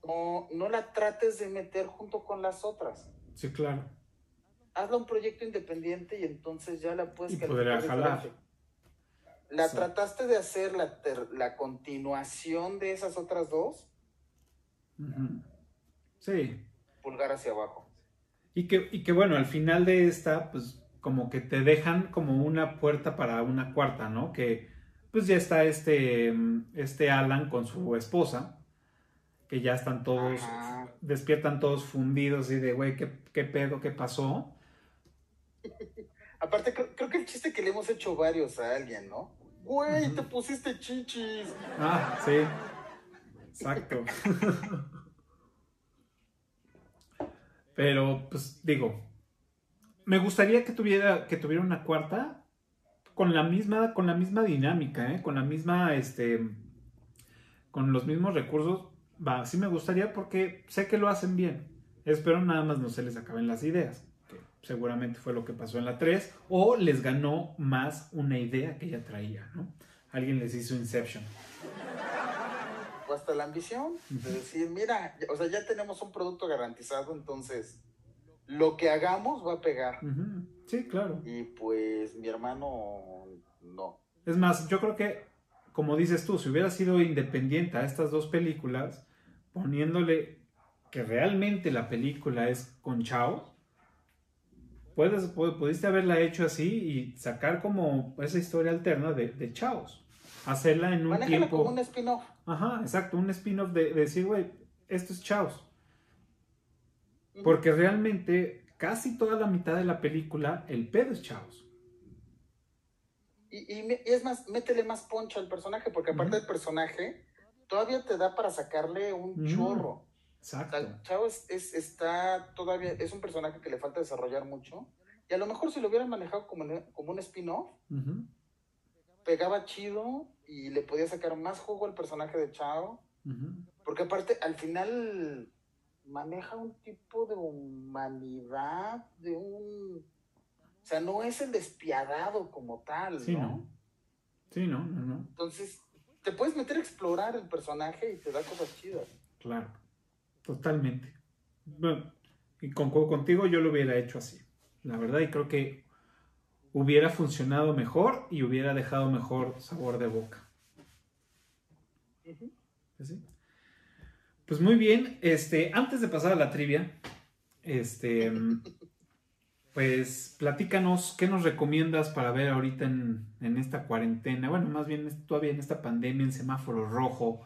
No, no la trates de meter junto con las otras. Sí, claro. Hazla un proyecto independiente y entonces ya la puedes Y podrá jalar. La Sí. trataste de hacer la, la continuación de esas otras dos. Sí. pulgar hacia abajo. Y que, y que bueno, al final de esta, pues como que te dejan como una puerta para una cuarta, ¿no? Que pues ya está este, este Alan con su esposa, que ya están todos, Ajá. despiertan todos fundidos y de, güey, ¿qué, ¿qué pedo? ¿Qué pasó? Aparte, creo, creo que el chiste que le hemos hecho varios a alguien, ¿no? Güey, te pusiste chichis. Ah, sí. Exacto. Pero, pues, digo, me gustaría que tuviera, que tuviera una cuarta con la misma, con la misma dinámica, ¿eh? con la misma, este, con los mismos recursos. Va, sí me gustaría porque sé que lo hacen bien. Espero nada más no se les acaben las ideas. Seguramente fue lo que pasó en la 3. O les ganó más una idea que ya traía, ¿no? Alguien les hizo Inception. O hasta la ambición de decir, mira, o sea, ya tenemos un producto garantizado, entonces lo que hagamos va a pegar. Sí, claro. Y pues mi hermano, no. Es más, yo creo que, como dices tú, si hubiera sido independiente a estas dos películas, poniéndole que realmente la película es con Chao, puedes, pu- pudiste haberla hecho así y sacar como esa historia alterna de, de Chaos. Hacerla en un Manéjala tiempo. como un spin-off. Ajá, exacto, un spin-off de, de decir, güey, esto es Chaos. Porque realmente casi toda la mitad de la película, el pedo es Chaos. Y, y es más, métele más poncho al personaje, porque aparte del personaje, todavía te da para sacarle un Mm. chorro. O sea, Exacto. Chavo es, es- está todavía, es un personaje que le falta desarrollar mucho. Y a lo mejor si lo hubieran manejado como, un- como un spin-off, pegaba chido y le podía sacar más jugo al personaje de Chao. Porque aparte, al final maneja un tipo de humanidad, de un... O sea, no es el despiadado como tal, Sí, ¿no? no. Sí, no, no, no. Entonces, te puedes meter a explorar el personaje y te da cosas chidas. Claro. Totalmente. Bueno, y concuerdo contigo, yo lo hubiera hecho así. La verdad, y creo que hubiera funcionado mejor y hubiera dejado mejor sabor de boca. Pues sí. Pues muy bien, este, antes de pasar a la trivia, este, pues platícanos qué nos recomiendas para ver ahorita en, en esta cuarentena, bueno, más bien todavía en esta pandemia, en semáforo rojo,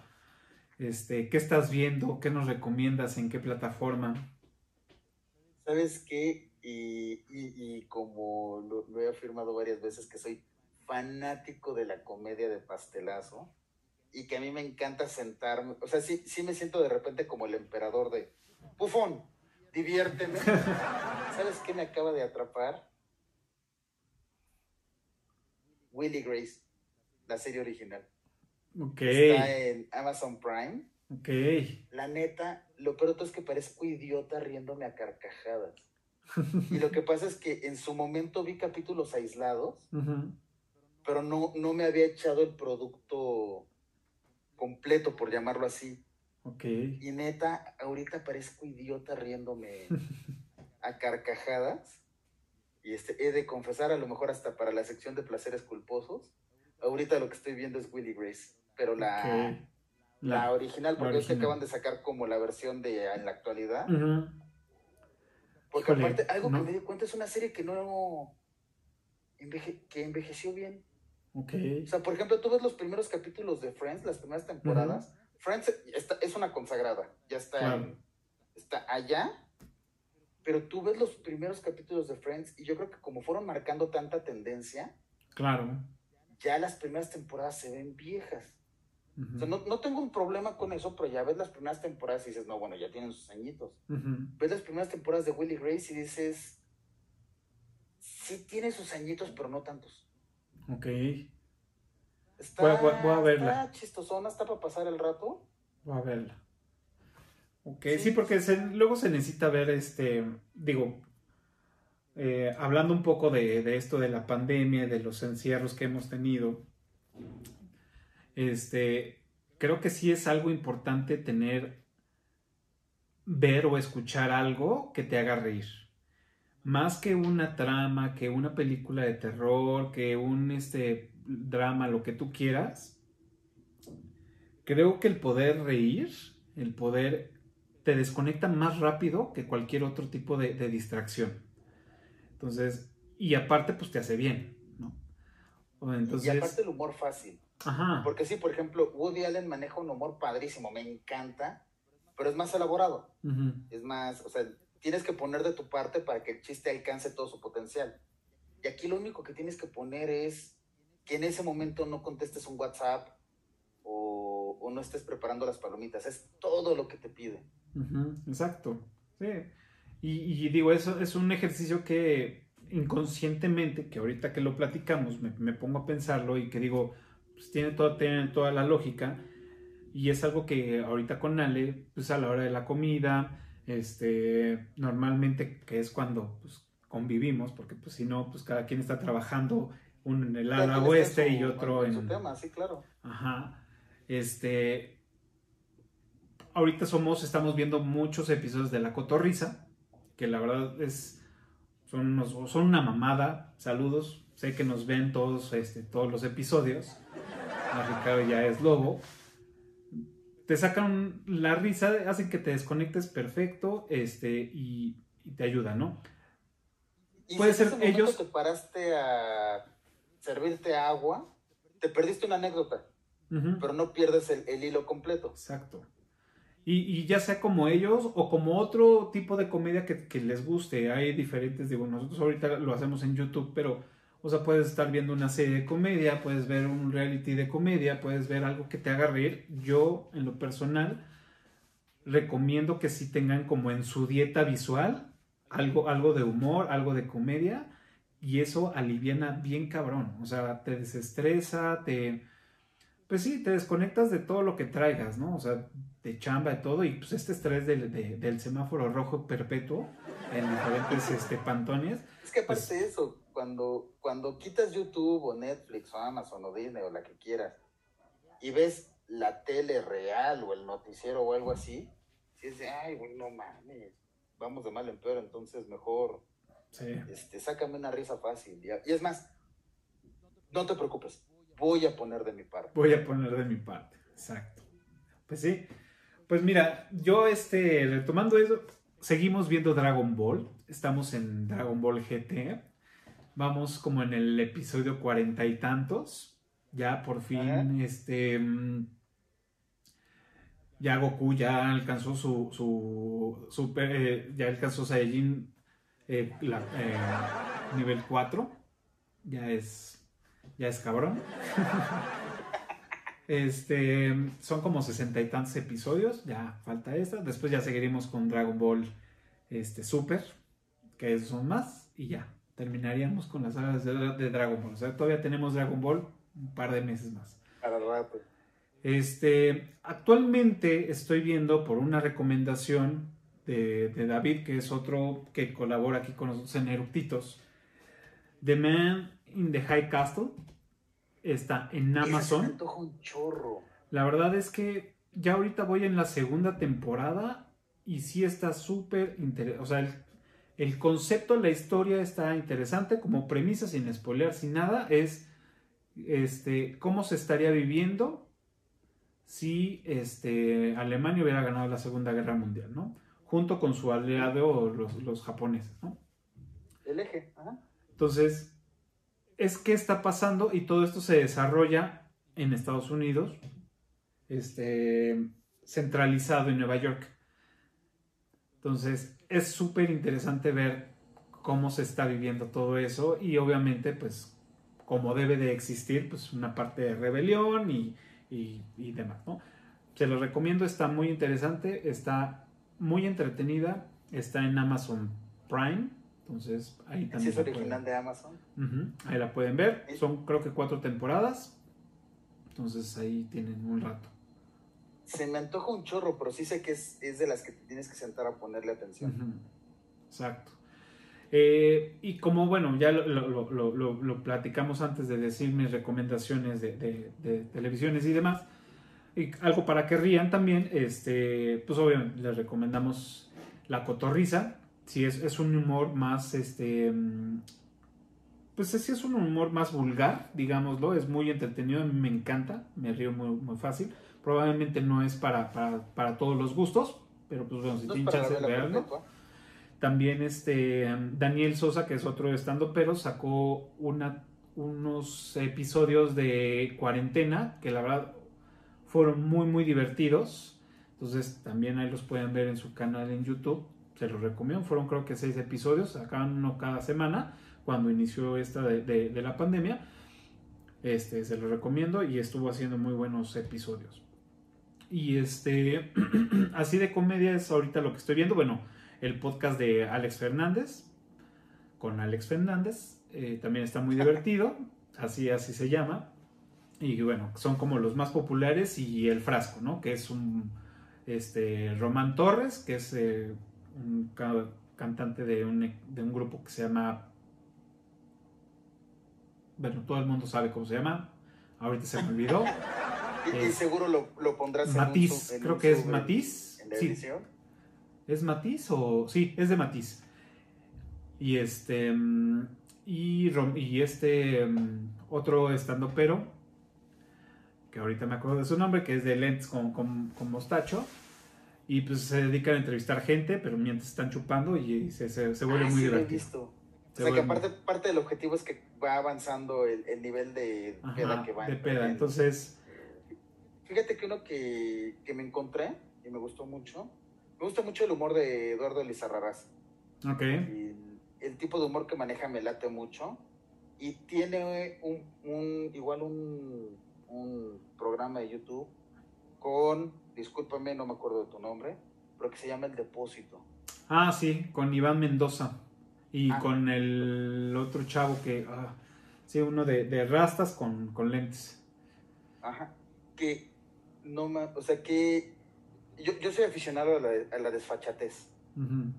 este, ¿qué estás viendo? ¿Qué nos recomiendas? ¿En qué plataforma? ¿Sabes qué? Y, y- y como lo, lo he afirmado varias veces, que soy fanático de la comedia de pastelazo y que a mí me encanta sentarme, o sea, sí, sí me siento de repente como el emperador de, bufón, diviérteme. ¿Sabes qué me acaba de atrapar? Willy Grace, la serie original. Ok, Está en Amazon Prime. ok. La neta, lo peor es que parezco idiota riéndome a carcajadas. Y lo que pasa es que en su momento vi capítulos aislados, pero no, no me había echado el producto completo, por llamarlo así. Ok. Y neta, ahorita parezco idiota riéndome a carcajadas. Y este, he de confesar, a lo mejor hasta para la sección de placeres culposos, ahorita lo que estoy viendo es Willy Grace, pero la, la original, porque es que acaban de sacar como la versión de en la actualidad. Porque Híjole, aparte, algo no. que me di cuenta es una serie que no. enveje- que envejeció bien. O sea, por ejemplo, tú ves los primeros capítulos de Friends, las primeras temporadas. Friends está- es una consagrada, ya está, Claro. en- está allá. Pero tú ves los primeros capítulos de Friends y yo creo que como fueron marcando tanta tendencia, Claro. ya las primeras temporadas se ven viejas. Ujú, O sea, no, no tengo un problema con eso, pero ya ves las primeras temporadas y dices, no, bueno, ya tienen sus añitos. ves las primeras temporadas de Willy Grace y dices, sí tiene sus añitos, pero no tantos. Ok. Está, Voy a- voy a- voy a verla. Está chistosona, está para pasar el rato. Voy a verla. Ok, Sí. sí, porque se- luego se necesita ver, este, digo, eh, hablando un poco de, de esto de la pandemia, de los encierros que hemos tenido, este, creo que sí es algo importante tener, ver o escuchar algo que te haga reír. Más que una trama, que una película de terror, que un este, drama, lo que tú quieras, creo que el poder reír, el poder, te desconecta más rápido que cualquier otro tipo de, de distracción. Entonces, y aparte, pues te hace bien, ¿no? Entonces, y aparte el humor fácil. Ajá, Porque sí, por ejemplo, Woody Allen maneja un humor padrísimo, me encanta, pero es más elaborado. ujú, Es más, o sea, tienes que poner de tu parte para que el chiste alcance todo su potencial. Y aquí lo único que tienes que poner es que en ese momento no contestes un WhatsApp o, o no estés preparando las palomitas. Es todo lo que te pide. ujú, exacto, sí. Y, y digo, eso es un ejercicio que inconscientemente, que ahorita que lo platicamos, me, me pongo a pensarlo y que digo, pues tiene toda, tiene toda la lógica. Y es algo que ahorita con Ale, pues a la hora de la comida, este, normalmente que es cuando pues, convivimos, porque pues si no, pues cada quien está trabajando, uno en el ala oeste y otro en su tema, sí, claro. Ajá. Este. Ahorita somos, estamos viendo muchos episodios de La Cotorrisa, que la verdad es. Son, unos- son una mamada. Saludos. Sé que nos ven todos, este, todos los episodios. Ricardo ya es lobo. Te sacan la risa, hacen que te desconectes perfecto este, y, y te ayuda, ¿no? Y Puede si ser ese ellos- te paraste a servirte agua, te perdiste una anécdota, pero no pierdes el, el hilo completo. Exacto. Y, y ya sea como ellos o como otro tipo de comedia que, que les guste. Hay diferentes, digo, nosotros ahorita lo hacemos en YouTube, pero, o sea, puedes estar viendo una serie de comedia, puedes ver un reality de comedia, puedes ver algo que te haga reír. Yo, en lo personal, recomiendo que sí tengan como en su dieta visual algo, algo de humor, algo de comedia, y eso aliviana bien cabrón. O sea, te desestresa, te pues sí, te desconectas de todo lo que traigas, ¿no? O sea, de chamba, de todo, y pues este estrés del, de- del semáforo rojo perpetuo en diferentes este, pantones. Es que aparte Pues- de eso, cuando, cuando quitas YouTube o Netflix o Amazon o Disney o la que quieras y ves la tele real o el noticiero o algo así, si es de, ay, güey, no mames, vamos de mal en peor, entonces mejor, Sí. este, sácame una risa fácil. Y, y es más, no te preocupes, voy a poner de mi parte. Voy a poner de mi parte, exacto. Pues sí. Pues mira, yo este, retomando eso, seguimos viendo Dragon Ball. Estamos en Dragon Ball GT. Vamos como en el episodio cuarenta y tantos. Ya por fin, Ajá. este. mm, Ya Goku ya alcanzó su. su super, eh, ya alcanzó Saiyajin eh, la- eh, nivel 4. Ya es. Ya es cabrón. Este, son como sesenta y tantos episodios, ya falta esta. Después ya seguiremos con Dragon Ball este, Super, que esos son más, y ya terminaríamos con las sagas de, Dra- de Dragon Ball. O sea, todavía tenemos Dragon Ball un par de meses más. Para rato. Este, actualmente estoy viendo por una recomendación de, de David, que es otro que colabora aquí con nosotros en Eruptitos. The Man in the High Castle está en Esa se me Amazon. un chorro. La verdad es que ya ahorita voy en la segunda temporada y sí está súper interesante. O sea, el, el concepto, la historia está interesante. Como premisa, sin spoilear, sin nada, es este, cómo se estaría viviendo si este, Alemania hubiera ganado la Segunda Guerra Mundial, ¿no? Junto con su aliado, los, los japoneses, ¿no? El eje. Ajá. Entonces, es que está pasando y todo esto se desarrolla en Estados Unidos, este, centralizado en Nueva York. Entonces, es súper interesante ver cómo se está viviendo todo eso y obviamente, pues, como debe de existir, pues, una parte de rebelión y, y- y demás, ¿no? Se los recomiendo, está muy interesante, está muy entretenida, está en Amazon Prime, entonces ahí Sí también es la pueden- original de Amazon. Ahí la pueden ver. Son creo que cuatro temporadas. Entonces ahí tienen un rato. Se me antoja un chorro, pero sí sé que es, es de las que tienes que sentar a ponerle atención. Exacto. Eh, y como bueno, ya lo, lo- lo- lo- platicamos antes de decir mis recomendaciones de, de- televisiones y demás. Y algo para que rían también, este, pues obviamente les recomendamos La Cotorriza. Si es, es un humor más, este, pues sí es un humor más vulgar, digámoslo, es muy entretenido, me encanta, me río muy, muy fácil. Probablemente no es para, para, para todos los gustos, pero pues bueno, si No tienen chance de verlo. También este um, Daniel Sosa, que es otro estando pero, sacó una, unos episodios de cuarentena que la verdad fueron muy muy divertidos. Entonces también ahí los pueden ver en su canal en YouTube. Se los recomiendo. Fueron creo que seis episodios. Sacaban uno cada semana cuando inició esta de, de- de la pandemia. Este, se los recomiendo y estuvo haciendo muy buenos episodios. Y este, así de comedia es ahorita lo que estoy viendo. Bueno, el podcast de Alex Fernández, con Alex Fernández, eh, también está muy divertido, así, así se llama. Y bueno, son como los más populares y El Frasco, ¿no? Que es un, este, Román Torres, que es eh, un ca- cantante de un, de un grupo que se llama, bueno, todo el mundo sabe cómo se llama, ahorita se me olvidó. Y, seguro lo, lo pondrás en un Matiz, sub- en creo un que es Matiz. En la Sí, edición. ¿Es Matiz o.? Sí, es de Matiz. Y este. mm, Y, este. mm, Otro estando pero. Que ahorita me acuerdo de su nombre, que es de Lens con, con, con mostacho. Y pues se dedican a entrevistar gente, pero mientras están chupando y se, se, se vuelve Ah, muy sí lo he divertido. visto. O Se sea que aparte, parte del objetivo es que va avanzando el, el nivel de Ajá, peda que va. de peda. Entonces. Fíjate que uno que, que me encontré y me gustó mucho. Me gusta mucho el humor de Eduardo Lizarrarás. Ok. El tipo de humor que maneja me late mucho. Y tiene un, un- igual un, un programa de YouTube con, discúlpame, no me acuerdo de tu nombre, pero que se llama El Depósito. Ah, sí, con Iván Mendoza. Y Ah. con el otro chavo que. ah, sí, uno de, de rastas con, con lentes. Ajá. Que no ma- o sea que yo, yo soy aficionado a la, a la desfachatez.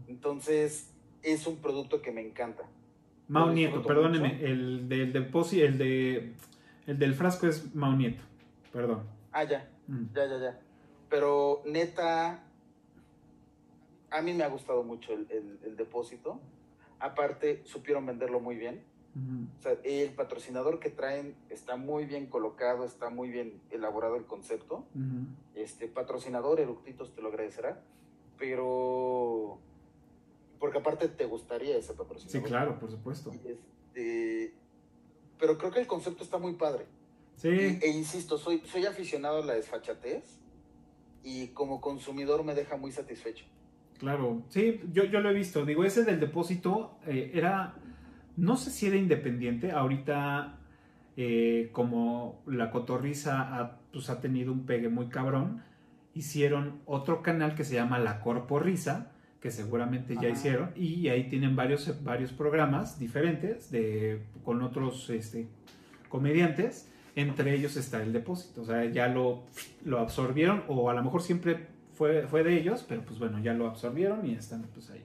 Entonces es un producto que me encanta. Mau Nieto, perdóneme, mucho. el del deposi- el de el del frasco es Mau Nieto, perdón. Ah, ya, Mm. ya, ya, ya. Pero neta, a mí me ha gustado mucho el, el- el depósito. Aparte, supieron venderlo muy bien. Ujú. O sea, el patrocinador que traen está muy bien colocado, está muy bien elaborado el concepto. Este patrocinador, Eructitos, te lo agradecerá. Pero. Porque aparte te gustaría ese Sí, patrocinador. claro, por supuesto. Este, pero creo que el concepto está muy padre. Sí, E, e insisto, soy, soy aficionado a la desfachatez y como consumidor me deja muy satisfecho. claro. Sí, yo, yo lo he visto. Digo, ese del depósito eh, era, no sé si era independiente. Ahorita, eh, como la cotorriza ha, pues, ha tenido un pegue muy cabrón, hicieron otro canal que se llama La Corporrisa, que seguramente ya Ajá. hicieron, y ahí tienen varios, varios programas diferentes de, con otros este, comediantes. Entre ellos está el depósito, o sea, ya lo, lo absorbieron, o a lo mejor siempre fue, fue de ellos, pero pues bueno, ya lo absorbieron y están pues ahí.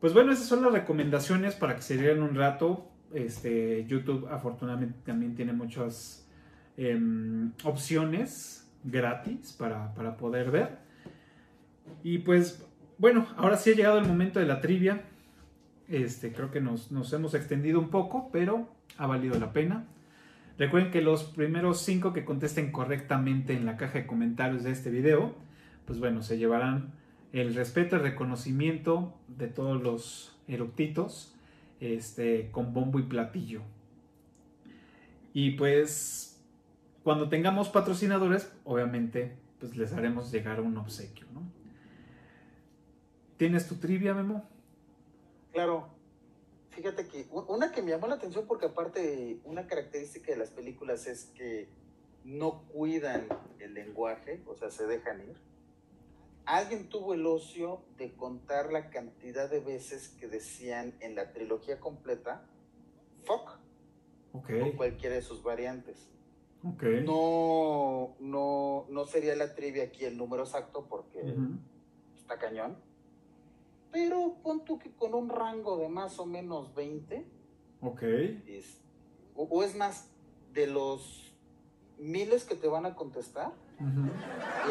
Pues bueno, esas son las recomendaciones para que se dieran un rato. Este, YouTube afortunadamente también tiene muchas em, opciones gratis para, para poder ver. Y pues bueno, ahora sí ha llegado el momento de la trivia. Este, creo que nos, nos hemos extendido un poco, pero ha valido la pena. Recuerden que los primeros cinco que contesten correctamente en la caja de comentarios de este video, pues bueno, se llevarán el respeto, el reconocimiento de todos los eructitos, este, con bombo y platillo. Y pues, cuando tengamos patrocinadores, obviamente, pues les haremos llegar un obsequio, ¿no? ¿Tienes tu trivia, Memo? Claro, fíjate que una que me llamó la atención porque aparte una característica de las películas es que no cuidan el lenguaje, o sea, se dejan ir. Alguien tuvo el ocio de contar la cantidad de veces que decían en la trilogía completa fuck Ok, o cualquiera de sus variantes. No, no, no sería la trivia aquí el número exacto porque está cañón. Pero pon tú que con un rango de más o menos 20, Ok, es- o, o es más, de los miles que te van a contestar, ujú.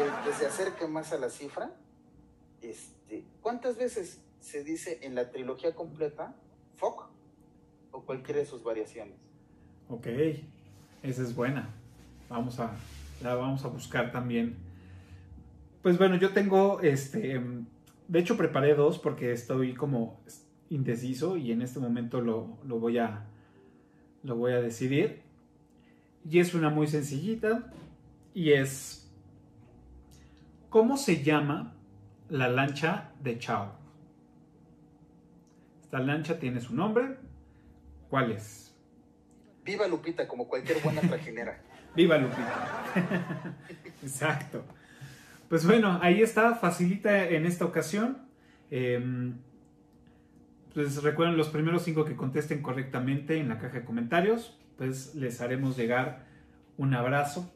el que se acerque más a la cifra, este, ¿cuántas veces se dice en la trilogía completa fuck o cualquiera de sus variaciones? ok. Esa es buena. Vamos a, la vamos a buscar también. Pues bueno, yo tengo este. em, De hecho, preparé dos porque estoy como indeciso y en este momento lo, lo voy a. Lo voy a decidir. Y es una muy sencillita. Y es. ¿Cómo se llama la lancha de Chao? Esta lancha tiene su nombre. ¿Cuál es? Viva Lupita, como cualquier buena trajinera. Viva Lupita. Exacto. Pues bueno, ahí está, facilita en esta ocasión. Eh, pues recuerden los primeros cinco que contesten correctamente en la caja de comentarios, pues les haremos llegar un abrazo,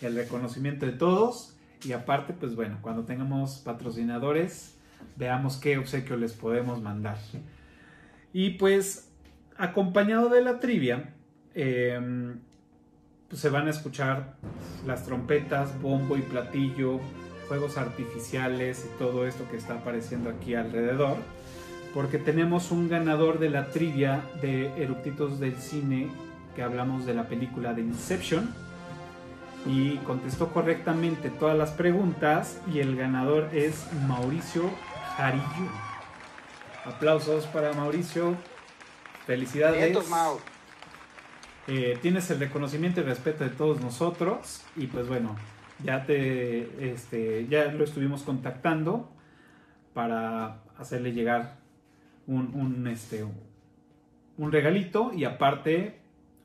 el reconocimiento de todos y aparte, pues bueno, cuando tengamos patrocinadores, veamos qué obsequio les podemos mandar. Y pues, acompañado de la trivia, eh, pues se van a escuchar las trompetas, bombo y platillo, fuegos artificiales y todo esto que está apareciendo aquí alrededor. Porque tenemos un ganador de la trivia de Eructitos del Cine, que hablamos de la película de Inception. Y contestó correctamente todas las preguntas y el ganador es Mauricio Jarillo. Aplausos para Mauricio. Felicidades. Vientos, Mau. Eh, tienes el reconocimiento y respeto de todos nosotros y pues bueno, ya te este, ya lo estuvimos contactando para hacerle llegar un, un, este, un regalito y aparte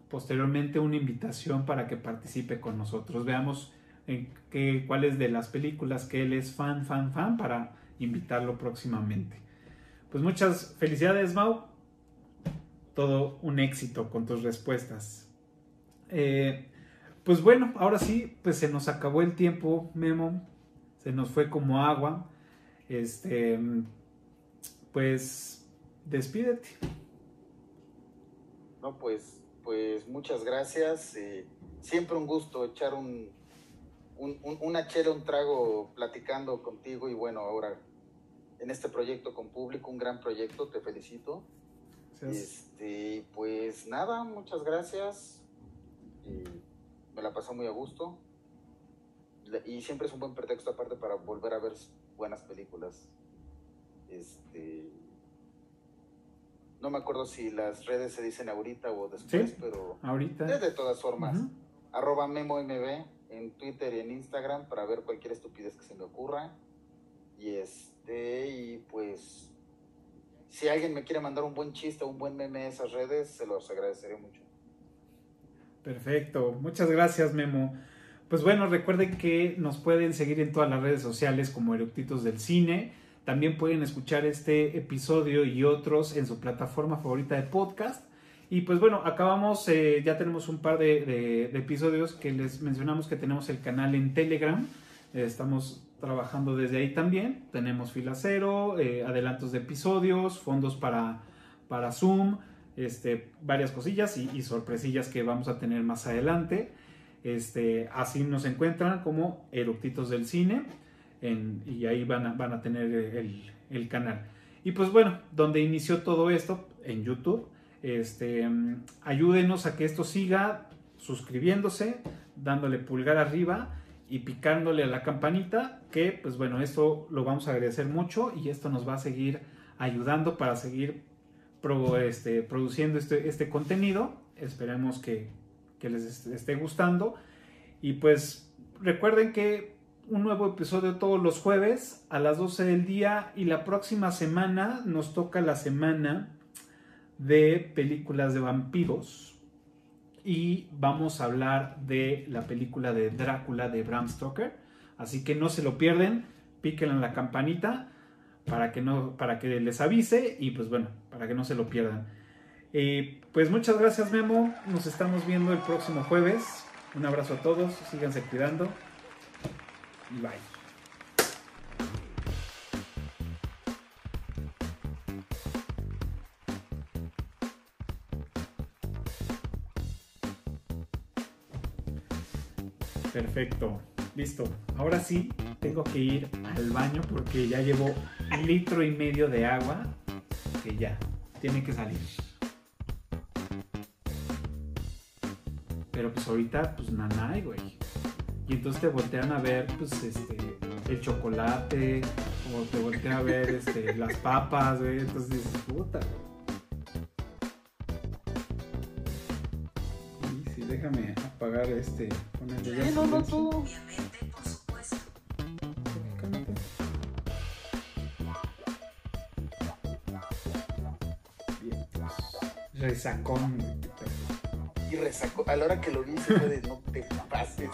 posteriormente una invitación para que participe con nosotros. Veamos en qué, cuáles de las películas que él es fan, fan, fan para invitarlo próximamente. Pues muchas felicidades, Mau todo un éxito con tus respuestas. Eh, pues bueno, ahora sí, pues se nos acabó el tiempo, Memo. Se nos fue como agua. Este, pues despídete. No, pues, pues muchas gracias. eh, siempre un gusto echar un, un- un- una chela, un trago platicando contigo y bueno, ahora en este proyecto con público, un gran proyecto, te felicito. Gracias. Este, pues nada, muchas gracias. Me la pasé muy a gusto. Y siempre es un buen pretexto aparte para volver a ver buenas películas. Este, no me acuerdo si las redes se dicen ahorita o después, Sí. pero Ahorita. de todas formas. Ujú. Arroba MemoMB en Twitter y en Instagram para ver cualquier estupidez que se me ocurra. Y este, y pues, si alguien me quiere mandar un buen chiste o un buen meme a esas redes, se los agradeceré mucho. Perfecto, muchas gracias Memo. Pues bueno, recuerden que nos pueden seguir en todas las redes sociales como Eructitos del Cine. También pueden escuchar este episodio y otros en su plataforma favorita de podcast. Y pues bueno, acabamos, eh, ya tenemos un par de, episodios que les mencionamos que tenemos el canal en Telegram. Estamos trabajando desde ahí también. Tenemos fila cero, eh, adelantos de episodios, fondos para, para Zoom, este, varias cosillas y, y sorpresillas que vamos a tener más adelante. Este, así nos encuentran como Eructitos del Cine y ahí van a, van a tener el, el canal. Y pues bueno, donde inició todo esto, en YouTube, este, mm, ayúdenos a que esto siga suscribiéndose, dándole pulgar arriba y picándole a la campanita, que pues bueno, esto lo vamos a agradecer mucho y esto nos va a seguir ayudando para seguir este, produciendo este, este contenido. Esperemos que, les est- esté gustando. Y pues recuerden que un nuevo episodio todos los jueves a las 12 del día y la próxima semana nos toca la semana de películas de vampiros y vamos a hablar de la película de Drácula de Bram Stoker. Así que no se lo pierden, píquenle en la campanita para que, no, para que les avise y pues bueno, para que no se lo pierdan. Eh, pues muchas gracias Memo, nos estamos viendo el próximo jueves. Un abrazo a todos, síganse cuidando y bye. Perfecto, listo. Ahora sí, tengo que ir al baño porque ya llevo un litro y medio de agua que ya tiene que salir. Pero pues ahorita, pues nanay, güey. Y entonces te voltean a ver, pues, este, el chocolate, o te voltean a ver, este, las papas, güey. Entonces dices, puta. Y sí, déjame apagar este, ponerle ya. Cálmate. Bien, pues, Resacón, güey. Y resacó, a la hora que lo vi, se fue de no te pases.